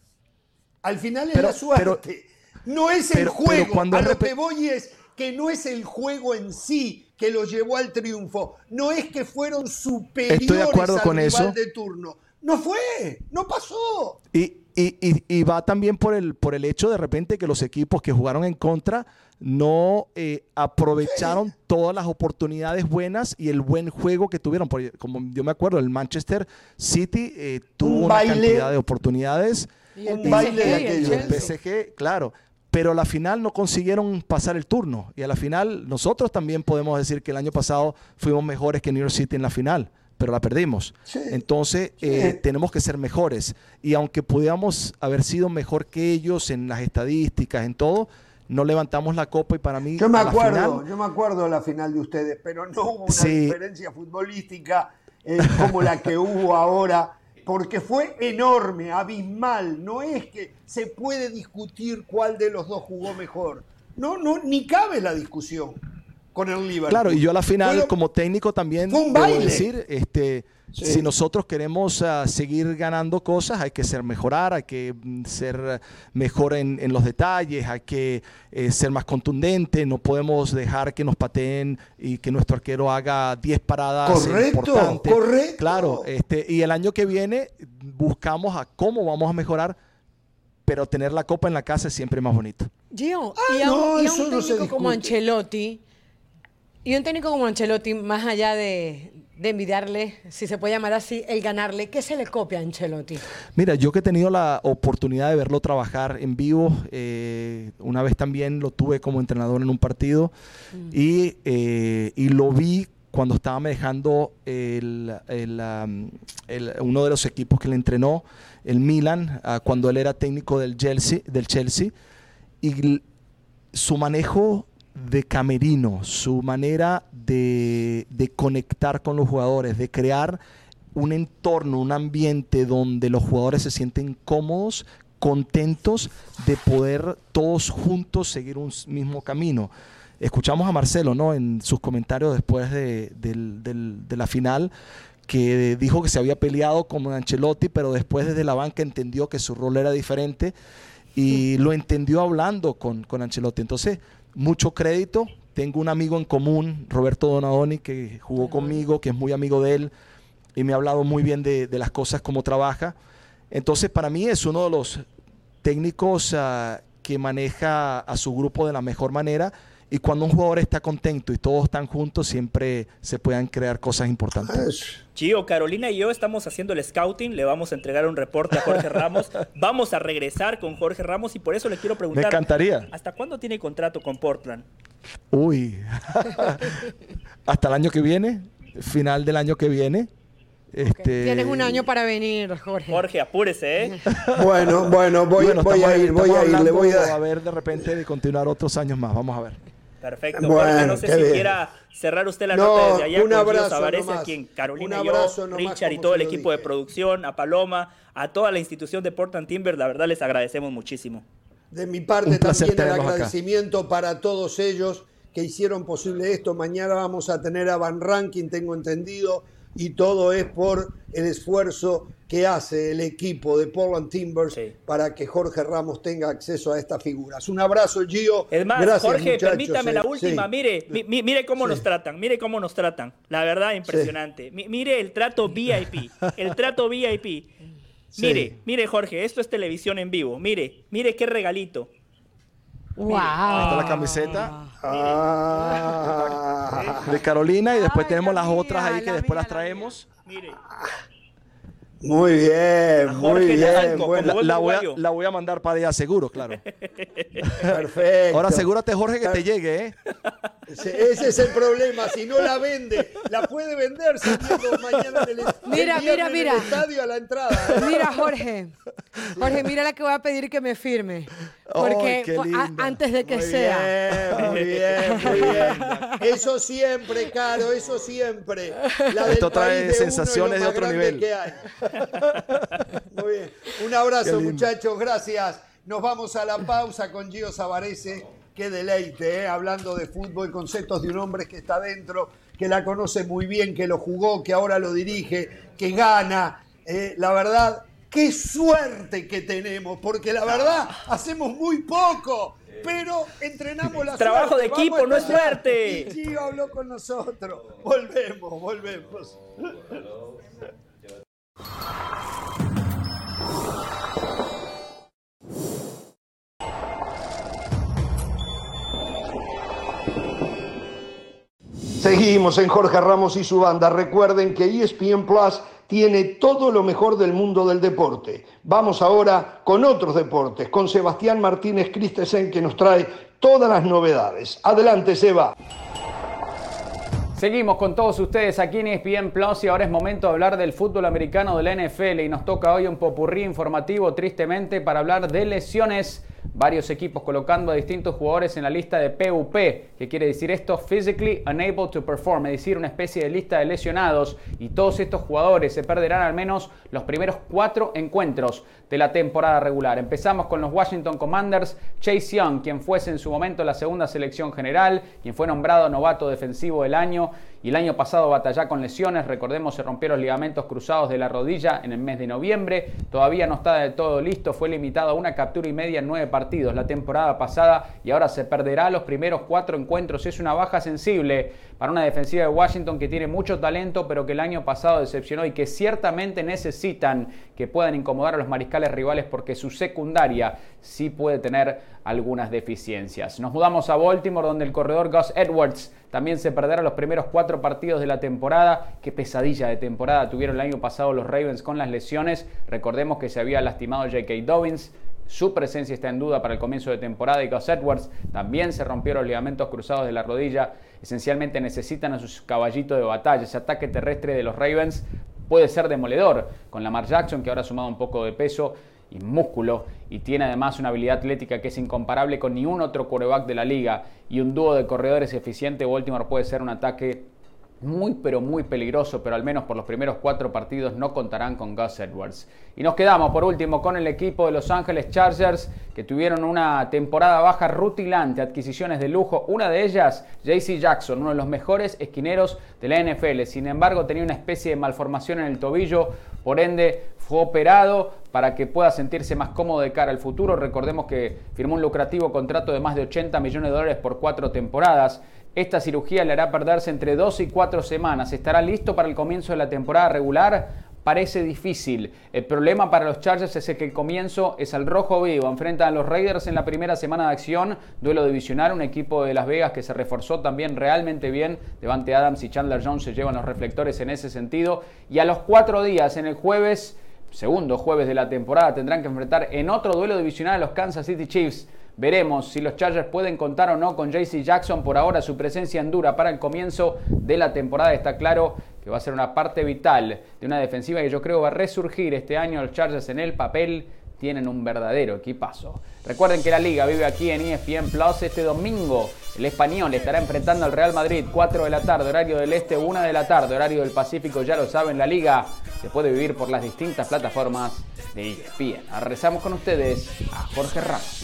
S4: Al final es
S6: Pero-
S4: la suerte. no es el
S6: pero- pero
S4: juego.
S6: cuando
S4: a lo que voy es que no es el juego en sí que lo llevó al triunfo. No es que fueron superiores
S6: acuerdo
S4: al
S6: con
S4: rival
S6: eso.
S4: de turno. No fue, no pasó.
S6: Y, y- y- y va también por el, por el hecho de repente que los equipos que jugaron en contra no eh, aprovecharon todas las oportunidades buenas y el buen juego que tuvieron. Porque, como yo me acuerdo, el Manchester City eh, tuvo
S4: Un
S6: una
S4: baile.
S6: cantidad de oportunidades.
S2: Y el
S4: baile de
S2: el.
S6: PSG, claro. Pero a la final no consiguieron pasar el turno. Y a la final nosotros también podemos decir que el año pasado fuimos mejores que New York City en la final, pero la perdimos.
S4: Sí.
S6: Entonces
S4: Sí.
S6: eh, tenemos que ser mejores. Y aunque pudiéramos haber sido mejor que ellos en las estadísticas, en todo, no levantamos la copa y para mí...
S4: Yo me acuerdo,
S6: final-
S4: yo me acuerdo de la final de ustedes, pero no hubo una
S6: Sí.
S4: diferencia futbolística eh, como la que hubo ahora, porque fue enorme, abismal. No es que se puede discutir cuál de los dos jugó mejor. No, no, ni cabe la discusión con el Liverpool.
S6: Claro, y yo a la final, como técnico también,
S4: fue un
S6: debo
S4: baile.
S6: decir, este,
S4: Sí.
S6: si nosotros queremos ah, seguir ganando cosas, hay que ser mejorar, hay que mm, ser mejor en, en los detalles, hay que eh, ser más contundente, no podemos dejar que nos pateen y que nuestro arquero haga 10 paradas
S4: Correcto,
S6: importantes.
S4: correcto.
S6: Claro, este, y el año que viene buscamos a cómo vamos a mejorar, pero tener la copa en la casa es siempre más bonito.
S2: Gio,
S4: Ah,
S2: y a un,
S4: no,
S2: y a
S4: eso
S2: un
S4: no se
S2: técnico como. Ancelotti, y un técnico como Ancelotti, más allá de, de envidiarle, si se puede llamar así, el ganarle, ¿qué se le copia a Ancelotti?
S6: Mira, yo que he tenido la oportunidad de verlo trabajar en vivo, eh, una vez también lo tuve como entrenador en un partido y, eh, y lo vi cuando estaba manejando el, uno de los equipos que le entrenó, el Milan, ah, cuando él era técnico del Chelsea, del Chelsea y su manejo de camerino, su manera de, de, conectar con los jugadores, de crear un entorno, un ambiente donde los jugadores se sienten cómodos, contentos de poder todos juntos seguir un mismo camino. Escuchamos a Marcelo ¿no? en sus comentarios después de, de la final que dijo que se había peleado con Ancelotti, pero después desde la banca entendió que su rol era diferente y lo entendió hablando con, con Ancelotti. Entonces, mucho crédito. Tengo un amigo en común, Roberto Donadoni, que jugó conmigo, que es muy amigo de él y me ha hablado muy bien de, las cosas, cómo trabaja. Entonces, para mí es uno de los técnicos ah, que maneja a su grupo de la mejor manera. Y cuando un jugador está contento y todos están juntos, siempre se pueden crear cosas importantes.
S1: Gio, Carolina y yo estamos haciendo el scouting, le vamos a entregar un reporte a Jorge Ramos, vamos a regresar con Jorge Ramos y por eso le quiero preguntar.
S6: Me encantaría.
S1: ¿Hasta cuándo tiene contrato con Portland?
S6: Uy, hasta el año que viene, final del año que viene.
S2: Este... Tienes un año para venir, Jorge.
S1: Jorge, apúrese, ¿eh?
S4: bueno, bueno, voy, voy a ir, voy a ir. Le voy a...
S6: a ver de repente de continuar otros años más. Vamos a ver.
S1: Perfecto. Bueno, no sé si quiera cerrar usted la nota desde allá
S4: un
S1: con
S4: abrazo
S1: a quien Carolina y yo, Richard y todo el equipo de producción, a Paloma, a toda la institución de Portland Timber, la verdad les agradecemos muchísimo.
S4: De mi parte también el agradecimiento para todos ellos que hicieron posible esto. Mañana vamos a tener a Van Ranking, tengo entendido, y todo es por el esfuerzo que hace el equipo de Portland Timbers para que Jorge Ramos tenga acceso a estas figuras. Un abrazo, Gio.
S1: Es más, Jorge, permítame la eh. última. Mire, mire cómo nos tratan, mire cómo nos tratan. La verdad, impresionante. Mire el trato VIP, el trato VIP. Mire, mire, Jorge, esto es televisión en vivo. Mire, mire qué regalito.
S6: Wow. Ahí está la camiseta ah. de Carolina y después tenemos las otras ahí que después las traemos. Mire.
S4: Muy bien, muy bien.
S6: la, voy a, la, voy a, mandar para allá seguro, claro.
S4: Perfecto.
S6: Ahora asegúrate, Jorge, que te llegue, ¿eh?
S4: Ese, es el problema. Si no la vende, la puede vender saliendo mañana en el,
S2: mira, mira, mira.
S4: estadio a la entrada. ¿eh?
S2: Mira, Jorge. Jorge, mira la que voy a pedir que me firme. Porque antes de que sea.
S4: muy bien, muy bien. Eso siempre, Caro, eso siempre.
S6: La Esto trae sensaciones de otro nivel.
S4: Muy bien. Un abrazo, muchachos. Gracias. Nos vamos a la pausa con Gio Savarese. Qué deleite, ¿eh? hablando de fútbol, conceptos de un hombre que está dentro, que la conoce muy bien, que lo jugó, que ahora lo dirige, que gana. ¿eh? la verdad, qué suerte que tenemos, porque la verdad hacemos muy poco, pero entrenamos la
S1: Trabajo de equipo, no es suerte.
S4: Y Gio habló con nosotros. Volvemos, volvemos. Seguimos en Jorge Ramos y su banda. Recuerden que ESPN Plus tiene todo lo mejor del mundo del deporte. Vamos ahora con otros deportes, con Sebastián Martínez Christensen que nos trae todas las novedades. Adelante, Seba.
S5: Seguimos con todos ustedes aquí en ESPN Plus y ahora es momento de hablar del fútbol americano de la NFL y nos toca hoy un popurrí informativo tristemente para hablar de lesiones varios equipos colocando a distintos jugadores en la lista de PUP, que quiere decir esto, Physically Unable to Perform, es decir, una especie de lista de lesionados, y todos estos jugadores se perderán al menos los primeros cuatro encuentros de la temporada regular. Empezamos con los Washington Commanders, Chase Young, quien fuese en su momento la segunda selección general, quien fue nombrado novato defensivo del año y el año pasado batalló con lesiones, recordemos se rompieron los ligamentos cruzados de la rodilla en el mes de noviembre, todavía no está del todo listo, fue limitado a una captura y media en nueve partidos la temporada pasada y ahora se perderá los primeros cuatro encuentros, es una baja sensible para una defensiva de Washington que tiene mucho talento pero que el año pasado decepcionó y que ciertamente necesitan que puedan incomodar a los mariscales rivales porque su secundaria sí puede tener algunas deficiencias. Nos mudamos a Baltimore donde el corredor Gus Edwards también se perderá los primeros cuatro partidos de la temporada. Qué pesadilla de temporada tuvieron el año pasado los Ravens con las lesiones. Recordemos que se había lastimado J.K. Dobbins, su presencia está en duda para el comienzo de temporada y Gus Edwards también se rompieron los ligamentos cruzados de la rodilla. Esencialmente necesitan a sus caballitos de batalla. Ese ataque terrestre de los Ravens puede ser demoledor con Lamar Jackson que ahora ha sumado un poco de peso y músculo y tiene además una habilidad atlética que es incomparable con ningún otro quarterback de la liga y un dúo de corredores eficiente, Baltimore puede ser un ataque muy pero muy peligroso, pero al menos por los primeros cuatro partidos no contarán con Gus Edwards. Y nos quedamos por último con el equipo de Los Ángeles Chargers que tuvieron una temporada baja rutilante, adquisiciones de lujo, una de ellas JC Jackson, uno de los mejores esquineros de la NFL. Sin embargo, tenía una especie de malformación en el tobillo, por ende fue operado para que pueda sentirse más cómodo de cara al futuro. Recordemos que firmó un lucrativo contrato de más de 80 millones de dólares por cuatro temporadas. Esta cirugía le hará perderse entre dos y cuatro semanas. ¿Estará listo para el comienzo de la temporada regular? Parece difícil. El problema para los Chargers es que el comienzo es al rojo vivo. Enfrentan a los Raiders en la primera semana de acción. Duelo divisional, un equipo de Las Vegas que se reforzó también realmente bien. Devante Adams y Chandler Jones se llevan los reflectores en ese sentido. Y a los cuatro días, en el jueves, segundo jueves de la temporada, tendrán que enfrentar en otro duelo divisional a los Kansas City Chiefs. Veremos si los Chargers pueden contar o no con JC Jackson. Por ahora su presencia en dura para el comienzo de la temporada está claro que va a ser una parte vital de una defensiva que yo creo va a resurgir este año. Los Chargers en el papel tienen un verdadero equipazo. Recuerden que la liga vive aquí en ESPN Plus este domingo. El español estará enfrentando al Real Madrid 4 de la tarde, horario del este 1 de la tarde, horario del Pacífico, ya lo saben, la liga se puede vivir por las distintas plataformas de ESPN. Rezamos con ustedes a Jorge Ramos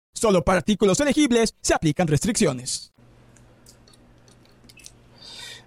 S7: Solo para artículos elegibles se aplican restricciones.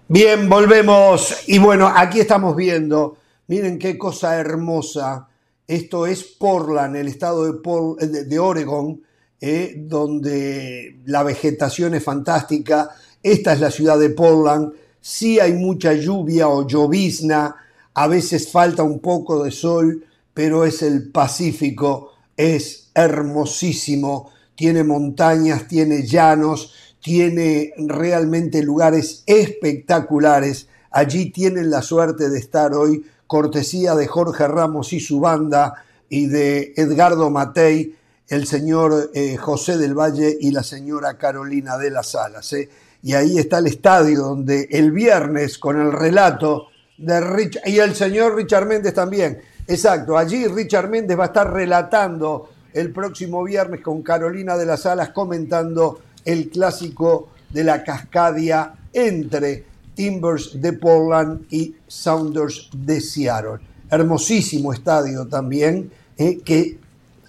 S4: Bien, volvemos. Y bueno, aquí estamos viendo, miren qué cosa hermosa. Esto es Portland, el estado de, de, Oregon, eh, donde la vegetación es fantástica. Esta es la ciudad de Portland. Sí hay mucha lluvia o llovizna, a veces falta un poco de sol, pero es el Pacífico, es hermosísimo tiene montañas, tiene llanos, tiene realmente lugares espectaculares. Allí tienen la suerte de estar hoy, cortesía de Jorge Ramos y su banda y de Edgardo Matei, el señor eh, José del Valle y la señora Carolina de las Salas. ¿eh? Y ahí está el estadio donde el viernes con el relato de Richard, y el señor Richard Méndez también. Exacto, allí Richard Méndez va a estar relatando el próximo viernes con Carolina de las Alas comentando el clásico de la Cascadia entre Timbers de Portland y Sounders de Seattle. Hermosísimo estadio también, eh, que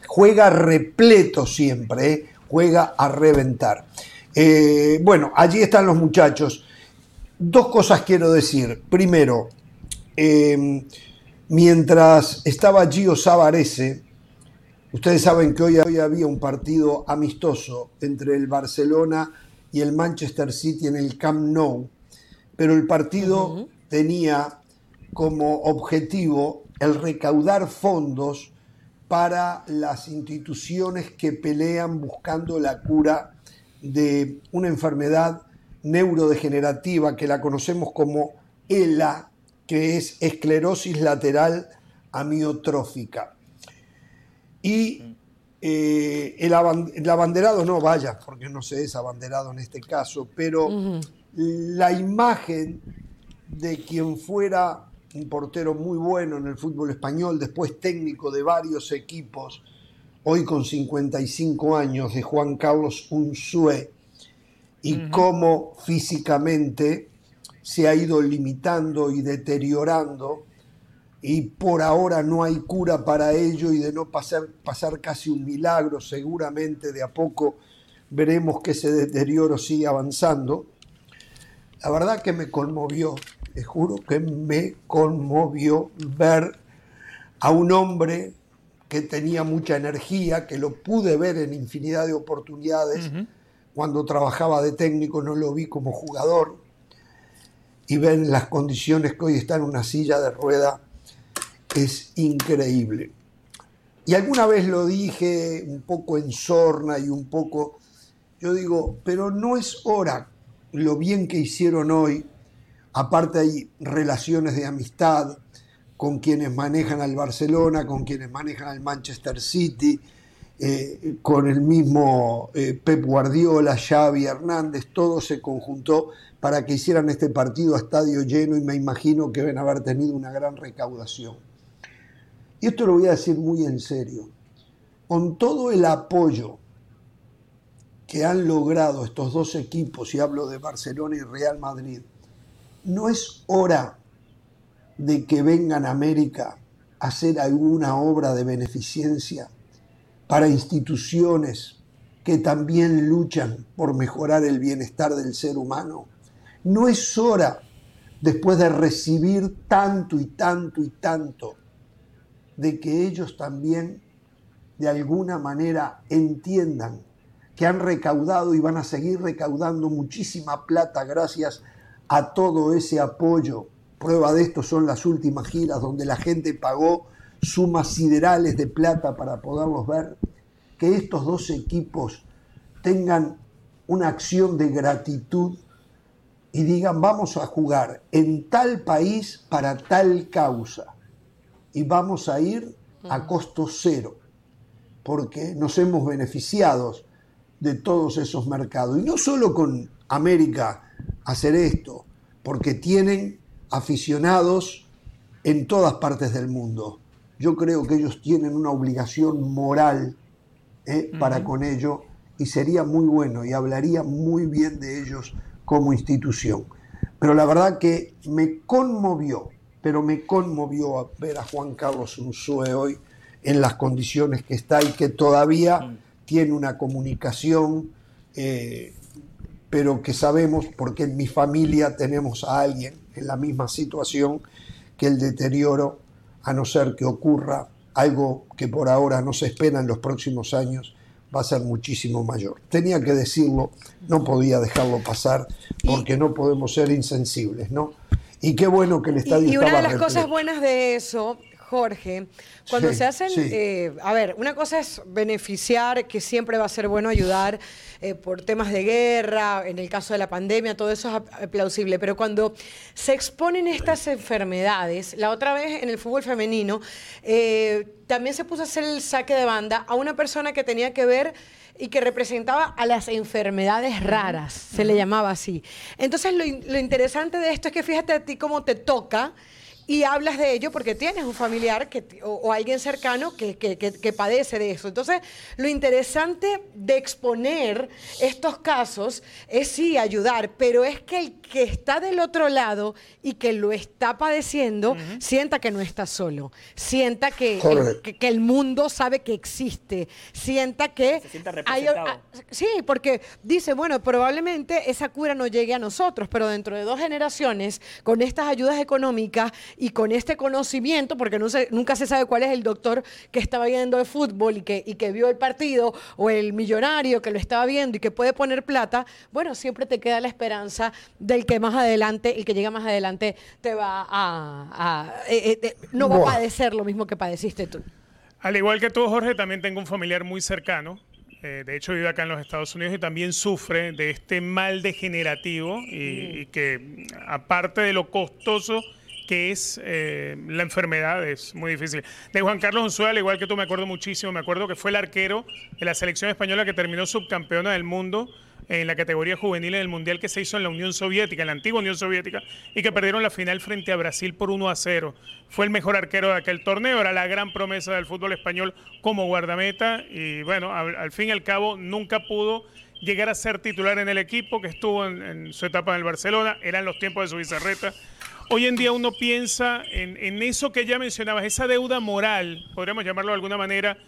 S4: juega repleto siempre, eh, juega a reventar. Eh, bueno, allí están los muchachos. Dos cosas quiero decir. Primero, mientras estaba Gio Savarese, Ustedes saben que hoy, había un partido amistoso entre el Barcelona y el Manchester City en el Camp Nou, pero el partido tenía como objetivo el recaudar fondos para las instituciones que pelean buscando la cura de una enfermedad neurodegenerativa que la conocemos como ELA, que es esclerosis lateral amiotrófica. Y eh, el, abanderado no vaya, porque no se es abanderado en este caso, pero la imagen de quien fuera un portero muy bueno en el fútbol español, después técnico de varios equipos, hoy con 55 años, de Juan Carlos Unzué, y cómo físicamente se ha ido limitando y deteriorando y por ahora no hay cura para ello y de no pasar, pasar casi un milagro, seguramente de a poco veremos que ese deterioro sigue avanzando. La verdad que me conmovió, te juro que me conmovió ver a un hombre que tenía mucha energía, que lo pude ver en infinidad de oportunidades. Cuando trabajaba de técnico no lo vi como jugador. Y ven las condiciones que hoy está en una silla de rueda es increíble. Y alguna vez lo dije un poco en sorna y un poco, yo digo, pero no es hora lo bien que hicieron hoy, aparte hay relaciones de amistad con quienes manejan al Barcelona, con quienes manejan al Manchester City, eh, con el mismo eh, Pep Guardiola, Xavi Hernández, todo se conjuntó para que hicieran este partido a estadio lleno y me imagino que deben haber tenido una gran recaudación y esto lo voy a decir muy en serio, con todo el apoyo que han logrado estos dos equipos, y hablo de Barcelona y Real Madrid, no es hora de que vengan a América a hacer alguna obra de beneficencia para instituciones que también luchan por mejorar el bienestar del ser humano. No es hora, después de recibir tanto y tanto y tanto, de que ellos también de alguna manera entiendan que han recaudado y van a seguir recaudando muchísima plata gracias a todo ese apoyo. Prueba de esto son las últimas giras donde la gente pagó sumas siderales de plata para poderlos ver. Que estos dos equipos tengan una acción de gratitud y digan vamos a jugar en tal país para tal causa y vamos a ir a costo cero, porque nos hemos beneficiado de todos esos mercados. Y no solo con América hacer esto, porque tienen aficionados en todas partes del mundo. Yo creo que ellos tienen una obligación moral eh, para con ello y sería muy bueno y hablaría muy bien de ellos como institución. Pero la verdad que me conmovió pero me conmovió ver a Juan Carlos Unzué hoy en las condiciones que está y que todavía tiene una comunicación, eh, pero que sabemos, porque en mi familia tenemos a alguien en la misma situación, que el deterioro, a no ser que ocurra algo que por ahora no se espera en los próximos años, va a ser muchísimo mayor. Tenía que decirlo, no podía dejarlo pasar, porque no podemos ser insensibles, ¿no? Y qué bueno que el estadio
S2: Y, y una de las cosas buenas de eso, Jorge, cuando se hacen, eh, a ver, una cosa es beneficiar, que siempre va a ser bueno ayudar eh, por temas de guerra, en el caso de la pandemia, todo eso es plausible, pero cuando se exponen estas enfermedades, la otra vez en el fútbol femenino, eh, también se puso a hacer el saque de banda a una persona que tenía que ver y que representaba a las enfermedades raras, se le llamaba así. Entonces lo, lo interesante de esto es que fíjate a ti cómo te toca y hablas de ello porque tienes un familiar que, o, alguien cercano que, que, padece de eso. Entonces, lo interesante de exponer estos casos es sí ayudar, pero es que el que está del otro lado y que lo está padeciendo sienta que no está solo, sienta que el, que, el mundo sabe que existe, sienta que...
S1: Se sienta representado.
S2: Ah, sí, porque dice, bueno, probablemente esa cura no llegue a nosotros, pero dentro de dos generaciones, con estas ayudas económicas, y con este conocimiento, porque no nunca se sabe cuál es el doctor que estaba viendo el fútbol y que, y que vio el partido, o el millonario que lo estaba viendo y que puede poner plata, bueno, siempre te queda la esperanza del que más adelante, el que llega más adelante, te va a... Eh, eh, no va a padecer lo mismo que padeciste tú.
S3: Al igual que tú, Jorge, también tengo un familiar muy cercano. Eh, de hecho, vive acá en los Estados Unidos y también sufre de este mal degenerativo y, y que, aparte de lo costoso que es eh, la enfermedad, es muy difícil. De Juan Carlos Unzué, al igual que tú, me acuerdo muchísimo, me acuerdo que fue el arquero de la selección española que terminó subcampeona del mundo en la categoría juvenil en el Mundial que se hizo en la Unión Soviética, en la antigua Unión Soviética, y que perdieron la final frente a Brasil por 1 a 0. Fue el mejor arquero de aquel torneo, era la gran promesa del fútbol español como guardameta, y bueno, al, fin y al cabo nunca pudo llegar a ser titular en el equipo que estuvo en, su etapa en el Barcelona, eran los tiempos de su bizarreta. Hoy en día uno piensa en, en eso que ya mencionabas, esa deuda moral, podríamos llamarlo de alguna manera,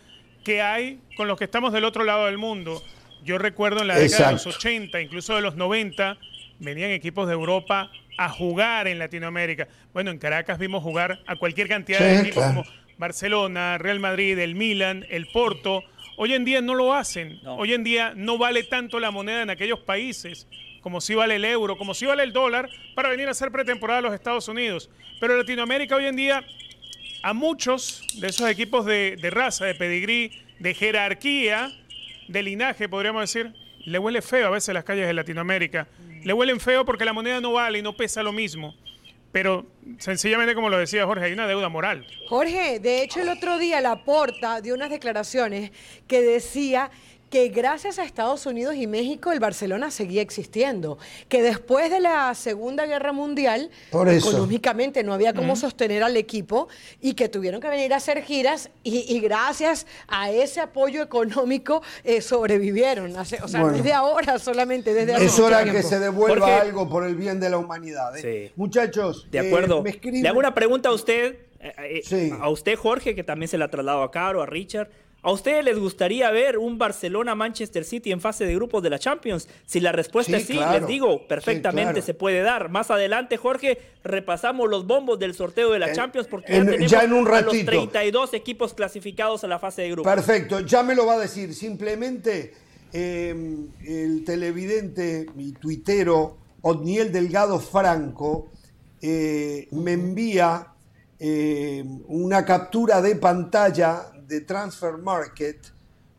S3: que hay con los que estamos del otro lado del mundo. Yo recuerdo en la década de los 80, incluso de los 90, venían equipos de Europa a jugar en Latinoamérica. Bueno, en Caracas vimos jugar a cualquier cantidad de equipos como Barcelona, Real Madrid, el Milan, el Porto. Hoy en día no lo hacen. Hoy en día no vale tanto la moneda en aquellos países como si vale el euro, como si vale el dólar, para venir a hacer pretemporada a los Estados Unidos. Pero Latinoamérica hoy en día, a muchos de esos equipos de, raza, de pedigrí, de jerarquía, de linaje, podríamos decir, le huele feo a veces las calles de Latinoamérica. Le huelen feo porque la moneda no vale y no pesa lo mismo. Pero sencillamente, como lo decía Jorge, hay una deuda moral.
S2: Jorge, de hecho el otro día la Porta dio unas declaraciones que decía que gracias a Estados Unidos y México el Barcelona seguía existiendo, que después de la Segunda Guerra Mundial económicamente no había cómo sostener al equipo y que tuvieron que venir a hacer giras y, gracias a ese apoyo económico eh, sobrevivieron. o sea, desde ahora solamente, desde
S4: ahora. Es hora que se devuelva algo por el bien de la humanidad. ¿eh? Muchachos,
S1: de acuerdo. Eh, Le hago una pregunta a usted, a usted Jorge, que también se la ha trasladado a Caro, a Richard. ¿A ustedes les gustaría ver un Barcelona-Manchester City en fase de grupos de la Champions? Si la respuesta es sí, les digo, perfectamente se puede dar. Más adelante, Jorge, repasamos los bombos del sorteo de la Champions porque ya tenemos en un a los 32 equipos clasificados a la fase de grupos.
S4: Perfecto, ya me lo va a decir. Simplemente em, el televidente, mi tuitero, Odniel Delgado Franco, eh, me envía eh, una captura de pantalla de Transfer Market,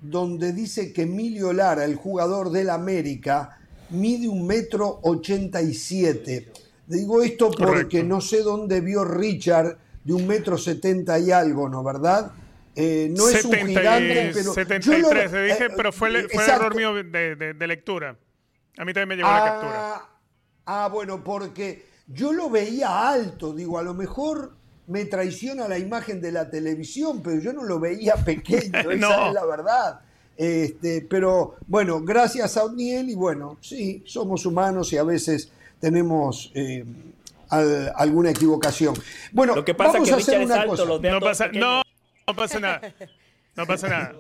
S4: donde dice que Emilio Lara, el jugador del América, mide un metro ochenta y siete. Digo esto porque no sé dónde vio Richard de un metro setenta y algo, ¿no? ¿Verdad?
S3: Eh, no es un gigante, pero. 73, te dije, eh, pero fue, el, error mío de, lectura. A mí también me llegó la ah, captura.
S4: Ah, bueno, porque yo lo veía alto, digo, a lo mejor me traiciona la imagen de la televisión, pero yo no lo veía pequeño, esa es la verdad. Este, pero bueno, gracias a O'Neill y bueno, sí, somos humanos y a veces tenemos eh, alguna equivocación. Bueno,
S1: lo que pasa vamos a hacer una cosa.
S3: no, pasa, no, no pasa nada. No pasa nada.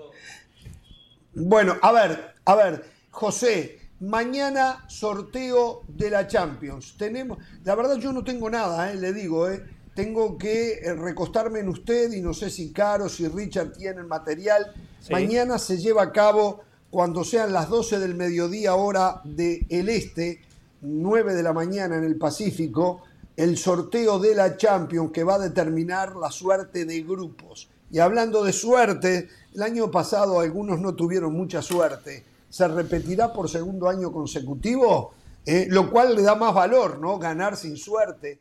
S4: Bueno, a ver, a ver, José, mañana sorteo de la Champions. Tenemos, la verdad yo no tengo nada, eh, le digo, eh tengo que eh, recostarme en usted y no sé si Caro, si Richard tienen material. Mañana se lleva a cabo cuando sean las 12 del mediodía hora del este, 9 de la mañana en el Pacífico, el sorteo de la Champions que va a determinar la suerte de grupos. Y hablando de suerte, el año pasado algunos no tuvieron mucha suerte. ¿Se repetirá por segundo año consecutivo? Eh, lo cual le da más valor, ¿no? Ganar sin suerte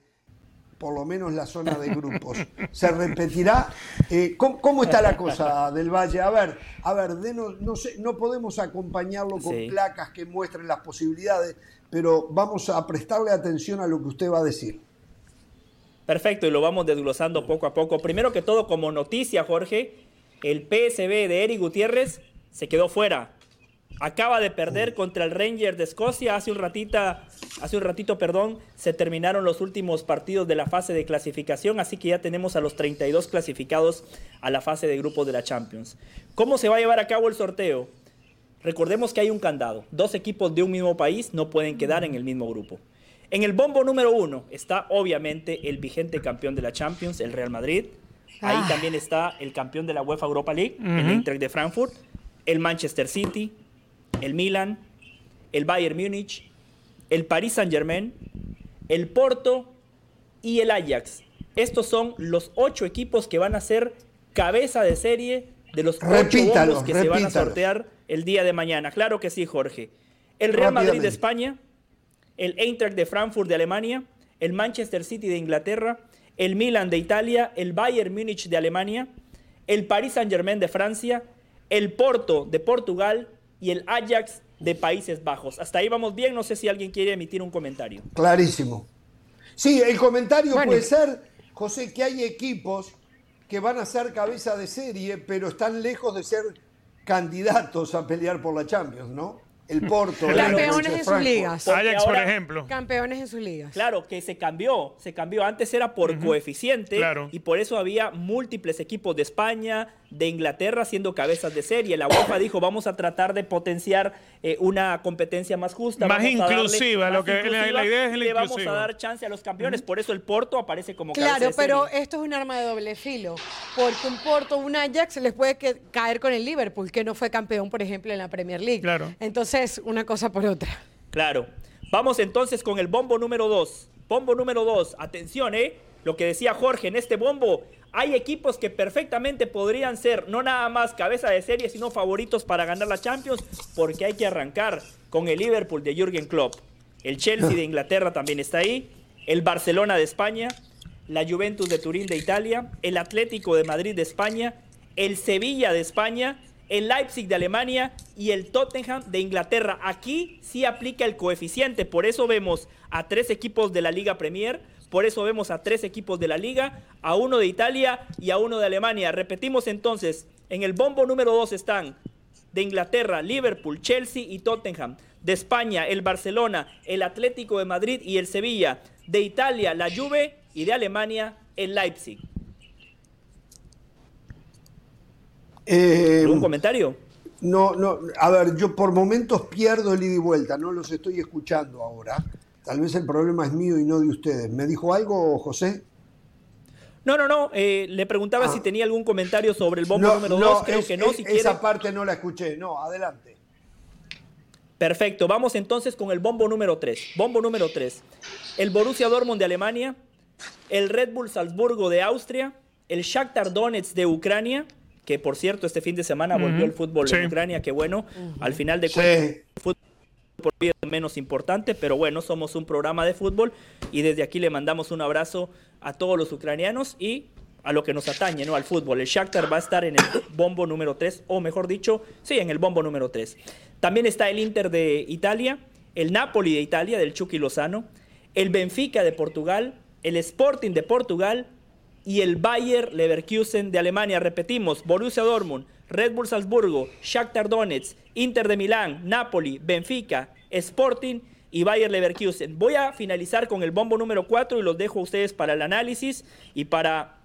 S4: por lo menos la zona de grupos. ¿Se repetirá? Eh, ¿cómo, está la cosa del Valle? A ver, a ver, no, sé, no podemos acompañarlo con placas que muestren las posibilidades, pero vamos a prestarle atención a lo que usted va a decir.
S1: Perfecto, y lo vamos desglosando poco a poco. Primero que todo, como noticia, Jorge, el PSB de Eric Gutiérrez se quedó fuera acaba de perder contra el Ranger de Escocia. Hace un, ratita, hace un ratito perdón, se terminaron los últimos partidos de la fase de clasificación, así que ya tenemos a los 32 clasificados a la fase de grupos de la Champions. ¿Cómo se va a llevar a cabo el sorteo? Recordemos que hay un candado. Dos equipos de un mismo país no pueden quedar en el mismo grupo. En el bombo número uno está obviamente el vigente campeón de la Champions, el Real Madrid. Ahí ah. también está el campeón de la UEFA Europa League, el Eintracht de Frankfurt, el Manchester City, el Milan, el Bayern Múnich, el Paris Saint-Germain, el Porto y el Ajax. Estos son los ocho equipos que van a ser cabeza de serie de los ocho bombos que se van a sortear el día de mañana. Claro que sí, Jorge. El Real Madrid de España, el Eintracht de Frankfurt de Alemania, el Manchester City de Inglaterra, el Milan de Italia, el Bayern Múnich de Alemania, el Paris Saint-Germain de Francia, el Porto de Portugal y el Ajax de Países Bajos. Hasta ahí vamos bien, no sé si alguien quiere emitir un comentario.
S4: Clarísimo. Sí, el comentario puede ser, José, que hay equipos que van a ser cabeza de serie, pero están lejos de ser candidatos a pelear por la Champions, ¿no? El Porto.
S2: Campeones en sus ligas.
S3: Ajax, por ejemplo.
S2: Campeones en sus ligas.
S1: Claro, que se cambió, se cambió. Antes era por coeficiente y por eso había múltiples equipos de España, de Inglaterra siendo cabezas de serie. La UEFA dijo, vamos a tratar de potenciar eh, una competencia más justa.
S3: Más inclusiva, lo que la, idea es la
S1: Le vamos a dar chance a los campeones, por eso el Porto aparece como
S2: Claro, pero esto es un arma de doble filo, porque un Porto, un Ajax les puede caer con el Liverpool, que no fue campeón, por ejemplo, en la Premier League.
S3: Claro.
S2: Entonces, una cosa por otra.
S1: Claro. Vamos entonces con el bombo número 2. Bombo número 2. Atención, ¿eh? Lo que decía Jorge, en este bombo hay equipos que perfectamente podrían ser no nada más cabeza de serie, sino favoritos para ganar la Champions, porque hay que arrancar con el Liverpool de Jürgen Klopp. El Chelsea de Inglaterra también está ahí, el Barcelona de España, la Juventus de Turín de Italia, el Atlético de Madrid de España, el Sevilla de España, el Leipzig de Alemania y el Tottenham de Inglaterra. Aquí sí aplica el coeficiente, por eso vemos a tres equipos de la Liga Premier, por eso vemos a tres equipos de la liga, a uno de Italia y a uno de Alemania. Repetimos entonces, en el bombo número dos están de Inglaterra, Liverpool, Chelsea y Tottenham. De España, el Barcelona, el Atlético de Madrid y el Sevilla. De Italia, la Juve y de Alemania, el Leipzig.
S4: Eh,
S1: ¿Un comentario?
S4: No, no, a ver, yo por momentos pierdo el ida y vuelta, no los estoy escuchando ahora. Tal vez el problema es mío y no de ustedes. ¿Me dijo algo, José?
S1: No, no, no. Eh, le preguntaba ah. si tenía algún comentario sobre el bombo número 2. Creo que no.
S4: si esa parte no la escuché. No, adelante.
S1: Perfecto. Vamos entonces con el bombo número 3. Bombo número 3. El Borussia Dortmund de Alemania. El Red Bull Salzburgo de Austria. El Shakhtar Donetsk de Ucrania. Que por cierto, este fin de semana volvió el fútbol en Ucrania. Qué bueno. Al final de cuentas, el fútbol por vida menos importante, pero bueno, somos un programa de fútbol y desde aquí le mandamos un abrazo a todos los ucranianos y a lo que nos atañe, ¿no? Al fútbol. El Shakhtar va a estar en el bombo número 3, o mejor dicho, sí, en el bombo número 3. También está el Inter de Italia, el Napoli de Italia, del Chucky Lozano, el Benfica de Portugal, el Sporting de Portugal y el Bayer Leverkusen de Alemania. Repetimos, Borussia Dortmund, Red Bull Salzburgo, Shakhtar Donetsk, Inter de Milán, Napoli, Benfica, Sporting y Bayer Leverkusen. Voy a finalizar con el bombo número 4 y los dejo a ustedes para el análisis y para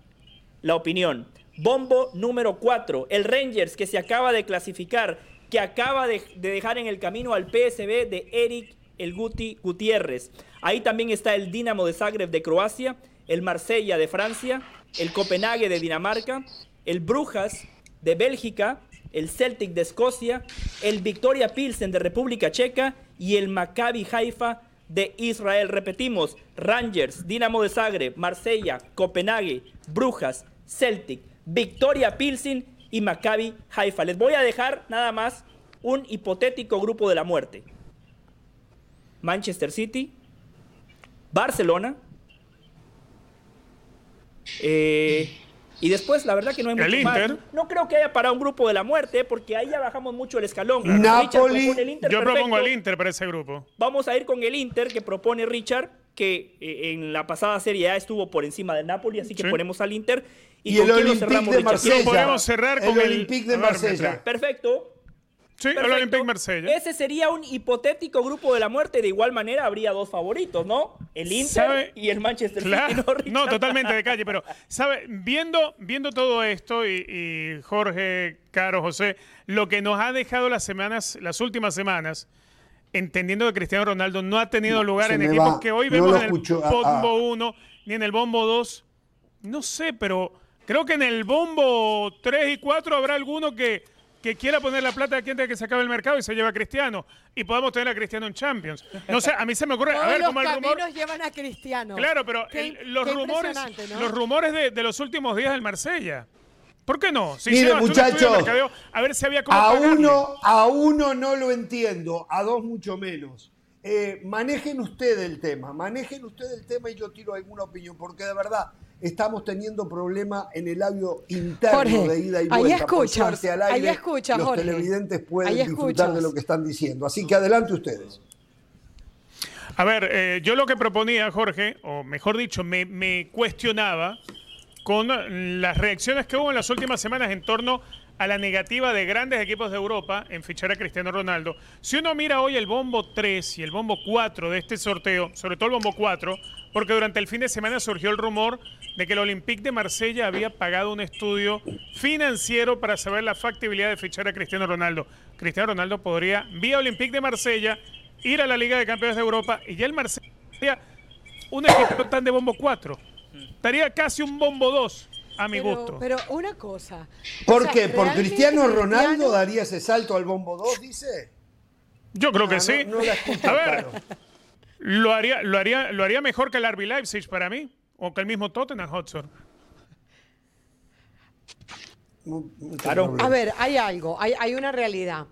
S1: la opinión. Bombo número 4, el Rangers que se acaba de clasificar, que acaba de, dejar en el camino al PSB de Eric el Guti Gutiérrez. Ahí también está el Dinamo de Zagreb de Croacia, el Marsella de Francia, el Copenhague de Dinamarca, el Brujas de Bélgica, el Celtic de Escocia, el Victoria Pilsen de República Checa y el Maccabi Haifa de Israel. Repetimos, Rangers, Dinamo de Zagreb, Marsella, Copenhague, Brujas, Celtic, Victoria Pilsen y Maccabi Haifa. Les voy a dejar nada más un hipotético grupo de la muerte. Manchester City, Barcelona, eh, y después, la verdad que no hay mucho Más. No creo que haya para un grupo de la muerte, porque ahí ya bajamos mucho el escalón.
S3: Napoli. Yo propongo el Inter para ese grupo.
S1: Vamos a ir con el Inter que propone Richard, que eh, en la pasada serie ya estuvo por encima del Napoli, así que ponemos al Inter.
S4: ¿Y, el Olympique de Marsella.
S3: podemos cerrar con el, Olympique
S4: de Marsella.
S1: Perfecto.
S3: Sí, el Olympique Marsella.
S1: Ese sería un hipotético grupo de la muerte. De igual manera habría dos favoritos, ¿no? El Inter y el Manchester City.
S3: No, totalmente de calle. Pero, ¿sabe? Viendo, viendo todo esto y, Jorge, Caro, José, lo que nos ha dejado las semanas, las últimas semanas, entendiendo que Cristiano Ronaldo no ha tenido lugar en equipos que hoy vemos en el bombo 1 ni en el bombo 2. No sé, pero creo que en el bombo 3 y 4 habrá alguno que que quiera poner la plata aquí antes de que se acabe el mercado y se lleva a Cristiano y podamos tener a Cristiano en Champions. No sé, a mí se me ocurre, a ver
S2: cómo el rumor llevan a Cristiano.
S3: Claro, pero los, rumores, los rumores de, los últimos días del Marsella. ¿Por qué no?
S4: Si Mire, muchachos,
S3: a ver si había
S4: a uno, a uno no lo entiendo, a dos mucho menos. Eh, manejen ustedes el tema, manejen ustedes el tema y yo tiro alguna opinión, porque de verdad estamos teniendo problemas en el audio interno
S2: Jorge,
S4: de ida y
S2: ahí
S4: vuelta. Por
S2: escuchas,
S4: suerte, al aire,
S2: ahí escuchas,
S4: los
S2: Jorge.
S4: televidentes pueden
S2: Ahí
S4: disfrutar
S2: escuchas.
S4: de lo que están diciendo. Así que adelante ustedes.
S3: A ver, eh, yo lo que proponía, Jorge, o mejor dicho, me, me cuestionaba con las reacciones que hubo en las últimas semanas en torno a la negativa de grandes equipos de Europa en fichar a Cristiano Ronaldo. Si uno mira hoy el bombo 3 y el bombo 4 de este sorteo, sobre todo el bombo 4, porque durante el fin de semana surgió el rumor de que el Olympique de Marsella había pagado un estudio financiero para saber la factibilidad de fichar a Cristiano Ronaldo. Cristiano Ronaldo podría, vía Olympique de Marsella, ir a la Liga de Campeones de Europa y ya el Marsella un equipo tan de bombo 4. Estaría casi un bombo 2 a mi
S2: pero,
S3: gusto.
S2: Pero una cosa.
S4: ¿Por
S2: o sea,
S4: qué? ¿Por Cristiano Ronaldo
S2: Cristiano-
S4: daría ese salto al bombo 2, dice?
S3: Yo creo
S4: Ah,
S3: que
S4: no-
S3: sí.
S4: no la escucho
S3: a ver,
S4: claro.
S3: lo haría, lo, haría, lo haría mejor que el RB Leipzig para mí, o que el mismo Tottenham Hotspur.
S1: Claro.
S2: A ver, hay algo, hay, hay una realidad.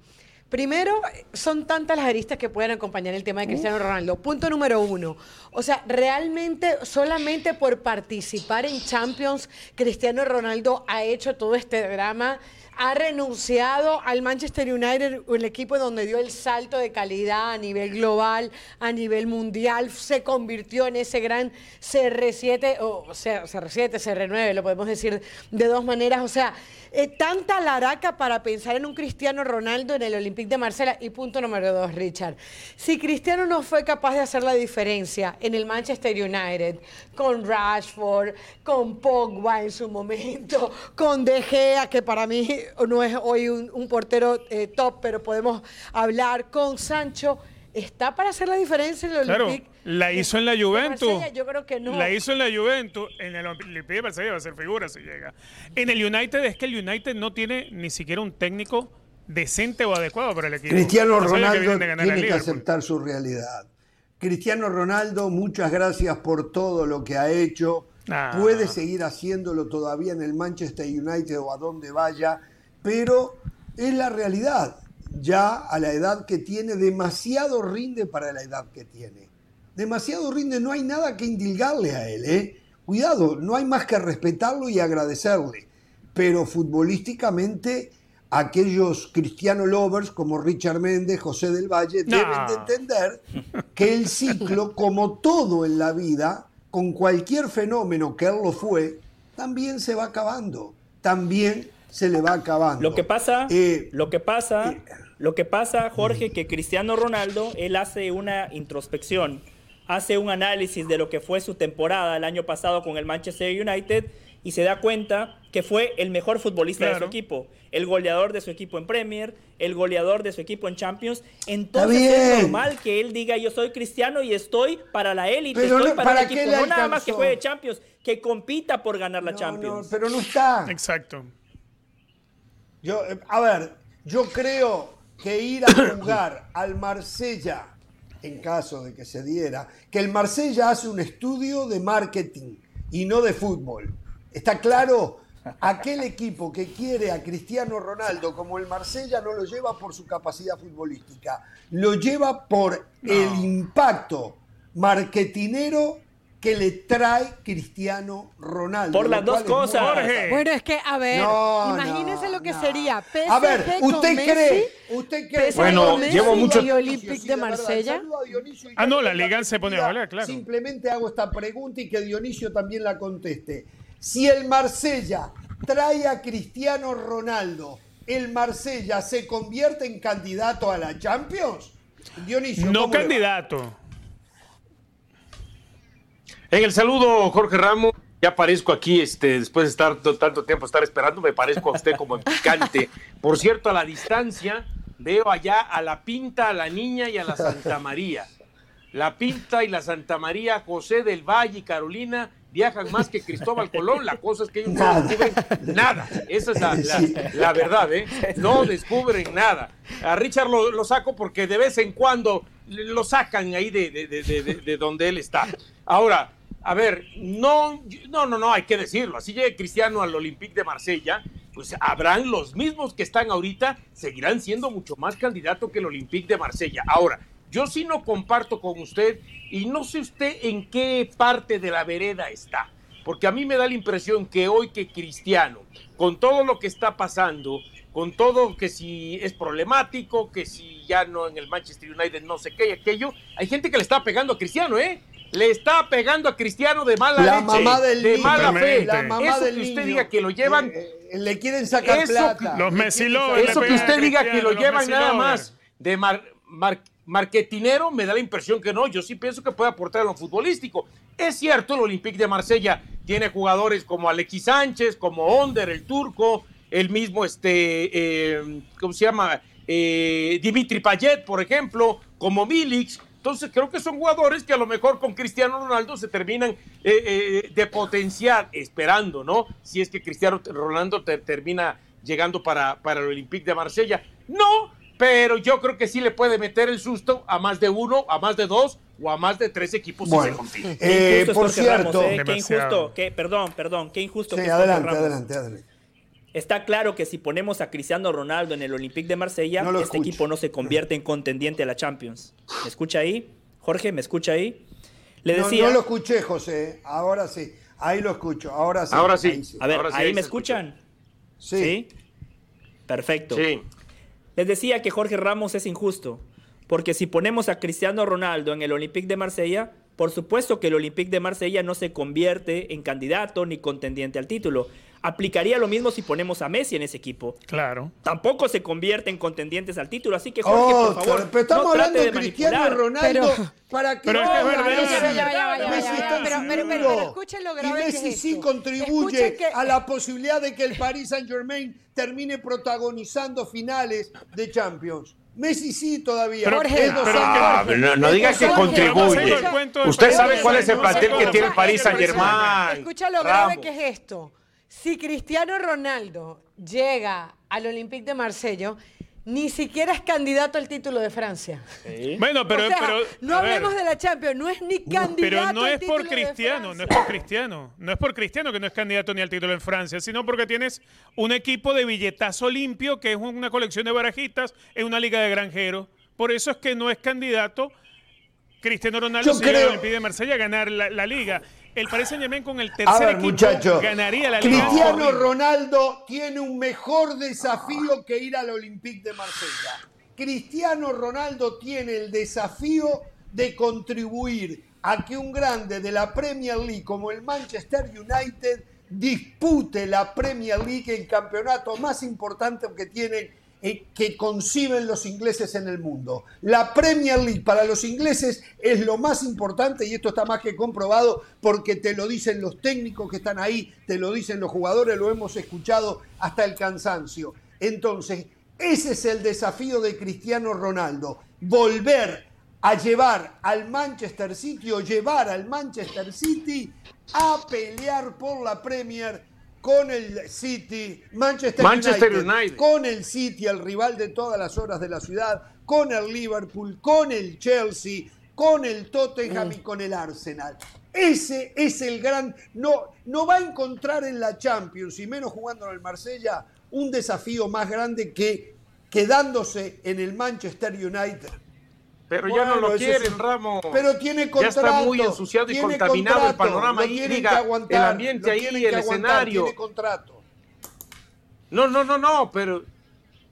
S2: Primero, son tantas las aristas que pueden acompañar el tema de Cristiano Ronaldo. Punto número uno. O sea, realmente, solamente por participar en Champions, Cristiano Ronaldo ha hecho todo este drama. Ha renunciado al Manchester United, el equipo donde dio el salto de calidad a nivel global, a nivel mundial. Se convirtió en ese gran CR7, o sea, CR7, CR9, lo podemos decir de dos maneras. O sea, eh, tanta laraca para pensar en un Cristiano Ronaldo en el Olympique de Marsella. Y punto número dos, Richard. Si Cristiano no fue capaz de hacer la diferencia en el Manchester United, con Rashford, con Pogba en su momento, con De Gea, que para mí no es hoy un, un portero eh, top, pero podemos hablar, con Sancho, ¿está para hacer la diferencia en el
S3: Claro,
S2: Olympique?
S3: la
S2: de-
S3: hizo en la Juventus.
S2: Marsella? Yo creo que no.
S3: La hizo en la Juventus, en el Olympique de Marsella va a ser figura si llega. En el United es que el United no tiene ni siquiera un técnico decente o adecuado para el equipo.
S4: Cristiano
S3: que
S4: Ronaldo
S3: a
S4: tiene que aceptar su realidad. Cristiano Ronaldo, muchas gracias por todo lo que ha hecho.
S3: Ah.
S4: Puede seguir haciéndolo todavía en el Manchester United o a donde vaya, pero es la realidad. Ya a la edad que tiene, demasiado rinde para la edad que tiene. Demasiado rinde, no hay nada que indilgarle a él. ¿eh? Cuidado, no hay más que respetarlo y agradecerle. Pero futbolísticamente, aquellos cristiano lovers como Richard Méndez, José del Valle,
S3: No.
S4: deben de entender que el ciclo, como todo en la vida, con cualquier fenómeno que él lo fue, también se va acabando. También se le va acabando.
S1: Lo que pasa,
S4: Eh,
S1: lo que pasa,
S4: eh,
S1: lo que pasa, Jorge, que Cristiano Ronaldo, él hace una introspección, hace un análisis de lo que fue su temporada el año pasado con el Manchester United y se da cuenta que fue el mejor futbolista de su equipo, el goleador de su equipo en Premier, el goleador de su equipo en Champions. Entonces es normal que él diga yo soy cristiano y estoy para la élite, estoy
S4: no-
S1: para,
S4: ¿para
S1: el equipo, no nada más que juegue Champions, que compita por ganar la
S4: no,
S1: Champions.
S4: no, pero no está.
S3: Exacto.
S4: Yo, eh, a ver, yo creo que ir a jugar al Marsella, en caso de que se diera, que el Marsella hace un estudio de marketing y no de fútbol. ¿Está claro? Aquel equipo que quiere a Cristiano Ronaldo como el Marsella no lo lleva por su capacidad futbolística, lo lleva por el impacto marketinero que le trae Cristiano Ronaldo.
S1: Por las dos cosas.
S3: Jorge.
S2: Bueno, es que, a ver,
S4: No,
S2: imagínense
S4: no,
S2: lo que
S4: no.
S2: sería PSG
S4: A ver, ¿usted
S2: Messi,
S4: cree? ¿Usted cree?
S2: PSG
S8: Bueno,
S2: Messi
S8: llevo mucho-
S2: y Olympique
S4: Sí,
S2: de. Marsella.
S3: Ah, no, la Liga se pone a valer, claro.
S4: Simplemente hago esta pregunta y que Dionisio también la conteste. Si el Marsella trae a Cristiano Ronaldo, ¿el Marsella se convierte en candidato a la Champions? Dionisio,
S3: No candidato.
S8: En el saludo, Jorge Ramos. Ya aparezco aquí, este, después de estar tanto tiempo estar esperando, me parezco a usted como en picante. Por cierto, a la distancia veo allá a la Pinta, a la Niña y a la Santa María. La Pinta y la Santa María, José del Valle y Carolina viajan más que Cristóbal Colón. La cosa es que ellos no descubren nada. Esa es la, la-
S4: Sí.
S8: la verdad, ¿eh? No descubren nada. A Richard lo, lo saco porque de vez en cuando lo sacan ahí de- de- de- de donde él está. Ahora, a ver, no, no, no, no, hay que decirlo. Así llegue Cristiano al Olympique de Marsella, pues habrán los mismos que están ahorita, seguirán siendo mucho más candidato que el Olympique de Marsella. Ahora, Yo sí no comparto con usted y no sé usted en qué parte de la vereda está, porque a mí me da la impresión que hoy que Cristiano, con todo lo que está pasando, con todo que si es problemático, que si ya no en el Manchester United no sé qué y aquello, hay gente que le está pegando a Cristiano, ¿eh? Le está pegando a Cristiano de mala
S4: La
S8: leche,
S4: mamá del
S8: de
S4: niño.
S8: mala fe.
S4: La mamá
S8: eso
S4: del
S8: que usted
S4: niño.
S8: diga que lo llevan,
S4: Eh, eh, le quieren sacar
S8: Eso
S4: plata.
S3: Los
S4: Le
S3: Messi
S4: quieren
S3: lovers,
S4: sacar-
S8: eso que usted diga que lo llevan nada más de mar, mar- marketinero, me da la impresión que no. Yo sí pienso que puede aportar a lo futbolístico. Es cierto, el Olympique de Marsella tiene jugadores como Alexis Sánchez, como Onder, el turco, el mismo, este, eh, ¿cómo se llama? Eh, Dimitri Payet, por ejemplo, como Milix. Entonces creo que son jugadores que a lo mejor con Cristiano Ronaldo se terminan eh, eh, de potenciar, esperando, ¿no? Si es que Cristiano Ronaldo te- termina llegando para, para el Olympique de Marsella. No, pero yo creo que sí le puede meter el susto a más de uno, a más de dos o a más de tres equipos si se
S4: Bueno,
S8: consigue.
S1: Qué
S4: eh, por
S1: Ramos,
S4: cierto.
S1: ¿eh? Qué injusto, qué- perdón, perdón, qué injusto
S4: Sí,
S1: que
S4: adelante,
S1: Ramos.
S4: adelante, adelante.
S1: Está claro que si ponemos a Cristiano Ronaldo en el Olympique de Marsella,
S4: No
S1: este
S4: escucho.
S1: equipo no se convierte en contendiente a la Champions. ¿Me escucha ahí? Jorge, ¿me escucha ahí? Le
S4: No,
S1: decía,
S4: no lo escuché, José. Ahora sí. Ahí lo escucho. Ahora sí.
S8: Ahora sí.
S4: ahí
S1: a ver,
S8: Ahora sí,
S1: ¿ahí
S8: ahí
S1: me escuchan?
S4: Sí.
S1: Perfecto.
S8: Sí.
S1: Les decía que Jorge Ramos es injusto, porque si ponemos a Cristiano Ronaldo en el Olympique de Marsella, por supuesto que el Olympique de Marsella no se convierte en candidato ni contendiente al título. Aplicaría lo mismo si ponemos a Messi en ese equipo.
S3: Claro.
S1: Tampoco se convierte en contendientes al título, así que Jorge,
S4: Oh,
S1: por favor,
S4: pero estamos
S1: no trate
S4: hablando de Cristiano
S1: manipular.
S4: Ronaldo
S2: Pero-
S4: para que
S3: pero es que es verdad.
S4: Messi-
S2: pero- escuchen lo grave
S4: y
S2: que
S4: Messi
S2: es
S4: sí
S2: esto.
S4: contribuye
S2: que-
S4: a la posibilidad de que el Paris Saint Germain termine protagonizando finales de Champions. Messi sí todavía.
S3: Pero-
S4: Es
S3: pero-
S4: dos
S3: pero-
S4: años.
S8: Ah, pero no, no diga que
S2: Jorge,
S8: contribuye.
S3: Jorge,
S8: Usted sabe cuál es el
S3: Saint-Germain,
S8: plantel que
S3: no
S8: tiene el
S3: cómo.
S8: Saint Germain.
S2: Escucha lo grave que es esto. Si Cristiano Ronaldo llega al Olympique de Marsella, ni siquiera es candidato al título de Francia.
S3: Bueno, pero,
S2: o sea,
S3: pero
S2: no
S3: ver,
S2: hablemos de la Champions, no es ni candidato
S3: pero no
S2: al
S3: es
S2: título
S3: por Cristiano, no es por Cristiano, no es por Cristiano que no es candidato ni al título en Francia, sino porque tienes un equipo de billetazo limpio que es una colección de barajitas en una liga de granjeros. Por eso es que no es candidato Cristiano Ronaldo
S4: Yo
S3: si llega al
S4: creo-
S3: Olympique de Marsella a ganar la, la liga. El Paris Saint-Germain con el tercer
S4: ver,
S3: equipo ganaría la liga.
S4: Cristiano. Ronaldo tiene un mejor desafío que ir al Olympique de Marsella. Cristiano Ronaldo tiene el desafío de contribuir a que un grande de la Premier League como el Manchester United dispute la Premier League, el campeonato más importante que tienen que conciben los ingleses en el mundo. La Premier League para los ingleses es lo más importante y esto está más que comprobado porque te lo dicen los técnicos que están ahí, te lo dicen los jugadores, lo hemos escuchado hasta el cansancio. Entonces, ese es el desafío de Cristiano Ronaldo, volver a llevar al Manchester City o llevar al Manchester City a pelear por la Premier con el City, Manchester,
S8: Manchester
S4: United,
S8: United.
S4: con el City, el rival de todas las horas de la ciudad, con el Liverpool, con el Chelsea, con el Tottenham y con el Arsenal. Ese es el gran. No, no va a encontrar en la Champions, y menos jugando en el Marsella, un desafío más grande que quedándose en el Manchester United.
S8: Pero ya no lo quieren,
S4: sí.
S8: Ramos.
S4: Pero tiene
S8: Ya
S4: contrato.
S8: está muy ensuciado y contaminado el panorama
S4: aguantar,
S8: el ambiente ahí, el
S4: aguantar,
S8: escenario.
S4: Tiene contrato.
S8: No, no, no, no, pero,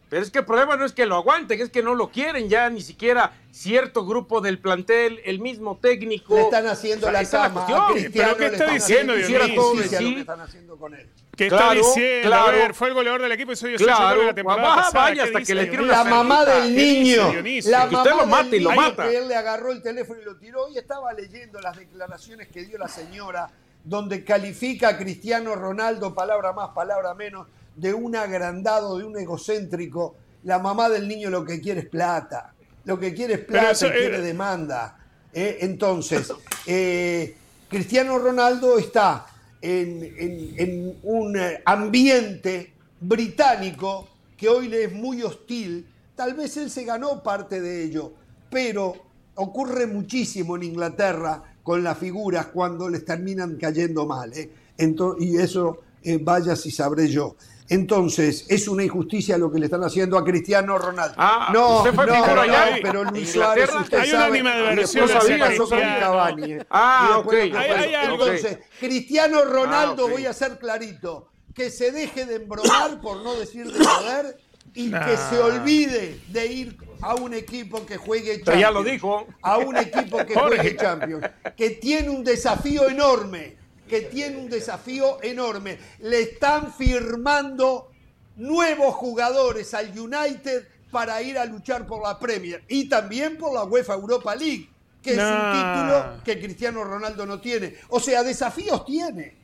S8: pero es que el problema no es que lo aguanten, es que no lo quieren ya ni siquiera cierto grupo del plantel, el mismo técnico.
S4: Le están haciendo
S8: O sea,
S4: la cama.
S8: cuestión.
S4: a Cristiano
S3: ¿Pero qué está diciendo,
S8: Dionisio?
S4: a lo
S8: Sí.
S4: que están haciendo con él.
S3: ¿Qué
S8: Claro,
S3: está diciendo?
S8: claro.
S3: A ver, fue el goleador del equipo y soy yo
S8: Claro,
S3: la temporada
S8: baja,
S3: pasada.
S8: vaya
S3: ¿Qué
S8: hasta que le una
S4: La mamá del
S3: ¿Qué dice
S4: niño. La
S8: Que usted
S4: mamá
S8: lo mate y lo mata.
S4: que él le agarró el teléfono y lo tiró. Y estaba leyendo las declaraciones que dio la señora, donde califica a Cristiano Ronaldo, palabra más, palabra menos, de un agrandado, de un egocéntrico. La mamá del niño lo que quiere es plata. Lo que quiere es plata
S3: eso,
S4: y quiere
S3: eh,
S4: demanda. Eh, Entonces, eh, Cristiano Ronaldo está en, en- en un ambiente británico que hoy le es muy hostil. Tal vez él se ganó parte de ello, pero ocurre muchísimo en Inglaterra con las figuras cuando les terminan cayendo mal. ¿eh? Ento- y eso, eh, vaya si sabré yo. Entonces, es una injusticia lo que le están haciendo a Cristiano Ronaldo.
S8: Ah,
S4: no,
S8: fue
S4: no, no, pero Luis. Suárez, usted
S3: Hay una
S4: sabe, después pasó con. Cavani, eh.
S8: Ah, ok.
S3: Hay- hay
S4: pasó.
S3: algo.
S4: Entonces, Cristiano Ronaldo,
S8: Ah,
S4: voy a ser clarito, que se deje de embromar, por no decir de joder, y que se olvide de ir a un equipo que juegue Champions.
S8: Pero ya lo dijo.
S4: A un equipo que juegue Champions. Que tiene un desafío enorme. Que tiene un desafío enorme. Le están firmando nuevos jugadores al United para ir a luchar por la Premier. Y también por la UEFA Europa League. Que es un título que Cristiano Ronaldo no tiene. O sea, desafíos tiene.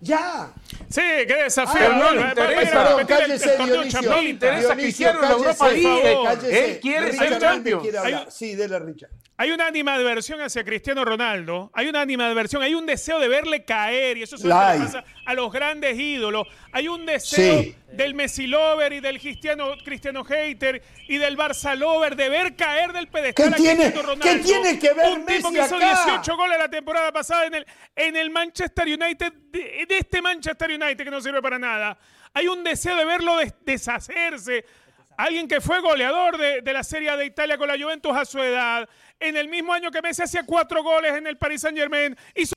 S4: Ya.
S3: Sí, qué desafío.
S4: Ah,
S3: ¿no?
S4: no le
S8: interesa.
S4: Perdón,
S3: el- el
S4: Dionisio.
S8: No le interesa
S4: Dionisio,
S8: la Europa League. Él quiere
S4: Richard
S8: ser
S4: Hernández
S8: Champions.
S4: quiere hablar.
S3: Hay-
S4: Sí, dele, Richard.
S3: Hay una animadversión hacia Cristiano Ronaldo, hay una animadversión, hay un deseo de verle caer, y eso es lo
S4: La
S3: que
S4: hay.
S3: le pasa a los grandes ídolos. Hay un deseo
S4: Sí.
S3: del Messi Lover y del Cristiano, Cristiano Hater y del Barça Lover de ver caer del pedestal
S4: ¿Qué
S3: a
S4: tiene-
S3: Cristiano
S4: qué
S3: Ronaldo.
S4: tiene que ver
S3: Un tipo
S4: Messi
S3: que hizo
S4: acá?
S3: 18 goles la temporada pasada en el, en el Manchester United, de, de este Manchester United que no sirve para nada. Hay un deseo de verlo des- deshacerse. Alguien que fue goleador de, de la Serie de Italia con la Juventus a su edad. En el mismo año que Messi hacía cuatro goles en el Paris Saint Germain. Hizo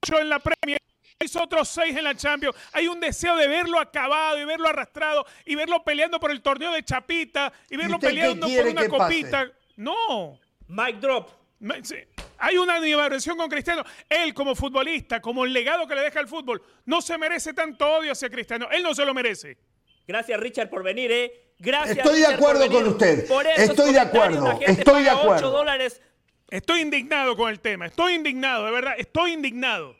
S3: ocho en la Premier. Hizo otros seis en la Champions. Hay un deseo de verlo acabado y verlo arrastrado y verlo peleando por el torneo de Chapita y verlo peleando por una
S4: pase?
S3: copita. No.
S1: Mic drop.
S3: Hay una animación con Cristiano. Él como futbolista, como el legado que le deja el fútbol, no se merece tanto odio hacia Cristiano. Él no se lo merece.
S1: Gracias, Richard, por venir, ¿eh? Gracias.
S4: Estoy de acuerdo con usted.
S1: Por esos
S4: Estoy de acuerdo.
S1: la gente
S4: Estoy de acuerdo.
S1: 8 dólares.
S3: Estoy indignado con el tema. Estoy indignado, de verdad. Estoy indignado.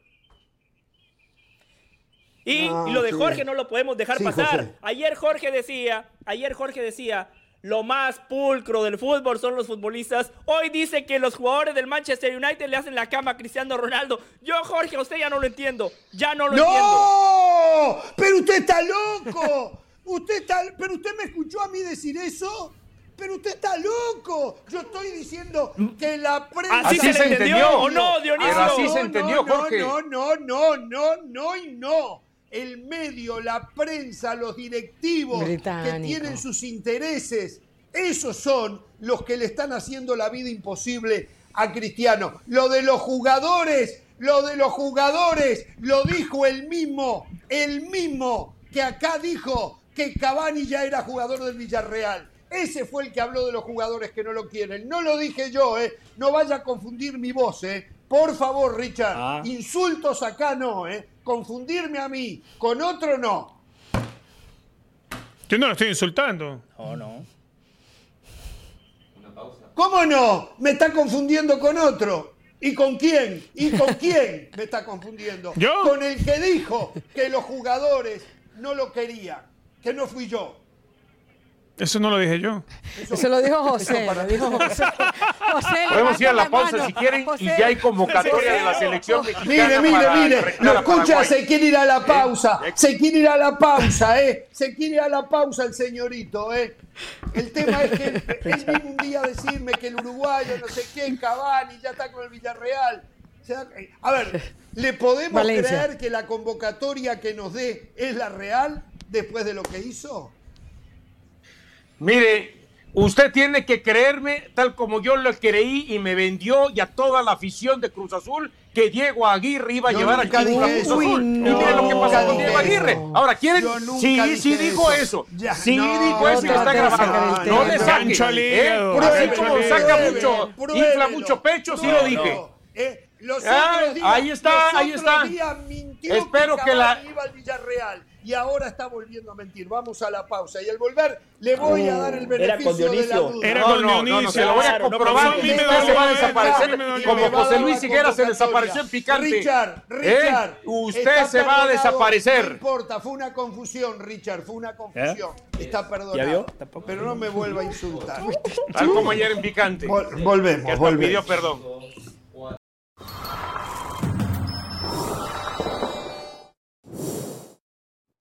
S1: Y,
S4: Ah,
S1: y lo de
S4: sí.
S1: Jorge no lo podemos dejar
S4: Sí,
S1: pasar.
S4: José.
S1: Ayer Jorge decía, ayer Jorge decía, lo más pulcro del fútbol son los futbolistas. Hoy dice que los jugadores del Manchester United le hacen la cama a Cristiano Ronaldo. Yo, Jorge, a usted ya no lo entiendo. Ya no lo entiendo.
S4: ¡No! ¡Pero usted está loco! Usted está, pero usted me escuchó a mí decir eso. Pero usted está loco. Yo estoy diciendo que la prensa.
S1: ¿Así se le entendió o no, Dionisio?
S8: Pero así se entendió,
S4: no,
S8: Jorge.
S4: No, no, no, no, no y no. El medio, la prensa, los directivos que tienen sus intereses, esos son los que le están haciendo la vida imposible a Cristiano. Lo de los jugadores, lo de los jugadores, lo dijo el mismo, el mismo que acá dijo que Cavani ya era jugador del Villarreal. Ese fue el que habló de los jugadores que no lo quieren. No lo dije yo, ¿eh? No vaya a confundir mi voz, ¿eh? Por favor, Richard.
S1: Ah.
S4: Insultos acá no, ¿eh? Confundirme a mí con otro no.
S3: Yo no lo estoy insultando.
S1: No, no.
S4: ¿Cómo no? Me está confundiendo con otro. ¿Y con quién? ¿Y con quién me está confundiendo?
S3: ¿Yo?
S4: Con el que dijo que los jugadores no lo querían. Que no fui yo.
S3: Eso no lo dije yo.
S2: Eso lo dijo José. Lo dijo José. José,
S8: Podemos ir a la pausa
S2: mano.
S8: si quieren y ya hay convocatoria de la selección mexicana.
S4: Mire, mire,
S8: para
S4: mire. Lo escucha,
S8: Paraguay.
S4: se quiere ir a la pausa.
S8: Eh,
S4: Se quiere ir a la pausa, ¿eh? Se quiere ir a la pausa el señorito, ¿eh? El tema es que él, él vino un día a decirme que el uruguayo, no sé qué, Cavani, ya está con el Villarreal. Da- A ver, ¿le podemos
S2: Valencia.
S4: creer que la convocatoria que nos dé es la real después de lo que hizo?
S8: Mire, usted tiene que creerme tal como yo lo creí y me vendió y a toda la afición de Cruz Azul que Diego Aguirre iba a
S4: Yo
S8: llevar
S4: nunca
S8: a Cruz
S4: eso.
S8: Azul.
S2: Uy,
S8: y mire lo que pasó con Diego Aguirre.
S2: eso.
S8: Ahora, ¿quieren? Sí, sí dijo
S4: eso. Ya,
S8: sí
S4: no,
S8: dijo eso y está grabado. No le saque. ¿eh? Así como saca mucho,
S4: Pruébelo,
S8: infla mucho pecho, sí lo dije.
S4: Eh, los
S8: Ah,
S4: otros días,
S8: ahí está,
S4: los
S8: ahí
S4: otros
S8: está.
S4: días mintió
S8: Espero que la-
S4: iba al Villarreal y ahora está volviendo a mentir. Vamos a la pausa y al volver le voy a dar el
S1: Era con
S4: beneficio de la
S1: Dionisio.
S4: duda.
S3: Era
S8: No,
S3: con
S8: no, no, no,
S3: Dionisio.
S8: se lo voy a
S1: no,
S8: comprobar usted se va a desaparecer como José Luis Higuera se desapareció en picante.
S4: Richard,
S8: ¿Eh?
S4: Richard.
S8: Usted se va a desaparecer.
S4: No importa, fue una confusión, Richard, fue una confusión. Está perdonado.
S1: ¿Ya vio? Tampoco.
S4: Pero no me vuelva a insultar.
S8: Tal como ayer en picante.
S4: Volvemos, volvemos.
S8: pidió perdón.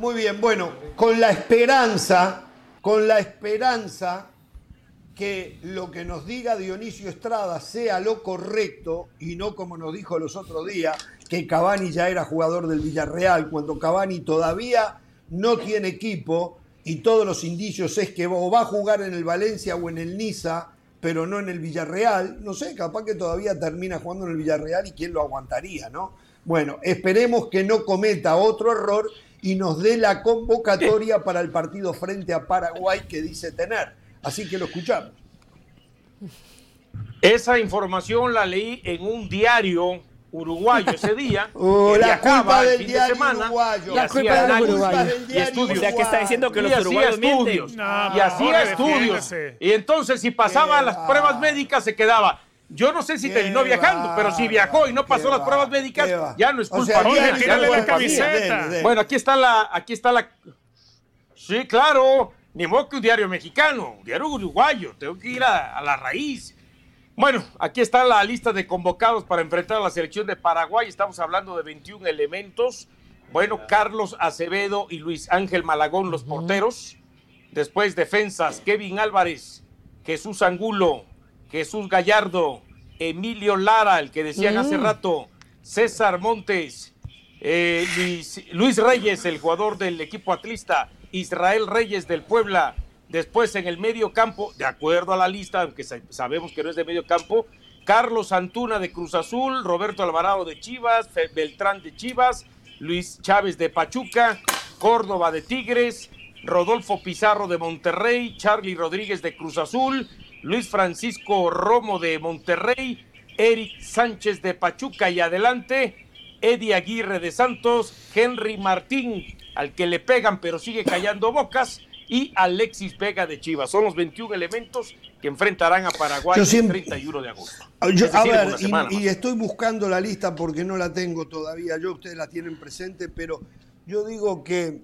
S4: Muy bien, bueno, con la esperanza, con la esperanza que lo que nos diga Dionisio Estrada sea lo correcto y no como nos dijo los otros días, que Cavani ya era jugador del Villarreal, cuando Cavani todavía no tiene equipo y todos los indicios es que o va a jugar en el Valencia o en el Niza, pero no en el Villarreal. No sé, capaz que todavía termina jugando en el Villarreal y quién lo aguantaría, ¿no? Bueno, esperemos que no cometa otro error y nos dé la convocatoria para el partido frente a Paraguay que dice tener. Así que lo escuchamos.
S8: Esa información la leí en un diario uruguayo ese día.
S4: Oh, la culpa
S8: el
S4: del
S8: fin de
S4: diario
S8: semana
S4: uruguayo.
S8: y
S2: La culpa del uruguayo.
S8: y estudios.
S1: O sea, que está diciendo que los
S8: Y hacía
S1: uruguayos
S8: estudios.
S3: No,
S8: y hacía estudios. Y entonces, si pasaba
S4: Qué
S8: las pruebas médicas, se quedaba. Yo no sé si
S4: Qué
S8: terminó viajando,
S4: va,
S8: pero si viajó y no pasó las
S4: va,
S8: pruebas médicas, ya no es
S4: O
S8: culpa
S4: sea,
S8: ya
S3: tírale
S8: no
S3: la camiseta.
S4: Dele, dele.
S8: Bueno, aquí está la, aquí está la. Sí, claro. Ni modo que un diario mexicano, un diario uruguayo. Tengo que ir a, a la raíz. Bueno, aquí está la lista de convocados para enfrentar a la selección de Paraguay. Estamos hablando de 21 elementos. Bueno, Carlos Acevedo y Luis Ángel Malagón, los porteros. Después, defensas, Kevin Álvarez, Jesús Angulo, Jesús Gallardo, Emilio Lara, el que decían hace rato, César Montes, eh, Luis, Luis Reyes, el jugador del equipo atlista, Israel Reyes del Puebla. Después en el medio campo, de acuerdo a la lista, aunque sa- sabemos que no es de medio campo, Carlos Antuna de Cruz Azul, Roberto Alvarado de Chivas, Beltrán de Chivas, Luis Chávez de Pachuca, Córdoba de Tigres, Rodolfo Pizarro de Monterrey, Charlie Rodríguez de Cruz Azul, Luis Francisco Romo de Monterrey, Eric Sánchez de Pachuca y adelante, Eddie Aguirre de Santos, Henry Martín, al que le pegan pero sigue callando bocas, y Alexis Vega de Chivas. Son los 21 elementos que enfrentarán a Paraguay
S4: Yo
S8: el
S4: siempre-
S8: 31 de agosto.
S4: Yo-
S8: Es
S4: a ver, y- y, estoy buscando la lista porque no la tengo todavía. Yo, ustedes la tienen presente, pero yo digo que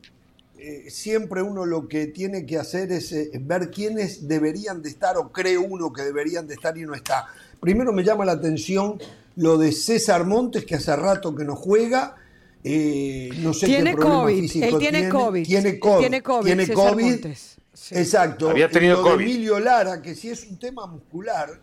S4: eh, siempre uno lo que tiene que hacer es eh, ver quiénes deberían de estar o cree uno que deberían de estar y no está. Primero me llama la atención lo de César Montes, que hace rato que no juega. eh, no sé
S2: Tiene
S4: qué problema
S2: COVID,
S4: físico
S2: él tiene COVID,
S4: Tiene COVID.
S2: tiene COVID,
S4: tiene COVID.
S2: Montes. Sí.
S4: Exacto.
S8: Había tenido
S4: Y lo de
S8: COVID.
S4: Emilio Lara, que si es un tema muscular,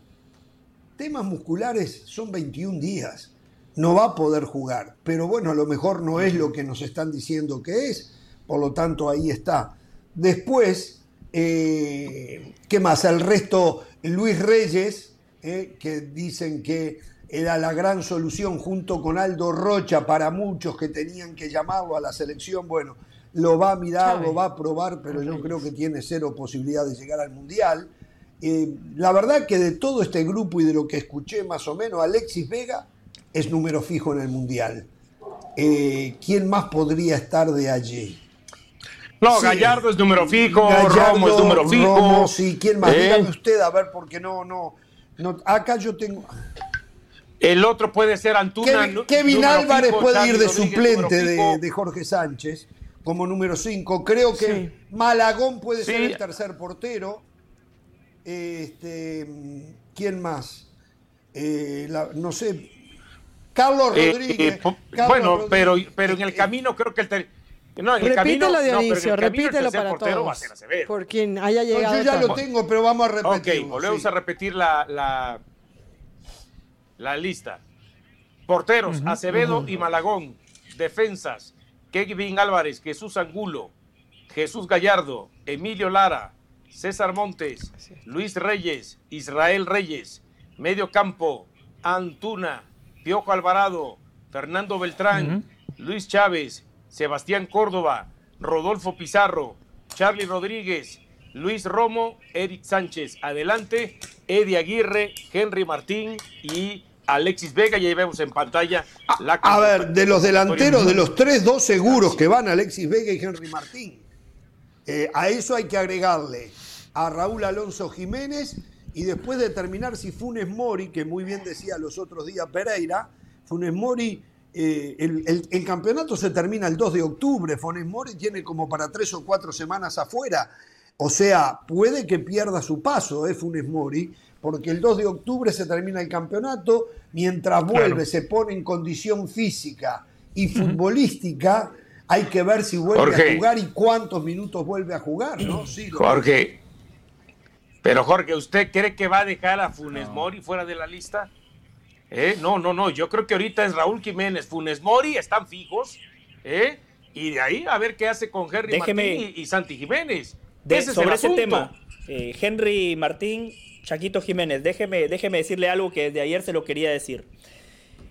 S4: temas musculares son 21 días. No va a poder jugar. Pero bueno, a lo mejor no es lo que nos están diciendo que es. Por lo tanto, ahí está. Después, eh, ¿qué más? El resto, Luis Reyes, eh, que dicen que era la gran solución junto con Aldo Rocha para muchos que tenían que llamarlo a la selección. Bueno, lo va a mirar,
S2: Chávez.
S4: lo va a probar, pero yo creo que tiene cero posibilidad de llegar al Mundial. Eh, la verdad que de todo este grupo y de lo que escuché más o menos, Alexis Vega es número fijo en el Mundial. Eh, ¿Quién más podría estar de allí?
S8: No,
S4: Sí.
S8: Gallardo es número fijo,
S4: Gallardo,
S8: Romo es número fijo.
S4: Romo, sí, ¿quién más?
S8: ¿Eh?
S4: Dígame usted, a ver, porque no, no, no. Acá yo tengo.
S8: El otro puede ser Antuna.
S4: Kevin, Álvarez
S8: fijo,
S4: puede ir de
S8: Rodríguez,
S4: suplente de, Jorge Sánchez como número 5. Creo que
S2: Sí.
S4: Malagón puede ser el tercer portero. Este, ¿Quién más? Eh, la- no sé. Carlos
S8: Eh,
S4: Rodríguez.
S8: eh,
S4: Carlos
S8: bueno,
S4: Rodríguez.
S8: pero, pero en el camino creo que el no, en el camino,
S2: Repítelo,
S8: no, pero en el
S2: Dionisio,
S8: camino el
S2: repítelo para
S8: portero va a
S2: todos.
S8: ser Acevedo.
S2: Por quien haya
S4: no,
S2: llegado.
S4: yo ya lo tengo, pero vamos a
S8: Ok,
S4: repetirlo.
S8: volvemos
S4: sí.
S8: a repetir la, la, la lista. Porteros, Acevedo y Malagón. Defensas, Kevin Álvarez, Jesús Angulo, Jesús Gallardo, Emilio Lara, César Montes, Luis Reyes, Israel Reyes. Medio campo, Antuna, Piojo Alvarado, Fernando Beltrán, Luis Chávez, Sebastián Córdoba, Rodolfo Pizarro, Charlie Rodríguez, Luis Romo, Eric Sánchez. Adelante, Eddie Aguirre, Henry Martín y Alexis Vega, ya vemos en pantalla la
S4: A ver, de los delanteros, de los tres, dos seguros que van Alexis Vega y Henry Martín. Eh, a eso hay que agregarle a Raúl Alonso Jiménez y después determinar si Funes Mori, que muy bien decía los otros días Pereira, Funes Mori, eh, el, el- el campeonato se termina el 2 de octubre, Funes Mori tiene como para tres o cuatro semanas afuera, o sea, puede que pierda su paso, eh, Funes Mori, porque el 2 de octubre se termina el campeonato, mientras vuelve,
S3: Claro.
S4: se pone en condición física y futbolística, hay que ver si vuelve
S8: Jorge.
S4: a jugar y cuántos minutos vuelve a jugar, ¿no? Sí,
S8: Jorge. Pero Jorge, ¿usted cree que va a dejar a Funes Mori fuera de la lista? ¿Eh? No, no, no. Yo creo que ahorita es Raúl Jiménez, Funes Mori, están fijos. ¿eh? Y de ahí a ver qué hace con Henry
S1: Déjeme-
S8: Martín y, y Santi Jiménez.
S1: De-
S8: Ese es
S1: sobre
S8: el
S1: ese tema, eh, Henry Martín, Chaquito Jiménez, déjeme, déjeme decirle algo que desde ayer se lo quería decir.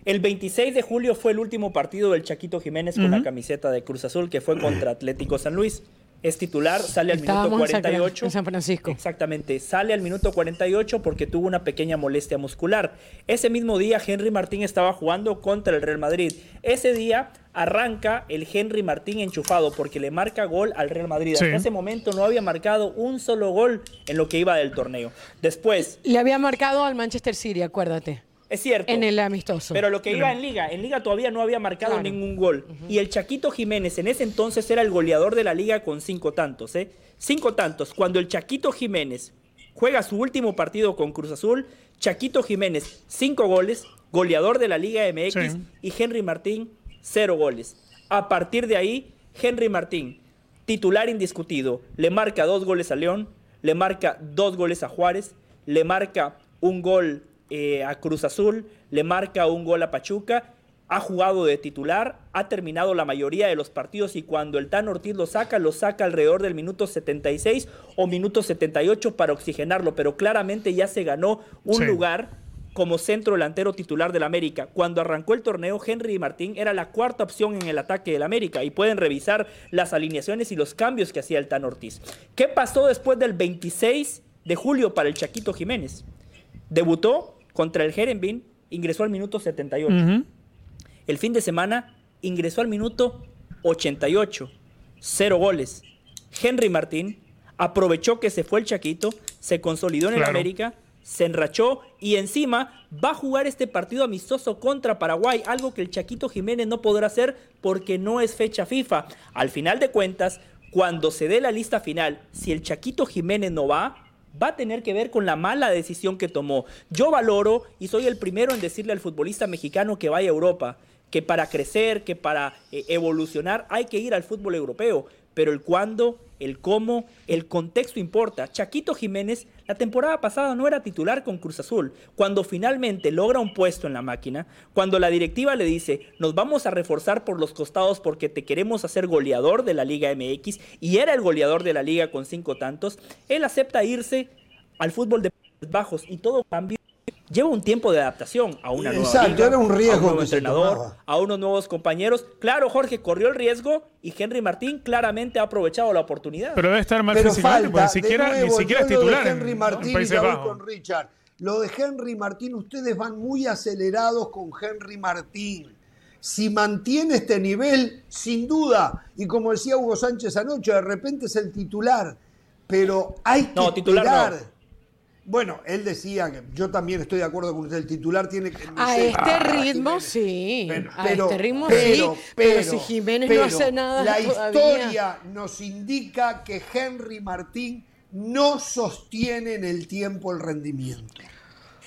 S1: El 26 de julio fue el último partido del Chaquito Jiménez con la camiseta de Cruz Azul, que fue contra Atlético San Luis. Es titular, sale al minuto
S2: Estábamos en San-
S1: 48.
S2: en San Francisco.
S1: Exactamente, sale al minuto 48 porque tuvo una pequeña molestia muscular. Ese mismo día Henry Martín estaba jugando contra el Real Madrid. Ese día arranca el Henry Martín enchufado porque le marca gol al Real Madrid.
S3: Sí.
S1: Hasta ese momento no había marcado un solo gol en lo que iba del torneo. Después,
S2: Le había marcado al Manchester City, acuérdate.
S1: Es cierto.
S2: En el amistoso.
S1: Pero lo que iba en liga, en liga todavía no había marcado
S2: Claro.
S1: ningún gol. Y el Chaquito Jiménez en ese entonces era el goleador de la liga con cinco tantos, ¿eh? Cinco tantos. Cuando el Chaquito Jiménez juega su último partido con Cruz Azul, Chaquito Jiménez, cinco goles, goleador de la Liga MX,
S3: Sí.
S1: y Henry Martín, cero goles. A partir de ahí, Henry Martín, titular indiscutido, le marca dos goles a León, le marca dos goles a Juárez, le marca un gol eh, a Cruz Azul, le marca un gol a Pachuca, ha jugado de titular, ha terminado la mayoría de los partidos y cuando el Tan Ortiz lo saca, lo saca alrededor del minuto 76 o minuto 78 para oxigenarlo, pero claramente ya se ganó un
S3: Sí.
S1: lugar como centro delantero titular del América. Cuando arrancó el torneo, Henry Martín era la cuarta opción en el ataque del América y pueden revisar las alineaciones y los cambios que hacía el Tan Ortiz. ¿Qué pasó después del 26 de julio para el Chaquito Jiménez? Debutó contra el Jerenbin, ingresó al minuto 78.
S3: Ujú.
S1: El fin de semana ingresó al minuto 88. Cero goles. Henry Martín aprovechó que se fue el Chaquito, se consolidó en el. América, se enrachó y encima va a jugar este partido amistoso contra Paraguay, algo que el Chaquito Jiménez no podrá hacer porque no es fecha FIFA. Al final de cuentas, cuando se dé la lista final, si el Chaquito Jiménez no va, va a tener que ver con la mala decisión que tomó. Yo valoro y soy el primero en decirle al futbolista mexicano que vaya a Europa, que para crecer, que para eh, evolucionar hay que ir al fútbol europeo, pero el cuándo, el cómo, el contexto importa. Chaquito Jiménez la temporada pasada no era titular con Cruz Azul. Cuando finalmente logra un puesto en la máquina, cuando la directiva le dice, nos vamos a reforzar por los costados porque te queremos hacer goleador de la Liga MX, y era el goleador de la liga con cinco tantos, él acepta irse al fútbol de bajos y todo cambio. Lleva un tiempo de adaptación a una nueva
S4: Exacto,
S1: liga,
S4: era un riesgo
S1: a un nuevo entrenador, a unos nuevos compañeros. Claro, Jorge corrió el riesgo y Henry Martín claramente ha aprovechado la oportunidad.
S3: Pero debe estar físicamente,
S4: falta,
S3: porque ni
S4: de
S3: siquiera,
S4: nuevo,
S3: ni siquiera es
S4: yo lo de
S3: titular en,
S4: Henry
S3: en
S4: Martín y ya voy
S3: Bajos.
S4: con Richard. Lo de Henry Martín, ustedes van muy acelerados con Henry Martín. Si mantiene este nivel, sin duda, y como decía Hugo Sánchez anoche, de repente es el titular, pero hay que
S1: No, titular
S4: esperar.
S1: no.
S4: Bueno, él decía que yo también estoy de acuerdo con usted, el titular tiene que...
S2: A
S4: sé,
S2: este ritmo,
S4: Jiménez.
S2: sí.
S4: Pero-
S2: a
S4: pero-
S2: este ritmo
S4: pero-
S2: sí. Pero, si Jiménez
S4: pero
S2: no hace nada
S4: La
S2: todavía.
S4: historia nos indica que Henry Martín no sostiene en el tiempo el rendimiento.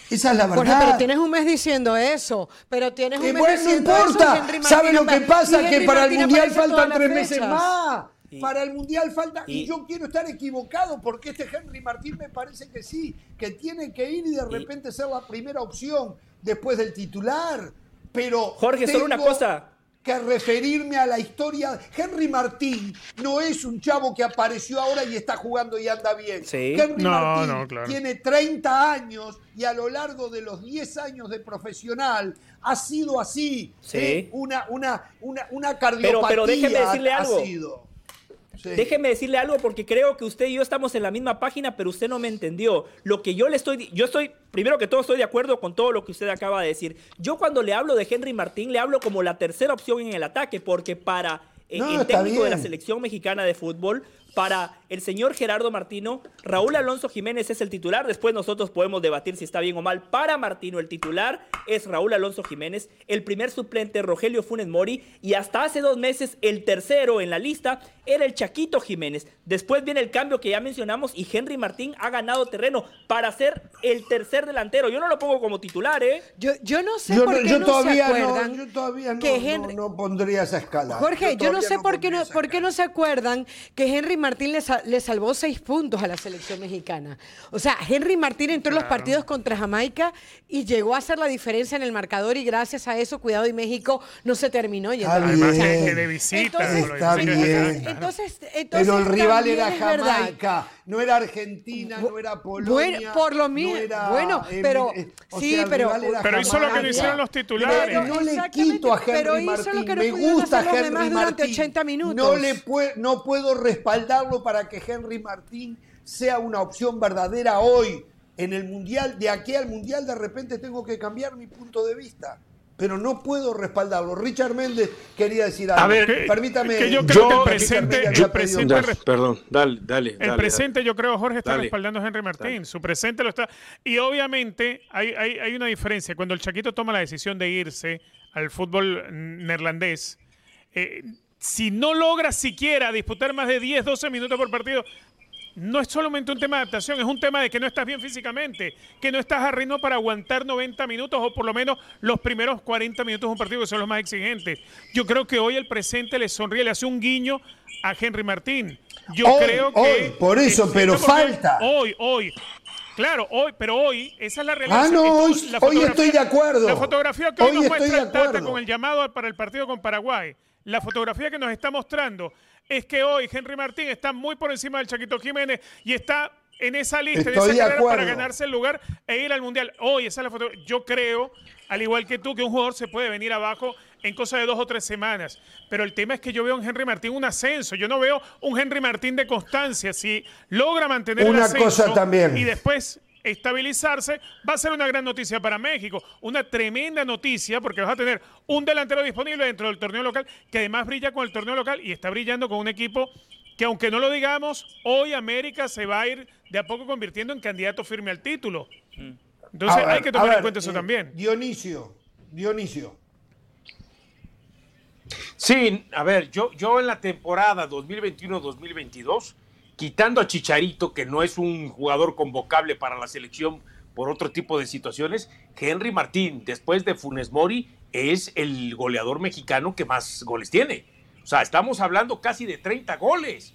S4: Esa es la verdad.
S2: Jorge, pero tienes un mes diciendo eso. Pero tienes un mes
S4: bueno, no
S2: diciendo
S4: importa. ¿Sabe lo que pasa? Que para el Mundial faltan tres meses más.
S1: Y-
S4: para el Mundial falta. Y,
S1: y-
S4: yo quiero estar equivocado porque este Henry Martín me parece que sí, que tiene que ir y de repente ser la primera opción después del titular. Pero.
S1: Jorge, solo una
S4: tengo
S1: cosa.
S4: Que referirme a la historia. Henry Martín no es un chavo que apareció ahora y está jugando y anda bien.
S1: Sí.
S4: Henry
S3: No,
S4: Martín
S3: no, claro.
S4: tiene 30 años y a lo largo de los 10 años de profesional ha sido así.
S1: Sí.
S4: ¿eh? Una, una, una, una cardiopatía
S1: pero déjeme
S4: ha-
S1: decirle
S4: ha
S1: algo.
S4: sido. Sí.
S1: Déjeme decirle algo porque creo que usted y yo estamos en la misma página, pero usted no me entendió. Lo que yo le estoy, yo estoy primero que todo estoy de acuerdo con todo lo que usted acaba de decir. Yo cuando le hablo de Henry Martín, le hablo como la tercera opción en el ataque, porque para eh,
S4: No,
S1: el técnico de la selección mexicana de fútbol, para el señor Gerardo Martino, Raúl Alonso Jiménez es el titular. Después nosotros podemos debatir si está bien o mal. Para Martino, el titular es Raúl Alonso Jiménez. El primer suplente, Rogelio Funes Mori. Y hasta hace dos meses, el tercero en la lista era el Chaquito Jiménez. Después viene el cambio que ya mencionamos y Henry Martín ha ganado terreno para ser el tercer delantero. Yo no lo pongo como titular, ¿eh?
S2: Yo, yo no sé
S4: Yo,
S2: por
S4: no-
S2: qué
S4: yo
S2: no
S4: todavía,
S2: se
S4: no,
S2: acuerdan
S4: yo todavía no,
S2: que Henry-
S4: no pondría esa escala.
S2: Jorge, yo, no sé por qué no, por qué no se acuerdan que Henry Martín le, sa- le salvó seis puntos a la selección mexicana. O sea, Henry Martín entró en los partidos contra Jamaica y llegó a hacer la diferencia en el marcador y gracias a eso, cuidado y México no se terminó yendo.
S3: Además que, de visita.
S2: Entonces-
S4: Está bien.
S2: Entonces, entonces
S4: Pero el rival era
S2: verdad.
S4: No era Argentina, no era Polonia.
S2: Bueno, por lo mismo-
S4: no era,
S2: bueno, pero-
S4: o
S2: sí,
S4: sea,
S2: pero-
S3: Pero hizo lo que
S4: Jamaica.
S3: hicieron los titulares.
S4: Pero no le quito a Henry
S2: pero hizo
S4: Martín.
S2: lo que no
S4: Me gusta
S2: hacer los
S4: Henry
S2: demás durante
S4: Martín.
S2: 80 minutos.
S4: No, le pue- no puedo respaldarlo para que Henry Martín sea una opción verdadera hoy. En el Mundial, de aquí al Mundial, de repente tengo que cambiar mi punto de vista. Pero no puedo respaldarlo. Richard Méndez quería decir algo.
S8: A ver,
S3: Que-
S4: permítame.
S3: que yo creo que el
S4: Richard
S3: presente- el
S8: perdón, dale, dale.
S3: El
S8: dale,
S3: presente, yo creo, Jorge, está
S8: Dale.
S3: respaldando a Henry Martín. Su presente lo está. Y obviamente hay, hay, hay una diferencia. Cuando el Chaquito toma la decisión de irse al fútbol neerlandés, eh, si no logra siquiera disputar más de 10, 12 minutos por partido, no es solamente un tema de adaptación, es un tema de que no estás bien físicamente, que no estás a ritmo para aguantar 90 minutos o por lo menos los primeros 40 minutos de un partido que son los más exigentes. Yo creo que hoy el presente le sonríe, le hace un guiño a Henry Martín. Yo
S4: Hoy,
S3: creo que.
S4: hoy, por eso, pero falta.
S3: Hoy, hoy. Claro, hoy, pero hoy, esa es la realidad.
S4: Ah, no, hoy- estoy de acuerdo.
S3: La fotografía que hoy,
S4: Hoy
S3: nos muestra Tata con el llamado para el partido con Paraguay, la fotografía que nos está mostrando es que hoy Henry Martín está muy por encima del Chaquito Jiménez y está en esa lista, en
S4: Estoy
S3: esa
S4: de
S3: carrera para ganarse el lugar e ir al Mundial. Hoy esa es la fotografía. Yo creo, al igual que tú, que un jugador se puede venir abajo en cosa de dos o tres semanas. Pero el tema es que yo veo en Henry Martín un ascenso. Yo no veo un Henry Martín de constancia. Si logra mantener el
S4: Una
S3: ascenso
S4: cosa también.
S3: y después estabilizarse, va a ser una gran noticia para México, una tremenda noticia porque vas a tener un delantero disponible dentro del torneo local que además brilla con el torneo local y está brillando con un equipo que aunque no lo digamos, hoy América se va a ir de a poco convirtiendo en candidato firme al título. Entonces
S4: ver,
S3: hay que tomar
S4: ver,
S3: en cuenta eso
S4: eh,
S3: también.
S4: Dionisio, Dionisio.
S8: Sí, a ver, yo, yo en la temporada 2021-2022, quitando a Chicharito, que no es un jugador convocable para la selección por otro tipo de situaciones, Henry Martín, después de Funes Mori, es el goleador mexicano que más goles tiene. O sea, estamos hablando casi de 30 goles,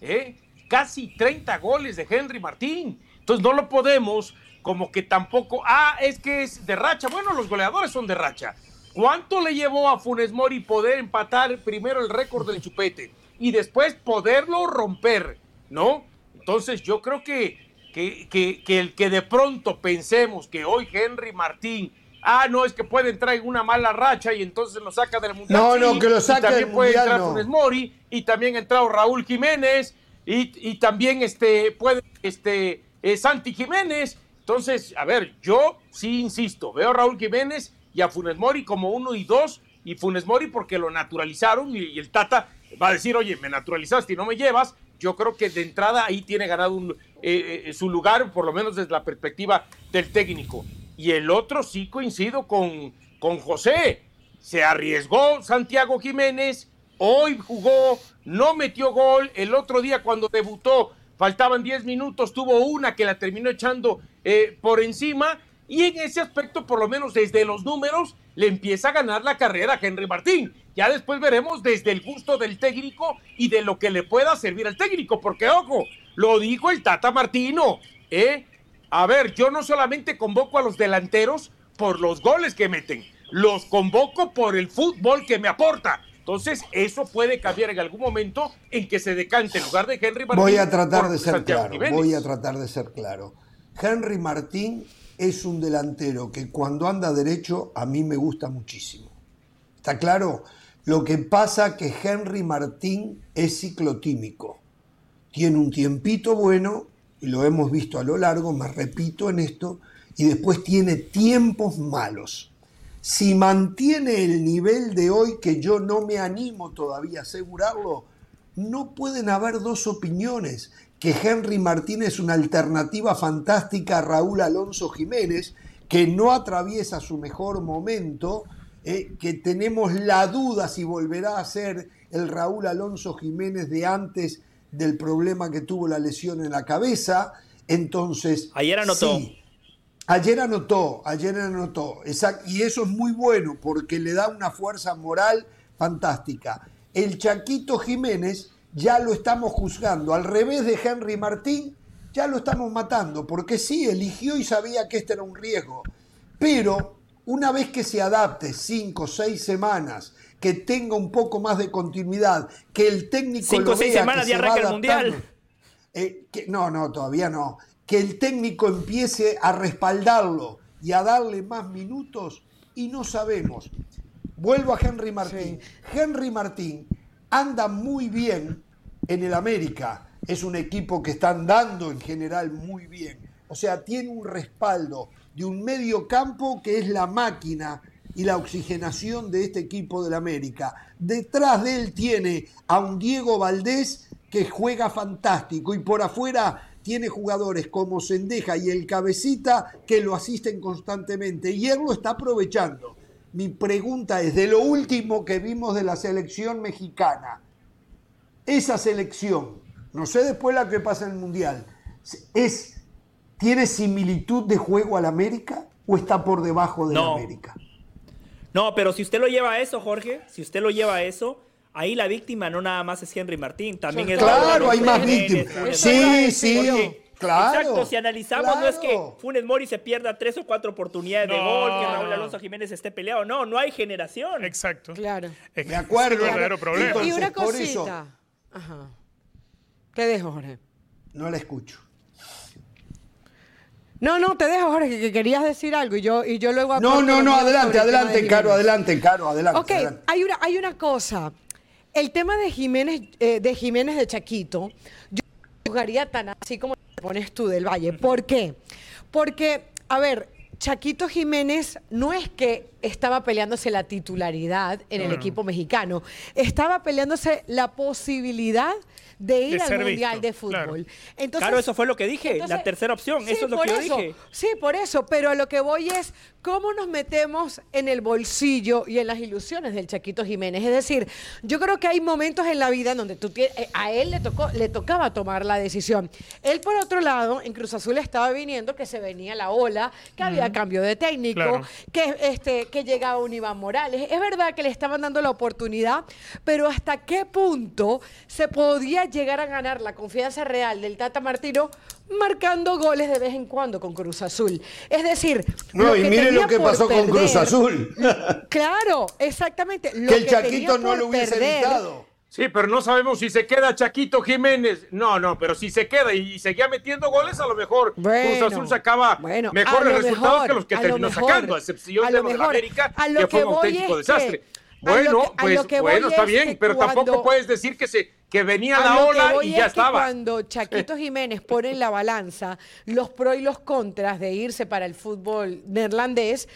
S8: ¿eh? Casi 30 goles de Henry Martín. Entonces no lo podemos como que tampoco, ah, es que es de racha. Bueno, los goleadores son de racha. ¿Cuánto le llevó a Funes Mori poder empatar primero el récord del chupete y después poderlo romper? ¿No? Entonces yo creo que, que, que, que el que de pronto pensemos que hoy Henry Martín, ah, no, es que puede entrar en una mala racha y entonces lo saca del mundial.
S4: No, no, que lo
S8: y
S4: saque
S8: también
S4: del
S8: puede
S4: Mundial,
S8: entrar
S4: no.
S8: Funes Mori y también ha entrado Raúl Jiménez y, y también este, puede este, eh, Santi Jiménez. Entonces, a ver, yo sí insisto, veo a Raúl Jiménez y a Funes Mori como uno y dos, y Funes Mori porque lo naturalizaron y, y el Tata va a decir, oye, me naturalizaste y no me llevas. Yo creo que de entrada ahí tiene ganado un, eh, eh, su lugar, por lo menos desde la perspectiva del técnico. Y el otro sí coincido con, con José. Se arriesgó Santiago Jiménez, hoy jugó, no metió gol, el otro día cuando debutó faltaban 10 minutos, tuvo una que la terminó echando eh, por encima y en ese aspecto, por lo menos desde los números, le empieza a ganar la carrera a Henry Martín. Ya después veremos desde el gusto del técnico y de lo que le pueda servir al técnico, porque ojo, lo dijo el Tata Martino, ¿eh? A ver, yo no solamente convoco a los delanteros por los goles que meten, los convoco por el fútbol que me aporta. Entonces, eso puede cambiar en algún momento en que se decante en lugar de Henry Martín.
S4: Voy a tratar de ser
S8: Santiago
S4: claro,
S8: Jiménez.
S4: voy a tratar de ser claro. Henry Martín es un delantero que cuando anda derecho a mí me gusta muchísimo. ¿Está claro? Lo que pasa que Henry Martín es ciclotímico. Tiene un tiempito bueno, y lo hemos visto a lo largo, me repito en esto, y después tiene tiempos malos. Si mantiene el nivel de hoy, que yo no me animo todavía a asegurarlo, no pueden haber dos opiniones, que Henry Martín es una alternativa fantástica a Raúl Alonso Jiménez, que no atraviesa su mejor momento, eh, que tenemos la duda si volverá a ser el Raúl Alonso Jiménez de antes del problema que tuvo la lesión en la cabeza. Entonces.
S1: Ayer anotó.
S4: Sí, ayer anotó, ayer anotó. Exacto, y eso es muy bueno porque le da una fuerza moral fantástica. El Chaquito Jiménez ya lo estamos juzgando. Al revés de Henry Martín, ya lo estamos matando, porque sí, eligió y sabía que este era un riesgo. Pero una vez que se adapte cinco o seis semanas, que tenga un poco más de continuidad, que el técnico
S1: Cinco
S4: lo
S1: o seis
S4: vea
S1: semanas
S4: que
S1: ya
S4: se va
S1: arranca el Mundial.
S4: eh, que- no, no, todavía no. Que el técnico empiece a respaldarlo y a darle más minutos y no sabemos. Vuelvo a Henry Martín. Henry Martín anda muy bien en el América. Es un equipo que está andando en general muy bien. O sea, tiene un respaldo de un medio campo que es la máquina y la oxigenación de este equipo del América. Detrás de él tiene a un Diego Valdés que juega fantástico y por afuera tiene jugadores como Sendeja y el Cabecita que lo asisten constantemente y él lo está aprovechando. Mi pregunta es, de lo último que vimos de la selección mexicana, esa selección, no sé después la que pasa en el Mundial, es, ¿tiene similitud de juego al América o está por debajo del
S1: No.
S4: América?
S1: No, pero si usted lo lleva a eso, Jorge, si usted lo lleva a eso, ahí la víctima no nada más es Henry Martín, también es
S4: Claro, hay más víctimas. Sí, sí,
S1: Porque,
S4: claro,
S1: Exacto, si analizamos, no es que
S4: claro.
S1: Funes Mori se pierda tres o cuatro oportunidades de gol, que Raúl Alonso Jiménez esté peleado. No, no hay generación.
S3: Exacto.
S2: Claro.
S3: Es
S4: De acuerdo.
S3: Es el verdadero problema.
S4: Entonces,
S2: y una
S4: por eso-
S2: cosita. Ajá. Te dejo, Jorge.
S4: No la escucho.
S2: No, no, te dejo, Jorge, que querías decir algo y yo, y yo luego...
S4: No, no, no, adelante, adelante,
S2: de
S4: Caro, adelante, Caro, adelante.
S2: Ok,
S4: adelante.
S2: hay una, hay una cosa. El tema de Jiménez, eh, de Jiménez de Chaquito, yo no jugaría tan así como te pones tú del Valle. ¿Por qué? Porque, a ver, Chaquito Jiménez no es que estaba peleándose la titularidad en el equipo mexicano, estaba peleándose la posibilidad de ir
S3: De
S2: al Mundial
S3: visto,
S2: de Fútbol.
S3: claro.
S2: Entonces,
S1: Claro, eso fue lo que dije, la tercera opción, eso es lo que yo
S2: eso,
S1: dije.
S2: Sí, por eso, pero a lo que voy es cómo nos metemos en el bolsillo y en las ilusiones del Chaquito Jiménez. Es decir, yo creo que hay momentos en la vida en donde tú tie- eh, a él le tocó, le tocaba tomar la decisión. Él, por otro lado, en Cruz Azul estaba viniendo que se venía la ola, que había cambio de técnico,
S3: Claro.
S2: que, este, que llegaba un Iván Morales. Es verdad que le estaban dando la oportunidad, pero ¿hasta qué punto se podía llegar a ganar la confianza real del Tata Martino marcando goles de vez en cuando con Cruz Azul? Es decir,
S4: No, y mire
S2: tenía
S4: lo que pasó con Cruz Azul.
S2: Claro, exactamente. Lo
S4: que el Chaquito no lo hubiese
S2: perder-
S4: evitado.
S8: Sí, pero no sabemos si se queda Chaquito Jiménez. No, no, pero si se queda y, y seguía metiendo goles, a lo mejor
S2: Bueno,
S8: Cruz Azul sacaba
S2: bueno,
S8: mejores
S2: lo
S8: resultados
S2: mejor,
S8: que los que
S2: lo
S8: terminó
S2: mejor,
S8: sacando, a excepción
S2: a
S8: de
S2: lo
S8: lo de la
S2: mejor.
S8: América,
S2: A lo
S8: que fue
S2: que
S8: un auténtico
S2: es que-
S8: desastre. Bueno,
S2: que-
S8: pues
S2: que
S8: bueno, está
S2: es
S8: bien,
S2: que
S8: pero tampoco puedes decir que se que venía la
S2: que
S8: ola y
S2: es
S8: ya
S2: que
S8: estaba.
S2: Cuando Chaquito Jiménez pone en la balanza los pros y los contras de irse para el fútbol neerlandés,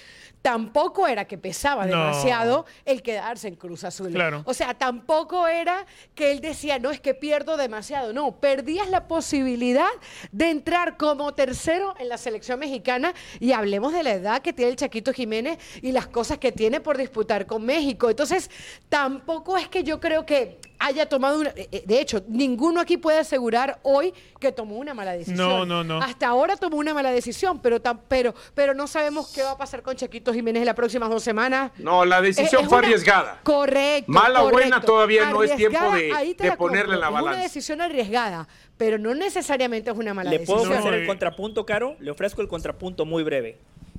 S2: tampoco era que pesaba
S3: No.
S2: demasiado el quedarse en Cruz Azul.
S3: Claro.
S2: O sea, tampoco era que él decía, no, es que pierdo demasiado. No, perdías la posibilidad de entrar como tercero en la selección mexicana y hablemos de la edad que tiene el Chaquito Jiménez y las cosas que tiene por disputar con México. Entonces, tampoco es que yo creo que haya tomado una... eh, eh, De hecho, ninguno aquí puede asegurar hoy que tomó una mala decisión.
S3: No, no, no.
S2: Hasta ahora tomó una mala decisión, pero, tam- pero, pero no sabemos qué va a pasar con Chaquito Jiménez en las próximas dos semanas.
S8: No, la decisión
S2: Eh, es
S8: fue
S2: una-
S8: arriesgada.
S2: Correcto.
S8: Mala o buena todavía no es tiempo de-
S2: la
S8: ponerle la
S2: compro. Es
S8: balanza.
S2: una decisión arriesgada, pero no necesariamente es una mala
S1: ¿Le puedo
S2: decisión.
S1: ofrecer
S3: No,
S1: el
S3: y-
S1: contrapunto, Caro? Le ofrezco el contrapunto muy breve.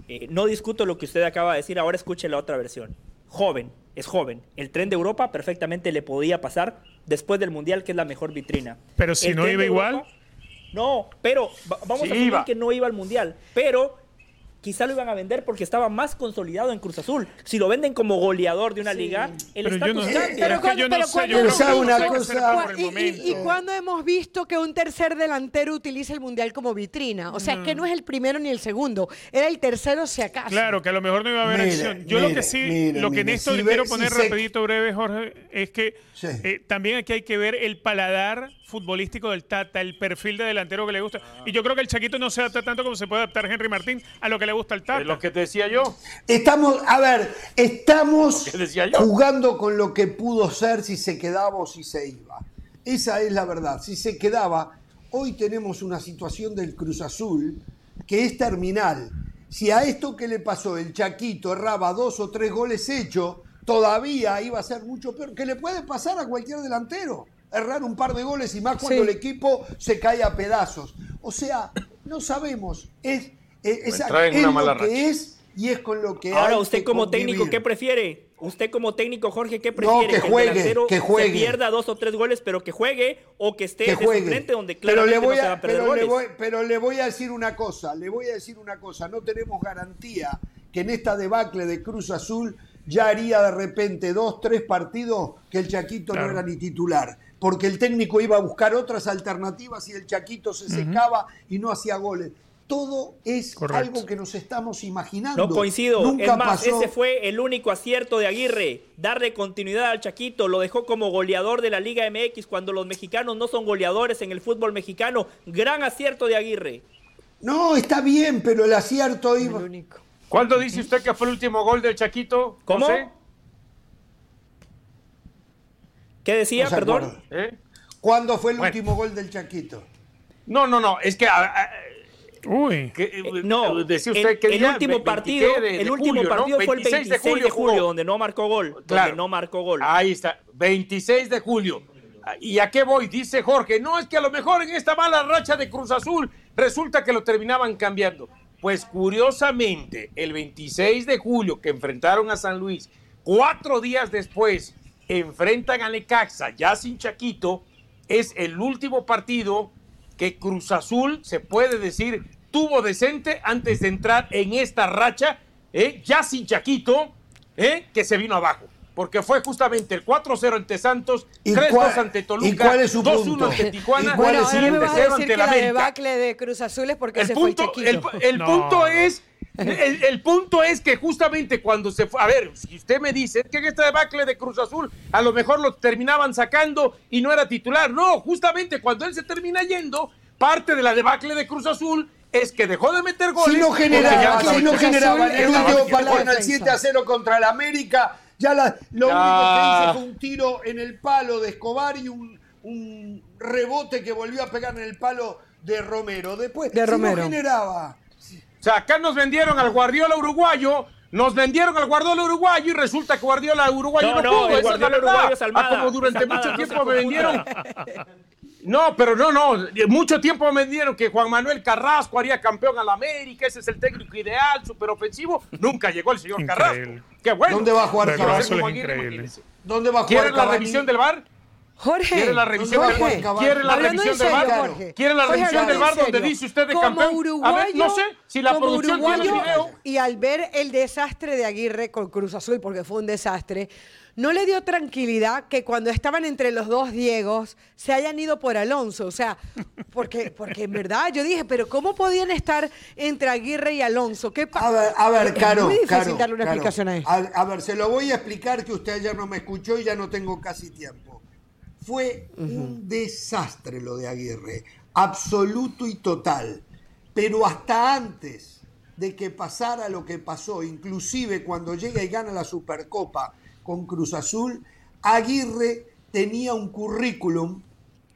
S1: Eh, no discuto lo que usted acaba de decir, ahora escuche la otra versión. Joven, es joven. El tren de Europa perfectamente le podía pasar después del Mundial, que es la mejor vitrina.
S3: Pero si
S1: El
S3: no iba igual.
S1: No, pero va- vamos
S8: Sí
S1: a asumir
S8: iba.
S1: que no iba al Mundial. Pero quizá lo iban a vender porque estaba más consolidado en Cruz Azul. Si lo venden como goleador de una liga, el
S3: Pero yo
S1: estatus
S3: no
S1: cambia.
S3: pero es que
S2: cuando-
S3: yo no
S2: pero
S3: sé, yo creo que
S4: una
S3: no
S4: cosa-
S3: hacer por el
S2: Y, y-
S3: momento.
S2: y cuando hemos visto que un tercer delantero utiliza el mundial como vitrina, o sea, es que no es el primero ni el segundo, era el tercero si acaso.
S3: Claro, que a lo mejor no iba a haber acción. Yo lo que sí, lo que en esto
S4: si
S3: le
S4: ve-
S3: quiero
S4: si
S3: poner
S4: se-
S3: rapidito breve, Jorge, es que
S4: Sí.
S3: eh, también aquí hay que ver el paladar futbolístico del Tata, el perfil de delantero que le gusta. Y yo creo que el Chaquito no se adapta tanto como se puede adaptar Henry Martín a lo que le gusta al Tata.
S8: Es lo que te decía yo.
S4: Estamos, a ver, estamos jugando con lo que pudo ser si se quedaba o si se iba. Esa es la verdad. Si se quedaba, hoy tenemos una situación del Cruz Azul que es terminal. Si a esto que le pasó el Chaquito erraba dos o tres goles hechos, todavía iba a ser mucho peor. Que le puede pasar a cualquier delantero. Errar un par de goles y más cuando
S2: Sí.
S4: el equipo se cae a pedazos. O sea, no sabemos. Es, es, es-
S8: traen
S4: es
S8: una
S4: lo
S8: mala
S4: que
S8: racha.
S4: es y es con lo que
S1: Ahora,
S4: hay
S1: usted
S4: que
S1: como técnico. ¿qué prefiere? Usted como técnico, Jorge, ¿qué
S4: No,
S1: prefiere?
S4: que
S1: el
S4: juegue,
S1: delantero
S4: que juegue.
S1: se pierda dos o tres goles, pero que juegue, o que esté
S4: que
S1: de
S4: juegue.
S1: suplente donde
S4: pero le voy
S1: no se
S4: a,
S1: va a perder
S4: pero le voy, pero le voy a decir una cosa, le voy a decir una cosa, no tenemos garantía que en esta debacle de Cruz Azul ya haría de repente dos, tres partidos que el Chaquito
S3: Claro.
S4: no era ni titular, porque el técnico iba a buscar otras alternativas y el Chaquito se secaba y no hacía goles. Todo es
S3: Correcto.
S4: algo que nos estamos imaginando.
S1: No coincido.
S4: Nunca
S1: es más,
S4: pasó.
S1: ese fue el único acierto de Aguirre. Darle continuidad al Chaquito. Lo dejó como goleador de la Liga MX cuando los mexicanos no son goleadores en el fútbol mexicano. Gran acierto de Aguirre.
S4: No, está bien, pero el acierto
S2: El
S4: iba.
S2: único.
S8: ¿Cuándo dice usted que fue el último gol del Chaquito?
S1: ¿Cómo?
S8: José?
S1: ¿Qué decía?
S4: No
S1: Perdón.
S8: ¿Eh?
S4: ¿Cuándo fue el
S8: Bueno.
S4: último gol del Chaquito?
S8: No, no, no. Es que, a- a-
S3: Uy.
S8: que,
S1: Eh,
S8: eh,
S1: no,
S8: decía usted
S1: el,
S8: que
S1: el último partido,
S8: 23 de-
S1: el
S8: de
S1: último
S8: julio, ¿no?
S1: partido fue el 26 de julio,
S8: jugó.
S1: donde no marcó gol. Donde no marcó gol.
S8: Ahí está, 26 de julio. ¿Y a qué voy? Dice Jorge, no es que a lo mejor en esta mala racha de Cruz Azul resulta que lo terminaban cambiando. Pues curiosamente, el 26 de julio que enfrentaron a San Luis, cuatro días después enfrentan a Necaxa, ya sin Chaquito, es el último partido que Cruz Azul, se puede decir, tuvo decente antes de entrar en esta racha, ¿eh? ya sin Chaquito, ¿eh? que se vino abajo. Porque fue justamente el 4-0 ante Santos,
S4: ¿Y
S8: 3-2
S4: cuál-
S8: ante Toluca,
S4: y cuál es su
S8: 2-1
S4: punto?
S8: ante Tijuana,
S4: ¿Y cuál es su punto?
S2: vas a
S8: 7-0
S2: decir
S8: ante
S2: que
S8: la
S2: debacle de Cruz Azul es porque
S8: El
S2: se
S8: punto,
S2: fue
S8: el,
S2: Chaquito.
S8: el
S3: No.
S8: punto es, el, el punto es que justamente cuando se fue, a ver, si usted me dice que en este debacle de Cruz Azul a lo mejor lo terminaban sacando y no era titular, no, justamente cuando él se termina yendo, parte de la debacle de Cruz Azul es que dejó de meter goles.
S4: Si no generaba, si no generaba el último partido en el
S2: defensa.
S4: 7 a 0 contra el América, ya la- lo
S8: Ya.
S4: único que hizo fue un tiro en el palo de Escobar y un, un rebote que volvió a pegar en el palo de Romero. Después,
S2: De
S4: si
S2: Romero.
S4: no generaba.
S8: O sea, acá nos vendieron al Guardiola uruguayo, nos vendieron al Guardiola uruguayo y resulta que Guardiola uruguayo
S1: No,
S8: no,
S1: no,
S8: pudo.
S1: el
S8: esa es la
S1: Guardiola uruguayo es Almada,
S8: Ah, como durante
S1: Almada,
S8: mucho
S1: no
S8: tiempo me vendieron. No, pero no, no. Mucho tiempo me vendieron que Juan Manuel Carrasco haría campeón al América, ese es el técnico ideal, súper ofensivo. Nunca llegó el señor
S3: Increíble.
S8: Carrasco. Qué bueno.
S4: ¿Dónde va a jugar
S8: imagínese.
S4: ¿Dónde va a jugar
S8: ¿Quieren la revisión del bar?
S2: Jorge,
S8: ¿Quiere la revisión
S4: ¿Dónde
S8: del
S2: Jorge,
S4: jugar
S8: ¿Quiere la revisión del bar?
S2: Jorge.
S8: ¿Quiere la revisión del bar donde dice usted de
S2: Como
S8: campeón? A ver, no sé si la
S2: como
S8: producción tiene el
S2: uruguayo,
S8: video.
S2: Y al ver el desastre de Aguirre con Cruz Azul, porque fue un desastre, ¿no le dio tranquilidad que cuando estaban entre los dos Diegos se hayan ido por Alonso? O sea, porque, porque en verdad yo dije, pero ¿cómo podían estar entre Aguirre y Alonso? ¿Qué
S4: A ver, a ver,
S2: es
S4: Caro.
S2: muy difícil
S4: Caro,
S2: darle una
S4: Caro.
S2: explicación a esto.
S4: A, a ver, se lo voy a explicar que usted ayer no me escuchó y ya no tengo casi tiempo. Fue un desastre lo de Aguirre, absoluto y total. Pero hasta antes de que pasara lo que pasó, inclusive cuando llega y gana la Supercopa con Cruz Azul, Aguirre tenía un currículum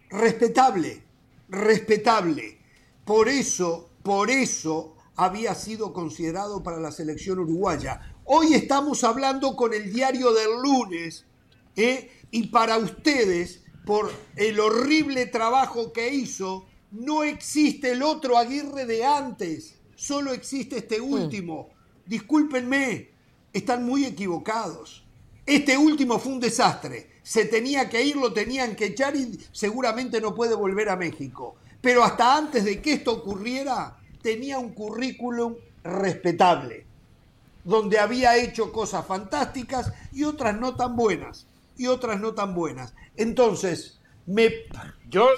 S4: respetable, respetable. Por eso, por eso había sido considerado para la selección uruguaya. Hoy estamos hablando con el diario del lunes, ¿eh? y para ustedes, por el horrible trabajo que hizo, no existe el otro Aguirre de antes, solo existe este último. Discúlpenme, están muy equivocados. Este último fue un desastre. Se tenía que ir, lo tenían que echar y seguramente no puede volver a México. Pero hasta antes de que esto ocurriera, tenía un currículum respetable, donde había hecho cosas fantásticas y otras no tan buenas, y otras no tan buenas. Entonces, me...
S8: Yo,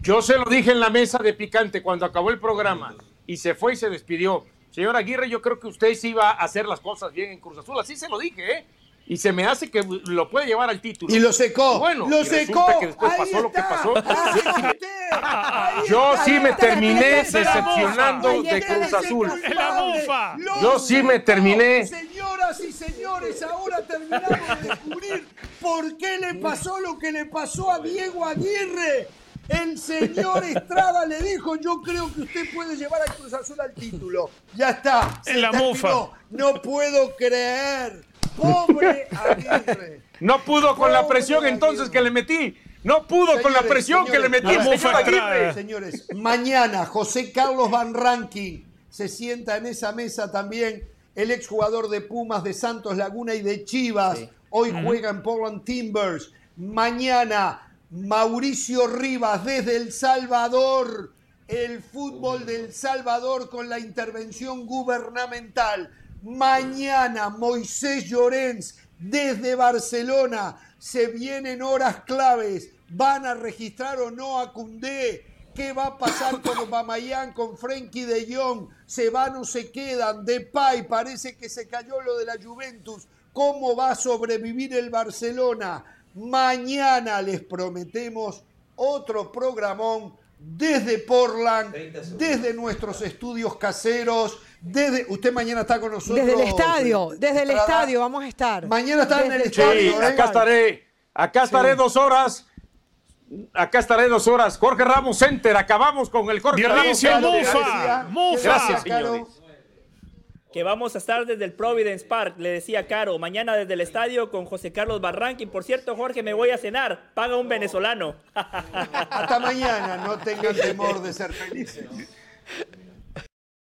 S8: yo se lo dije en la mesa de picante cuando acabó el programa y se fue y se despidió. Señor Aguirre, yo creo que usted sí iba a hacer las cosas bien en Cruz Azul. Así se lo dije, ¿eh? Y se me hace que lo puede llevar al título.
S4: Y lo secó.
S8: Bueno,
S4: lo
S8: y
S4: secó.
S8: que después
S4: Ahí
S8: pasó lo que pasó.
S4: Ahí está.
S8: Yo sí me terminé decepcionando de. Cruz Azul.
S3: En la mufa.
S4: Lo
S8: Yo sí me terminé.
S4: Señoras y señores, ahora terminamos de descubrir por qué le pasó lo que le pasó a Diego Aguirre. El señor Estrada le dijo, yo creo que usted puede llevar a Cruz Azul al título. Ya está. se
S3: En la
S4: terminó.
S3: mufa.
S4: No puedo creer. Pobre Aguirre.
S8: No pudo con la presión entonces que le metí. No pudo con la
S4: Señores,
S8: presión que le metí
S3: mufa
S8: Aguirre.
S4: Señores, mañana José Carlos Van Ranking se sienta en esa mesa también, el exjugador de Pumas, de Santos Laguna y de Chivas. Hoy juega en Portland Timbers. Mañana Mauricio Rivas desde El Salvador. El fútbol del Salvador con la intervención gubernamental. Mañana Moisés Llorens desde Barcelona. Se vienen horas claves. ¿Van a registrar o no a Cundé? ¿Qué va a pasar con Aubameyang, con Frenkie de Jong? ¿Se van o se quedan? Depay, parece que se cayó lo de la Juventus. ¿Cómo va a sobrevivir el Barcelona? Mañana les prometemos otro programón desde Portland, desde nuestros estudios caseros, desde usted mañana está con nosotros.
S2: Desde el estadio, desde el estadio vamos a estar.
S4: Mañana está en el
S8: Sí,
S4: estadio. ¿eh?
S8: acá estaré. Acá estaré
S4: Sí.
S8: dos horas. Acá estaré dos horas. Jorge Ramos Center. Acabamos con el Jorge Ramos Center.
S3: Mufa. Mufa.
S8: Gracias, señores.
S1: Que vamos a estar desde el Providence Park, le decía Caro. Mañana desde el estadio con José Carlos Barranqui. Por cierto, Jorge, me voy a cenar. Paga un venezolano.
S4: Hasta mañana, no tengan temor de ser felices.